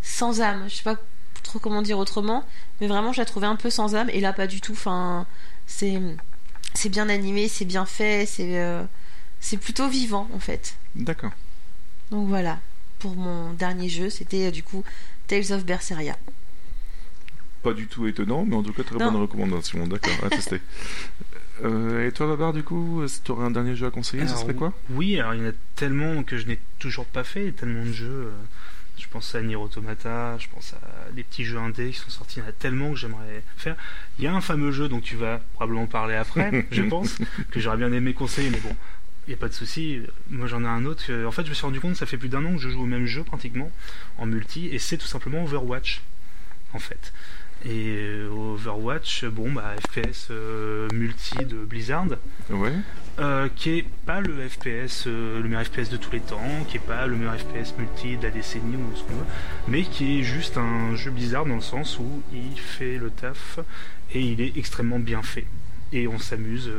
Speaker 3: sans âme. Je sais pas trop comment dire autrement, mais vraiment, je la trouvais un peu sans âme. Et là, pas du tout. Enfin, c'est c'est bien animé, c'est bien fait, c'est c'est plutôt vivant en fait.
Speaker 2: D'accord.
Speaker 3: Donc voilà, pour mon dernier jeu, c'était du coup Tales of Berseria.
Speaker 2: Pas du tout étonnant, mais en tout cas très
Speaker 3: Non.
Speaker 2: bonne recommandation. D'accord, à tester. Euh, et toi, Babar, du coup, si tu aurais un dernier jeu à conseiller, ce
Speaker 4: Alors,
Speaker 2: serait quoi?
Speaker 4: Oui, alors il y en a tellement que je n'ai toujours pas fait, tellement de jeux. euh, Je pense à Nier Automata, je pense à des petits jeux indés qui sont sortis, il y en a tellement que j'aimerais faire. Il y a un fameux jeu dont tu vas probablement parler après, je pense, que j'aurais bien aimé conseiller, mais bon, Il n'y a pas de souci. Moi, j'en ai un autre. En fait, je me suis rendu compte, ça fait plus d'un an que je joue au même jeu pratiquement en multi, et c'est tout simplement Overwatch, en fait. Et euh, Overwatch, bon, bah, FPS euh, multi de Blizzard,
Speaker 5: Ouais.
Speaker 4: euh, qui est pas le FPS, euh, le meilleur FPS de tous les temps, qui est pas le meilleur FPS multi de la décennie ou ce qu'on veut, mais qui est juste un jeu Blizzard dans le sens où il fait le taf et il est extrêmement bien fait. Et on s'amuse.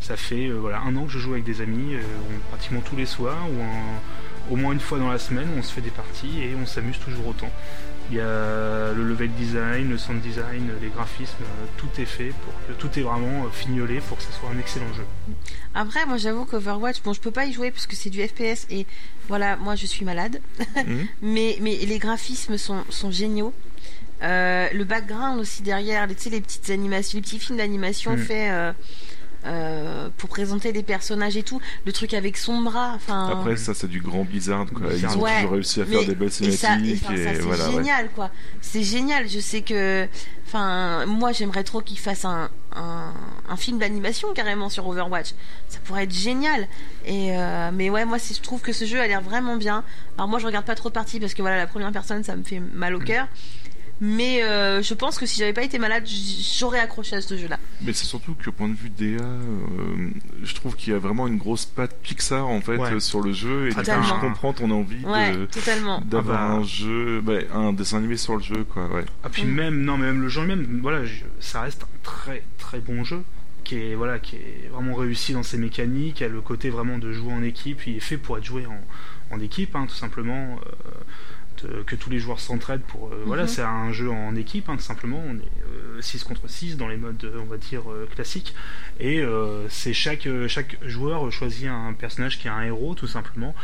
Speaker 4: ça fait voilà un an que je joue avec des amis, on- pratiquement tous les soirs ou un- au moins une fois dans la semaine, on se fait des parties et on s'amuse toujours autant. Il y a le level design, le sound design, les graphismes, euh, tout est fait pour que tout est vraiment euh, fignolé pour que ce soit un excellent jeu.
Speaker 3: Après, moi j'avoue qu'Overwatch, bon, je peux pas y jouer parce que c'est du FPS et voilà, moi je suis malade.
Speaker 5: Mhm.
Speaker 3: mais, mais les graphismes sont, sont géniaux. Euh, le background aussi derrière, les- tu sais, les petites animations, les petits films d'animation
Speaker 4: Mm.
Speaker 3: faits euh, euh, pour présenter les personnages et tout. Le truc avec son bras, enfin.
Speaker 5: Après, ça, c'est du grand Blizzard, quoi. Ils
Speaker 4: Bizarre.
Speaker 5: ont
Speaker 3: Ouais,
Speaker 5: toujours réussi à faire des belles
Speaker 3: et ça, et
Speaker 5: cinématiques. Et,
Speaker 3: c'est
Speaker 5: voilà, ouais.
Speaker 3: génial, quoi. C'est génial. Je sais que, enfin, moi, j'aimerais trop qu'ils fassent un, un, un film d'animation carrément sur Overwatch. Ça pourrait être génial. Et euh, mais ouais, moi, je trouve que ce jeu a l'air vraiment bien. Alors moi, je regarde pas trop de parties parce que voilà, la première personne, ça me fait mal au
Speaker 5: Mm.
Speaker 3: cœur. Mais euh, je pense que si j'avais pas été malade, j'aurais accroché à ce jeu-là.
Speaker 5: Mais c'est surtout que, point de vue DA, euh, je trouve qu'il y a vraiment une grosse patte Pixar, en fait,
Speaker 4: Ouais.
Speaker 5: euh, sur le jeu. Et du coup,
Speaker 3: Totalement.
Speaker 5: je comprends ton envie
Speaker 3: Ouais,
Speaker 5: d'avoir
Speaker 4: Ah bah.
Speaker 5: un jeu, bah, un dessin animé sur le jeu, quoi. Ouais.
Speaker 4: Ah puis
Speaker 3: Mm.
Speaker 4: même non mais même le jeu lui-même voilà je- ça reste un très très bon jeu qui est voilà qui est vraiment réussi dans ses mécaniques il y a le côté vraiment de jouer en équipe il est fait pour être joué en, en équipe hein, tout simplement euh, que tous les joueurs s'entraident pour euh, voilà
Speaker 3: Mhm.
Speaker 4: c'est un jeu en équipe hein, tout simplement on est 6 contre 6 dans les modes euh, on va dire euh, classiques et euh, c'est chaque euh, chaque joueur choisit un personnage qui est un héros tout simplement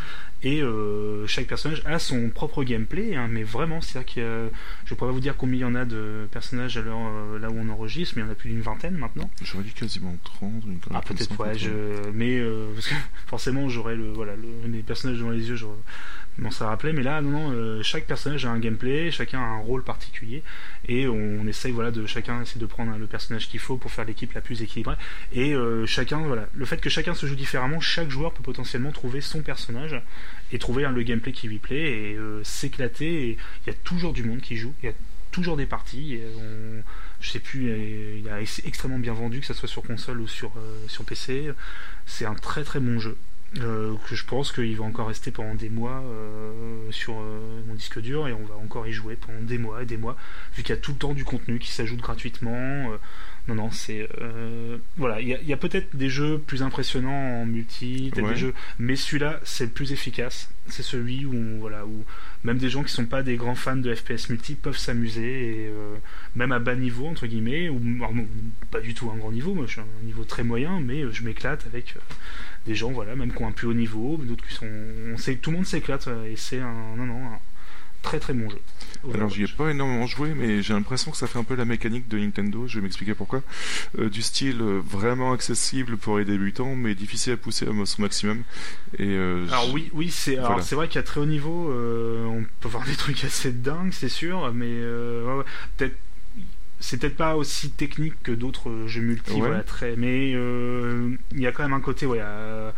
Speaker 4: et euh, chaque personnage a son propre gameplay hein, mais vraiment c'est à dire qu'il y a je pourrais pas vous dire combien il y en a de personnages à l'heure euh, là où on enregistre, mais il y en a plus d'une vingtaine maintenant.
Speaker 5: J'aurais dit quasiment 30, une
Speaker 4: Ah peut-être ouais, je... mais euh, parce que forcément j'aurais le voilà le... les personnages devant les yeux, je m'en serais rappelé. Mais là non non, euh, chaque personnage a un gameplay, chacun a un rôle particulier et on, essaye voilà de chacun essayer de prendre hein, le personnage qu'il faut pour faire l'équipe la plus équilibrée. Et euh, chacun voilà le fait que chacun se joue différemment, chaque joueur peut potentiellement trouver son personnage et trouver le gameplay qui lui plaît et euh, s'éclater. Il y a toujours du monde qui joue, il y a toujours des parties. Et on, je sais plus, il a extrêmement bien vendu, que ce soit sur console ou sur, euh, sur PC. C'est un très très bon jeu. Euh, que je pense qu'il va encore rester pendant des mois euh, sur euh, mon disque dur et on va encore y jouer pendant des mois et des mois vu qu'il y a tout le temps du contenu qui s'ajoute gratuitement non non c'est voilà il y a, peut-être des jeux plus impressionnants en multi
Speaker 5: Ouais.
Speaker 4: des jeux mais celui-là c'est le plus efficace c'est celui où on- voilà où même des gens qui sont pas des grands fans de FPS multi peuvent s'amuser et même à bas niveau entre guillemets ou alors, bon, pas du tout un grand niveau moi je suis à un niveau très moyen mais je m'éclate avec des gens voilà même qui ont un plus haut niveau d'autres qui sont on sait tout le monde s'éclate euh, et c'est un non non un très très bon jeu
Speaker 5: Alors j'y ai pas énormément joué, mais j'ai l'impression que ça fait un peu la mécanique de Nintendo. Je vais m'expliquer pourquoi. Euh, du style euh, vraiment accessible pour les débutants, mais difficile à pousser à son maximum. Et euh,
Speaker 4: Alors oui, oui, c'est alors
Speaker 5: Voilà.
Speaker 4: c'est vrai qu'à très haut niveau, euh, on peut voir des trucs assez dingues, c'est sûr, mais ouais, ouais, peut-être c'est peut-être pas aussi technique que d'autres jeux multi,
Speaker 5: Ouais.
Speaker 4: voilà, très, mais euh, il y a quand même un côté, ouais, euh,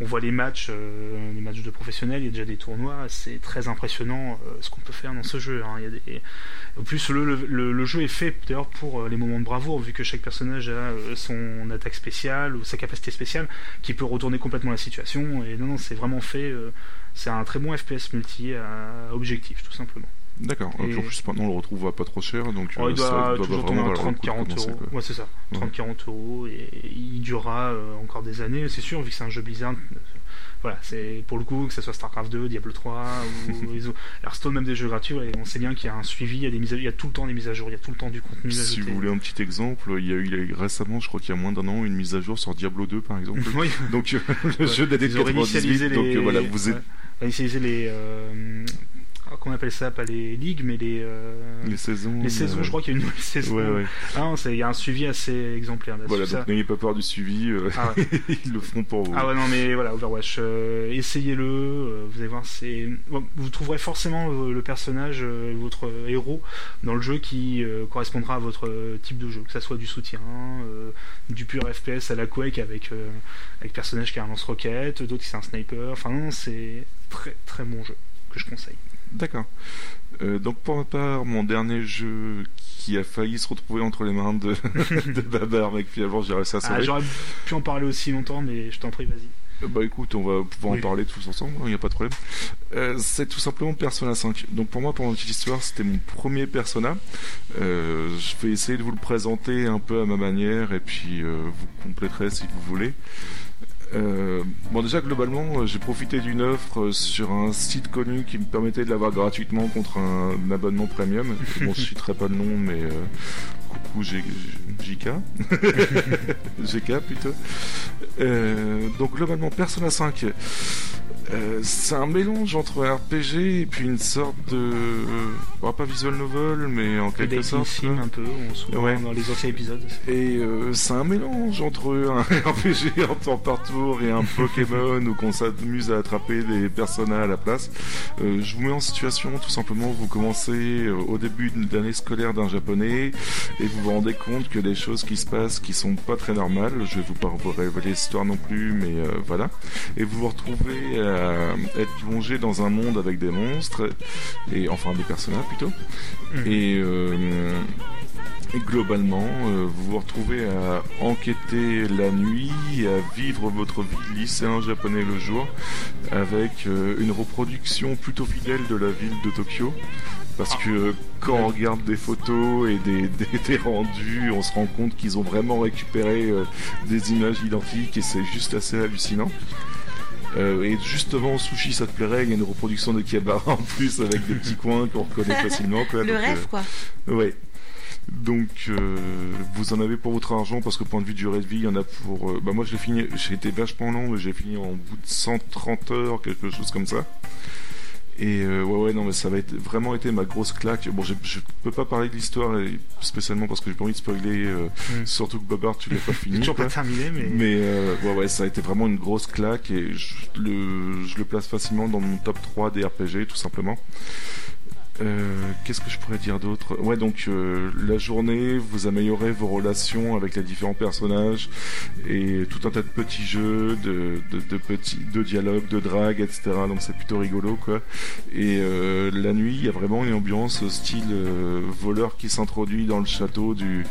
Speaker 4: on voit les matchs, euh, les matchs de professionnels, il y a déjà des tournois, c'est très impressionnant euh, ce qu'on peut faire dans ce jeu. hein. Il y a des... En plus, le, le, le- jeu est fait d'ailleurs pour euh, les moments de bravoure, vu que chaque personnage a euh, son attaque spéciale ou sa capacité spéciale qui peut retourner complètement la situation. Et non, non, c'est vraiment fait. euh, c'est un très bon FPS multi à objectif, tout simplement.
Speaker 5: D'accord. Et... En plus, maintenant on le retrouve à pas trop cher, donc
Speaker 4: Oh,
Speaker 5: euh,
Speaker 4: il
Speaker 5: ça
Speaker 4: doit
Speaker 5: doit
Speaker 4: toujours
Speaker 5: vraiment
Speaker 4: tourner à
Speaker 5: valoir le coup de
Speaker 4: 30-40
Speaker 5: commencer,
Speaker 4: euros. Ouais, c'est ça.
Speaker 5: Ouais.
Speaker 4: 30-40 euros. Et il durera euh, encore des années, c'est sûr, vu que c'est un jeu Blizzard. euh, Voilà, c'est pour le coup, que ce soit StarCraft 2, Diablo 3 ou les autres. Hearthstone, même des jeux gratuits, on sait bien qu'il y a un suivi, il y a, des mises à... il y a tout le temps des mises à jour, il y a tout le temps du contenu
Speaker 5: Si
Speaker 4: ajouté.
Speaker 5: vous voulez un petit exemple, il y a eu récemment, je crois qu'il y a moins d'un an, une mise à jour sur Diablo 2 par exemple.
Speaker 4: Oui.
Speaker 5: donc euh, le
Speaker 4: Ouais.
Speaker 5: jeu date de
Speaker 4: Ils ont
Speaker 5: 98,
Speaker 4: réinitialisé
Speaker 5: donc
Speaker 4: les...
Speaker 5: euh, voilà, vous êtes
Speaker 4: les... euh, qu'on appelle ça, pas les ligues, mais les, euh,
Speaker 2: Les saisons.
Speaker 4: les saisons.
Speaker 2: euh,
Speaker 4: Je crois qu'il y a une nouvelle saison.
Speaker 2: Ouais, ouais.
Speaker 4: Ah il y a un suivi assez exemplaire là-dessus.
Speaker 2: Voilà, donc n'ayez pas peur du suivi, euh,
Speaker 4: Ah ouais.
Speaker 2: ils le feront pour vous.
Speaker 4: Ah ouais non mais voilà Overwatch euh, essayez-le euh, vous allez voir c'est bon, vous trouverez forcément euh, le personnage euh, votre euh, héros dans le jeu qui euh, correspondra à votre euh, type de jeu que ça soit du soutien euh, du pur FPS à la Quake avec euh, avec personnage qui a un lance-roquette d'autres qui c'est un sniper enfin non c'est très très bon jeu que je conseille
Speaker 2: D'accord. Euh, donc pour ma part, mon dernier jeu qui a failli se retrouver entre les mains de, de Babar, mais que finalement j'ai réussi à
Speaker 4: ah,
Speaker 2: sauver.
Speaker 4: j'aurais pu en parler aussi longtemps mais je t'en prie vas-y
Speaker 2: Euh, Bah écoute, on va pouvoir
Speaker 4: Oui.
Speaker 2: en parler tous ensemble, il n'y a pas de problème. Euh, c'est tout simplement Persona 5. Donc pour moi, pour ma petite histoire, c'était mon premier Persona. Euh, je vais essayer de vous le présenter un peu à ma manière et puis euh, vous compléterez si vous voulez. Euh, bon déjà globalement euh, j'ai profité d'une offre euh, sur un site connu qui me permettait de l'avoir gratuitement contre un, abonnement premium. Bon je citerai pas le nom mais G- JK. GK plutôt. Euh, donc globalement Persona 5 euh, c'est un mélange entre un RPG et puis une sorte de euh, bon, pas visual novel mais en quelque sorte
Speaker 4: sim un peu on se voit
Speaker 2: Ouais.
Speaker 4: dans les anciens épisodes
Speaker 2: et euh, c'est un mélange entre un RPG en temps par tour et un Pokémon où qu'on s'amuse à attraper des personnages à la place. Euh, je vous mets en situation tout simplement, vous commencez au début d'une année scolaire d'un japonais et vous vous rendez compte que des choses qui se passent qui sont pas très normales. Je vais vous pas vous révéler l'histoire non plus, mais euh, voilà. Et vous vous retrouvez à être plongé dans un monde avec des monstres et enfin des personnages plutôt. Et euh, et globalement, euh, vous vous retrouvez à enquêter la nuit, à vivre votre vie de lycéen japonais le jour, avec euh, une reproduction plutôt fidèle de la ville de Tokyo. Parce que euh, quand on regarde des photos et des, des, des rendus, on se rend compte qu'ils ont vraiment récupéré euh, des images identiques et c'est juste assez hallucinant. Euh, et justement, Sushi, ça te plairait, il y a une reproduction de Kiabara en plus avec des petits coins qu'on reconnaît facilement. Quoi,
Speaker 3: Le
Speaker 2: donc,
Speaker 3: rêve, quoi.
Speaker 2: euh, ouais. Donc, euh, vous en avez pour votre argent parce que point de vue durée de vie, il y en a pour. bah moi, je l'ai fini. J'ai été vachement long, mais j'ai fini en bout de 130 heures, quelque chose comme ça. Et euh, ouais, ouais, non, mais ça va être vraiment été ma grosse claque. Bon, je peux pas parler de l'histoire spécialement parce que j'ai pas envie de spoiler. euh,
Speaker 4: Mm.
Speaker 2: Surtout que Bobard, tu l'as pas fini.
Speaker 4: toujours pas terminé mais,
Speaker 2: Mais euh, ouais, ouais, ça a été vraiment une grosse claque et je le, je le place facilement dans mon top 3 des RPG, tout simplement. Euh, Qu'est-ce que je pourrais dire d'autre? Ouais, donc euh, la journée, vous améliorez vos relations avec les différents personnages et tout un tas de petits jeux, de, de, de petits, de dialogues, de drague, etc. Donc c'est plutôt rigolo, quoi. Et euh, la nuit, il y a vraiment une ambiance style euh, voleur qui s'introduit dans le château du,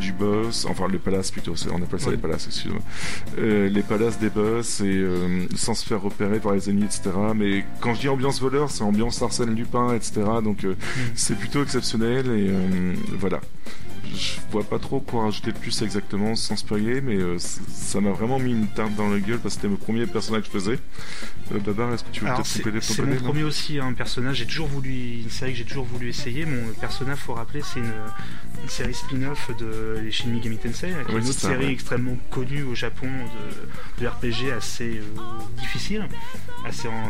Speaker 2: du boss, enfin le palace plutôt, on appelle ça les palaces, excusez-moi. Euh, les palaces des boss et euh, sans se faire repérer par les ennemis, etc. Mais quand je dis ambiance voleur, c'est ambiance Arsène Lupin, etc. Donc euh, c'est plutôt exceptionnel et euh, voilà. Je vois pas trop quoi rajouter de plus exactement sans spoiler, mais euh, ça m'a vraiment mis une tarte dans la gueule parce que c'était mon premier personnage que je faisais. Babar, est-ce que tu veux peut-être compléter ton
Speaker 4: c'est mon premier aussi un personnage. J'ai toujours voulu une série que j'ai toujours voulu essayer. Mon personnage, faut rappeler, c'est une, une série spin-off de les Shin Megami Tensei, qui est une autre
Speaker 2: ça,
Speaker 4: série
Speaker 2: ouais.
Speaker 4: extrêmement connue au Japon de, de RPG assez difficile.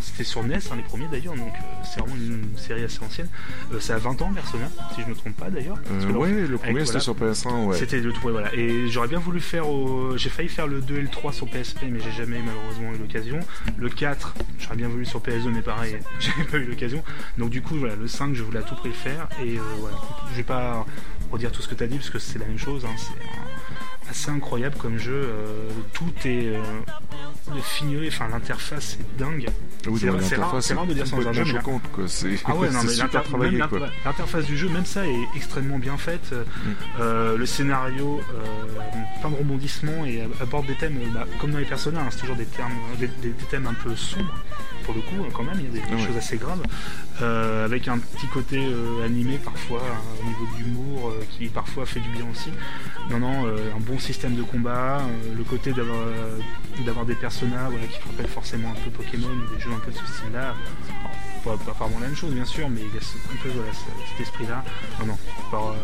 Speaker 4: C'était sur NES, hein, les premiers d'ailleurs, donc euh, c'est vraiment une, série assez ancienne. Euh, ça a 20 ans, Persona, si je me trompe pas d'ailleurs.
Speaker 2: Euh, ouais, le premier
Speaker 4: voilà.
Speaker 2: c'était sur PS1, ouais.
Speaker 4: C'était le tout, ouais, voilà. Et j'aurais bien voulu faire au... J'ai failli faire le 2 et le 3 sur PSP, mais j'ai jamais malheureusement eu l'occasion. Le 4, j'aurais bien voulu sur PS2, mais pareil, j'ai pas eu l'occasion. Donc du coup, voilà, le 5, je voulais à tout prix le faire. Et euh, voilà, je vais pas redire tout ce que tu as dit, parce que c'est la même chose. hein. C'est assez incroyable comme jeu. euh, tout est euh, fignolé, enfin l'interface est dingue.
Speaker 2: Oui,
Speaker 4: c'est rare- de dire ça dans un jeu,
Speaker 2: choquante, quoi.
Speaker 4: Ah ouais, non, mais
Speaker 2: super travaillé,
Speaker 4: l'interface du jeu, même ça est extrêmement bien faite. Euh, le scénario, plein de rebondissements et aborde des thèmes, bah, comme dans les personnages, hein, c'est toujours des, termes, des, des- des thèmes un peu sombres, pour le coup, hein, quand même, il y a des,
Speaker 2: Ah ouais.
Speaker 4: choses assez graves, euh, avec un petit côté euh, animé parfois, hein, au niveau de l'humour, euh, qui parfois fait du bien aussi. Non, non, un bon système de combat, le côté d'avoir des personnages voilà, qui rappellent forcément un peu Pokémon, des jeux un peu de ce style-là. Pas, pas vraiment la même chose bien sûr, mais il y a ce- un peu voilà, cet esprit-là. Non, non, pas,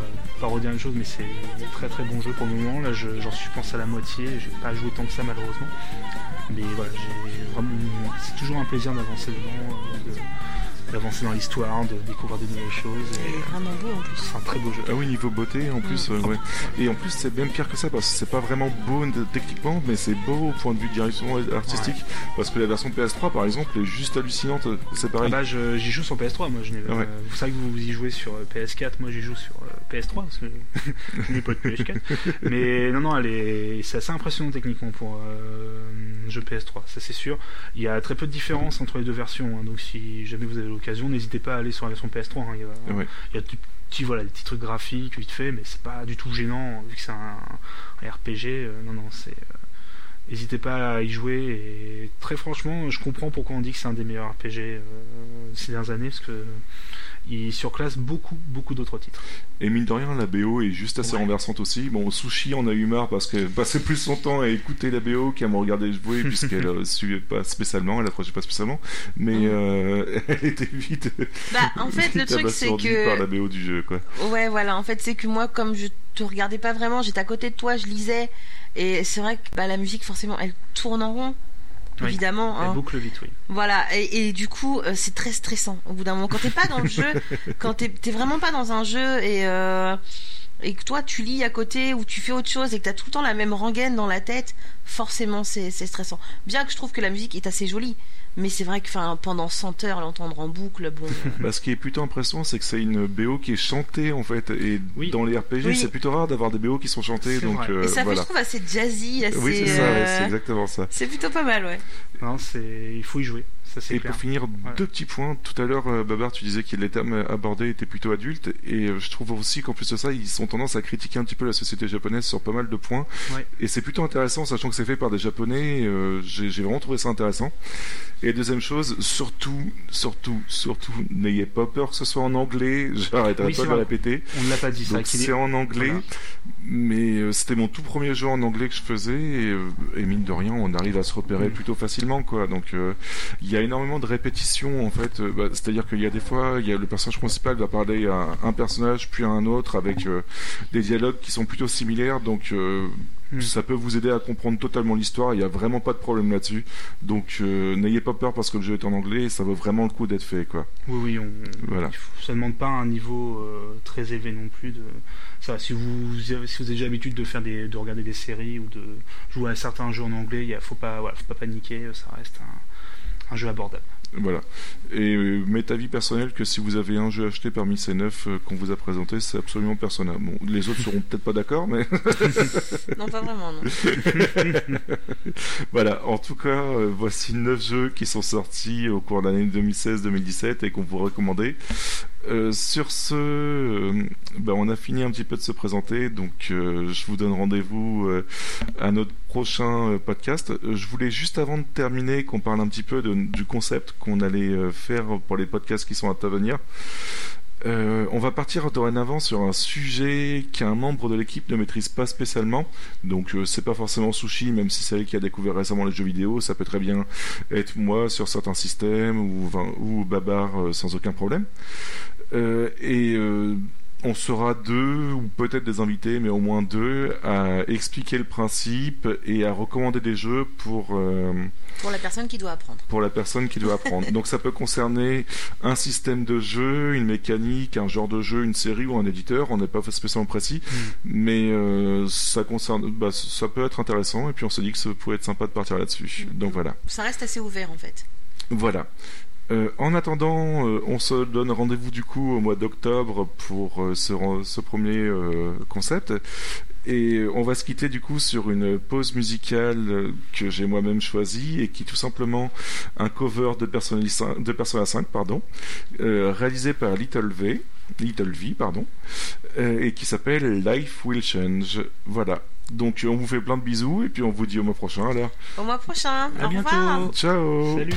Speaker 4: pas redire la même chose, mais c'est un très très bon jeu pour le moment. Là, je- j'en suis je pense à la moitié, j'ai pas joué tant que ça malheureusement. Mais voilà, c'est toujours un plaisir d'avancer dedans, euh, de, d'avancer dans l'histoire, de découvrir de nouvelles choses.
Speaker 3: Il
Speaker 4: Et
Speaker 3: est vraiment beau en plus.
Speaker 4: c'est un très beau jeu.
Speaker 2: Ah oui, niveau beauté en plus, euh, ouais. Et en plus, c'est même pire que ça parce que c'est pas vraiment beau techniquement, mais c'est beau au point de vue de direction artistique. Parce que la version PS3 par exemple est juste hallucinante, c'est
Speaker 4: Ah
Speaker 2: pareil.
Speaker 4: bah, je- j'y joue sur PS3, moi je n'ai.
Speaker 2: Ouais.
Speaker 4: euh, vous savez que vous, vous y jouez sur euh, PS4, moi j'y joue sur euh, PS3 parce que je n'ai pas de PS4. Mais non, non, elle est, c'est assez impressionnant techniquement pour euh, un jeu PS3, ça c'est sûr. Il y a très peu de différence entre les deux versions, hein, donc si jamais vous avez l'occasion, n'hésitez pas à aller sur la version PS3. hein, il y a,
Speaker 2: Ouais.
Speaker 4: il y a des petits, voilà, des petits trucs graphiques vite fait, mais c'est pas du tout gênant vu que c'est un, un RPG. euh, non, non, c'est. euh, N'hésitez pas à y jouer et très franchement, je comprends pourquoi on dit que c'est un des meilleurs RPG euh, ces dernières années parce que il surclasse beaucoup, beaucoup d'autres titres.
Speaker 2: Et mine de rien, la BO est juste assez
Speaker 4: Ouais.
Speaker 2: renversante aussi. Bon, Sushi en a eu marre parce qu'elle passait plus son temps à écouter la BO qu'à me regarder jouer puisqu'elle ne suivait pas spécialement, elle accrochait pas spécialement. Mais euh, elle était vite.
Speaker 3: Bah, en fait, le
Speaker 2: vite
Speaker 3: truc, c'est que-
Speaker 2: par la BO du jeu, quoi.
Speaker 3: Ouais, voilà. En fait, c'est que moi, comme je te regardais pas vraiment, j'étais à côté de toi, je lisais. Et c'est vrai que bah, la musique, forcément, elle tourne en rond.
Speaker 4: Oui.
Speaker 3: Évidemment.
Speaker 4: Elle
Speaker 3: hein.
Speaker 4: boucle vite, oui.
Speaker 3: Voilà. Et, et du coup, euh, c'est très stressant au bout d'un moment. Quand t'es pas dans le jeu, quand t'es vraiment pas dans un jeu et. euh, et que toi tu lis à côté ou tu fais autre chose et que t'as tout le temps la même rengaine dans la tête, forcément c'est c'est stressant. Bien que je trouve que la musique est assez jolie, mais c'est vrai que 'fin, pendant 100 heures l'entendre en boucle, bon. euh,
Speaker 2: Bah, ce qui est plutôt impressionnant, c'est que c'est une BO qui est chantée en fait. Et
Speaker 4: Oui.
Speaker 2: dans les RPG,
Speaker 3: Oui.
Speaker 2: c'est plutôt rare d'avoir des BO qui sont chantées. Donc euh,
Speaker 3: et ça fait,
Speaker 2: voilà.
Speaker 3: je trouve, assez jazzy, assez.
Speaker 2: Oui, c'est ça, ouais,
Speaker 3: euh,
Speaker 2: c'est exactement ça.
Speaker 3: c'est plutôt pas mal, ouais.
Speaker 4: Non, c'est, il faut y jouer, ça
Speaker 2: Et
Speaker 4: clair.
Speaker 2: pour finir, deux petits points. Tout à l'heure, euh, Babar, tu disais que les thèmes abordés étaient plutôt adultes. Et euh, je trouve aussi qu'en plus de ça, ils ont tendance à critiquer un petit peu la société japonaise sur pas mal de points.
Speaker 4: Ouais.
Speaker 2: Et c'est plutôt intéressant, sachant que c'est fait par des japonais. euh, J'ai vraiment trouvé ça intéressant. Et deuxième chose, surtout, surtout, surtout, n'ayez pas peur que ce soit en anglais. J'arrêterai
Speaker 4: Oui,
Speaker 2: pas de le répéter.
Speaker 4: On ne l'a pas dit ça.
Speaker 2: C'est en anglais,
Speaker 4: Voilà.
Speaker 2: Mais euh, c'était mon tout premier jeu en anglais que je faisais et, euh, et mine de rien, on arrive à se repérer
Speaker 4: Mm.
Speaker 2: plutôt facilement quoi. Donc euh, il y a énormément de répétitions en fait. Bah, C'est-à-dire qu'il y a des fois, il y a le personnage principal va parler à un personnage puis à un autre avec euh, des dialogues qui sont plutôt similaires. Donc euh,
Speaker 4: Mm.
Speaker 2: ça peut vous aider à comprendre totalement l'histoire. Il y a vraiment pas de problème là-dessus. Donc euh, n'ayez pas peur parce que le jeu est en anglais. Et ça vaut vraiment le coup d'être fait quoi.
Speaker 4: Oui, oui, on...
Speaker 2: Voilà.
Speaker 4: ça ne demande pas un niveau euh, très élevé non plus. De... Ça, si vous, avez- si vous avez déjà l'habitude de faire des, de regarder des séries ou de jouer à certains jeux en anglais, il y a- faut pas, voilà, faut pas paniquer. Ça reste un, un jeu abordable.
Speaker 2: Voilà. Et euh, m'est avis personnel que si vous avez un jeu acheté parmi ces neuf euh, qu'on vous a présentés, c'est absolument Persona. Bon, les autres seront peut-être pas d'accord, mais
Speaker 3: Non, pas vraiment, non.
Speaker 2: voilà. En tout cas, euh, voici neuf jeux qui sont sortis au cours de l'année 2016-2017 et qu'on vous recommandait. Euh, sur ce, euh, ben, on a fini un petit peu de se présenter, donc euh, je vous donne rendez-vous à notre prochain podcast. Je voulais juste avant de terminer qu'on parle un petit peu du concept qu'on allait faire pour les podcasts qui sont à venir. Euh, on va partir dorénavant sur un sujet qu'un membre de l'équipe ne maîtrise pas spécialement. Donc euh, c'est pas forcément Sushi, même si c'est elle qui a découvert récemment les jeux vidéo. Ça peut très bien être moi sur certains systèmes ou, Babar euh, sans aucun problème. Euh, on sera deux ou peut-être des invités, mais au moins deux, à expliquer le principe et à recommander des jeux pour euh,
Speaker 3: Pour la personne qui doit apprendre.
Speaker 2: pour la personne qui doit apprendre. Donc ça peut concerner un système de jeu, une mécanique, un genre de jeu, une série ou un éditeur. On n'est pas spécialement précis, mais euh, ça concerne, bah, ça peut être intéressant. Et puis on se dit que ça pourrait être sympa de partir là-dessus. Donc voilà.
Speaker 3: Ça reste assez ouvert, en fait.
Speaker 2: Voilà. Euh, en attendant, euh, on se donne rendez-vous du coup au mois d'octobre pour euh, ce, premier euh, concept. Et on va se quitter du coup sur une pause musicale que j'ai moi-même choisie et qui est tout simplement un cover de Persona 5, de Persona 5 pardon, euh, réalisé par Little V, Little V pardon, euh, et qui s'appelle Life Will Change. Voilà. Donc on vous fait plein de bisous et puis on vous dit au mois prochain alors.
Speaker 3: Au mois prochain.
Speaker 4: À
Speaker 3: Au
Speaker 4: bientôt.
Speaker 3: revoir.
Speaker 2: Ciao
Speaker 4: Salut.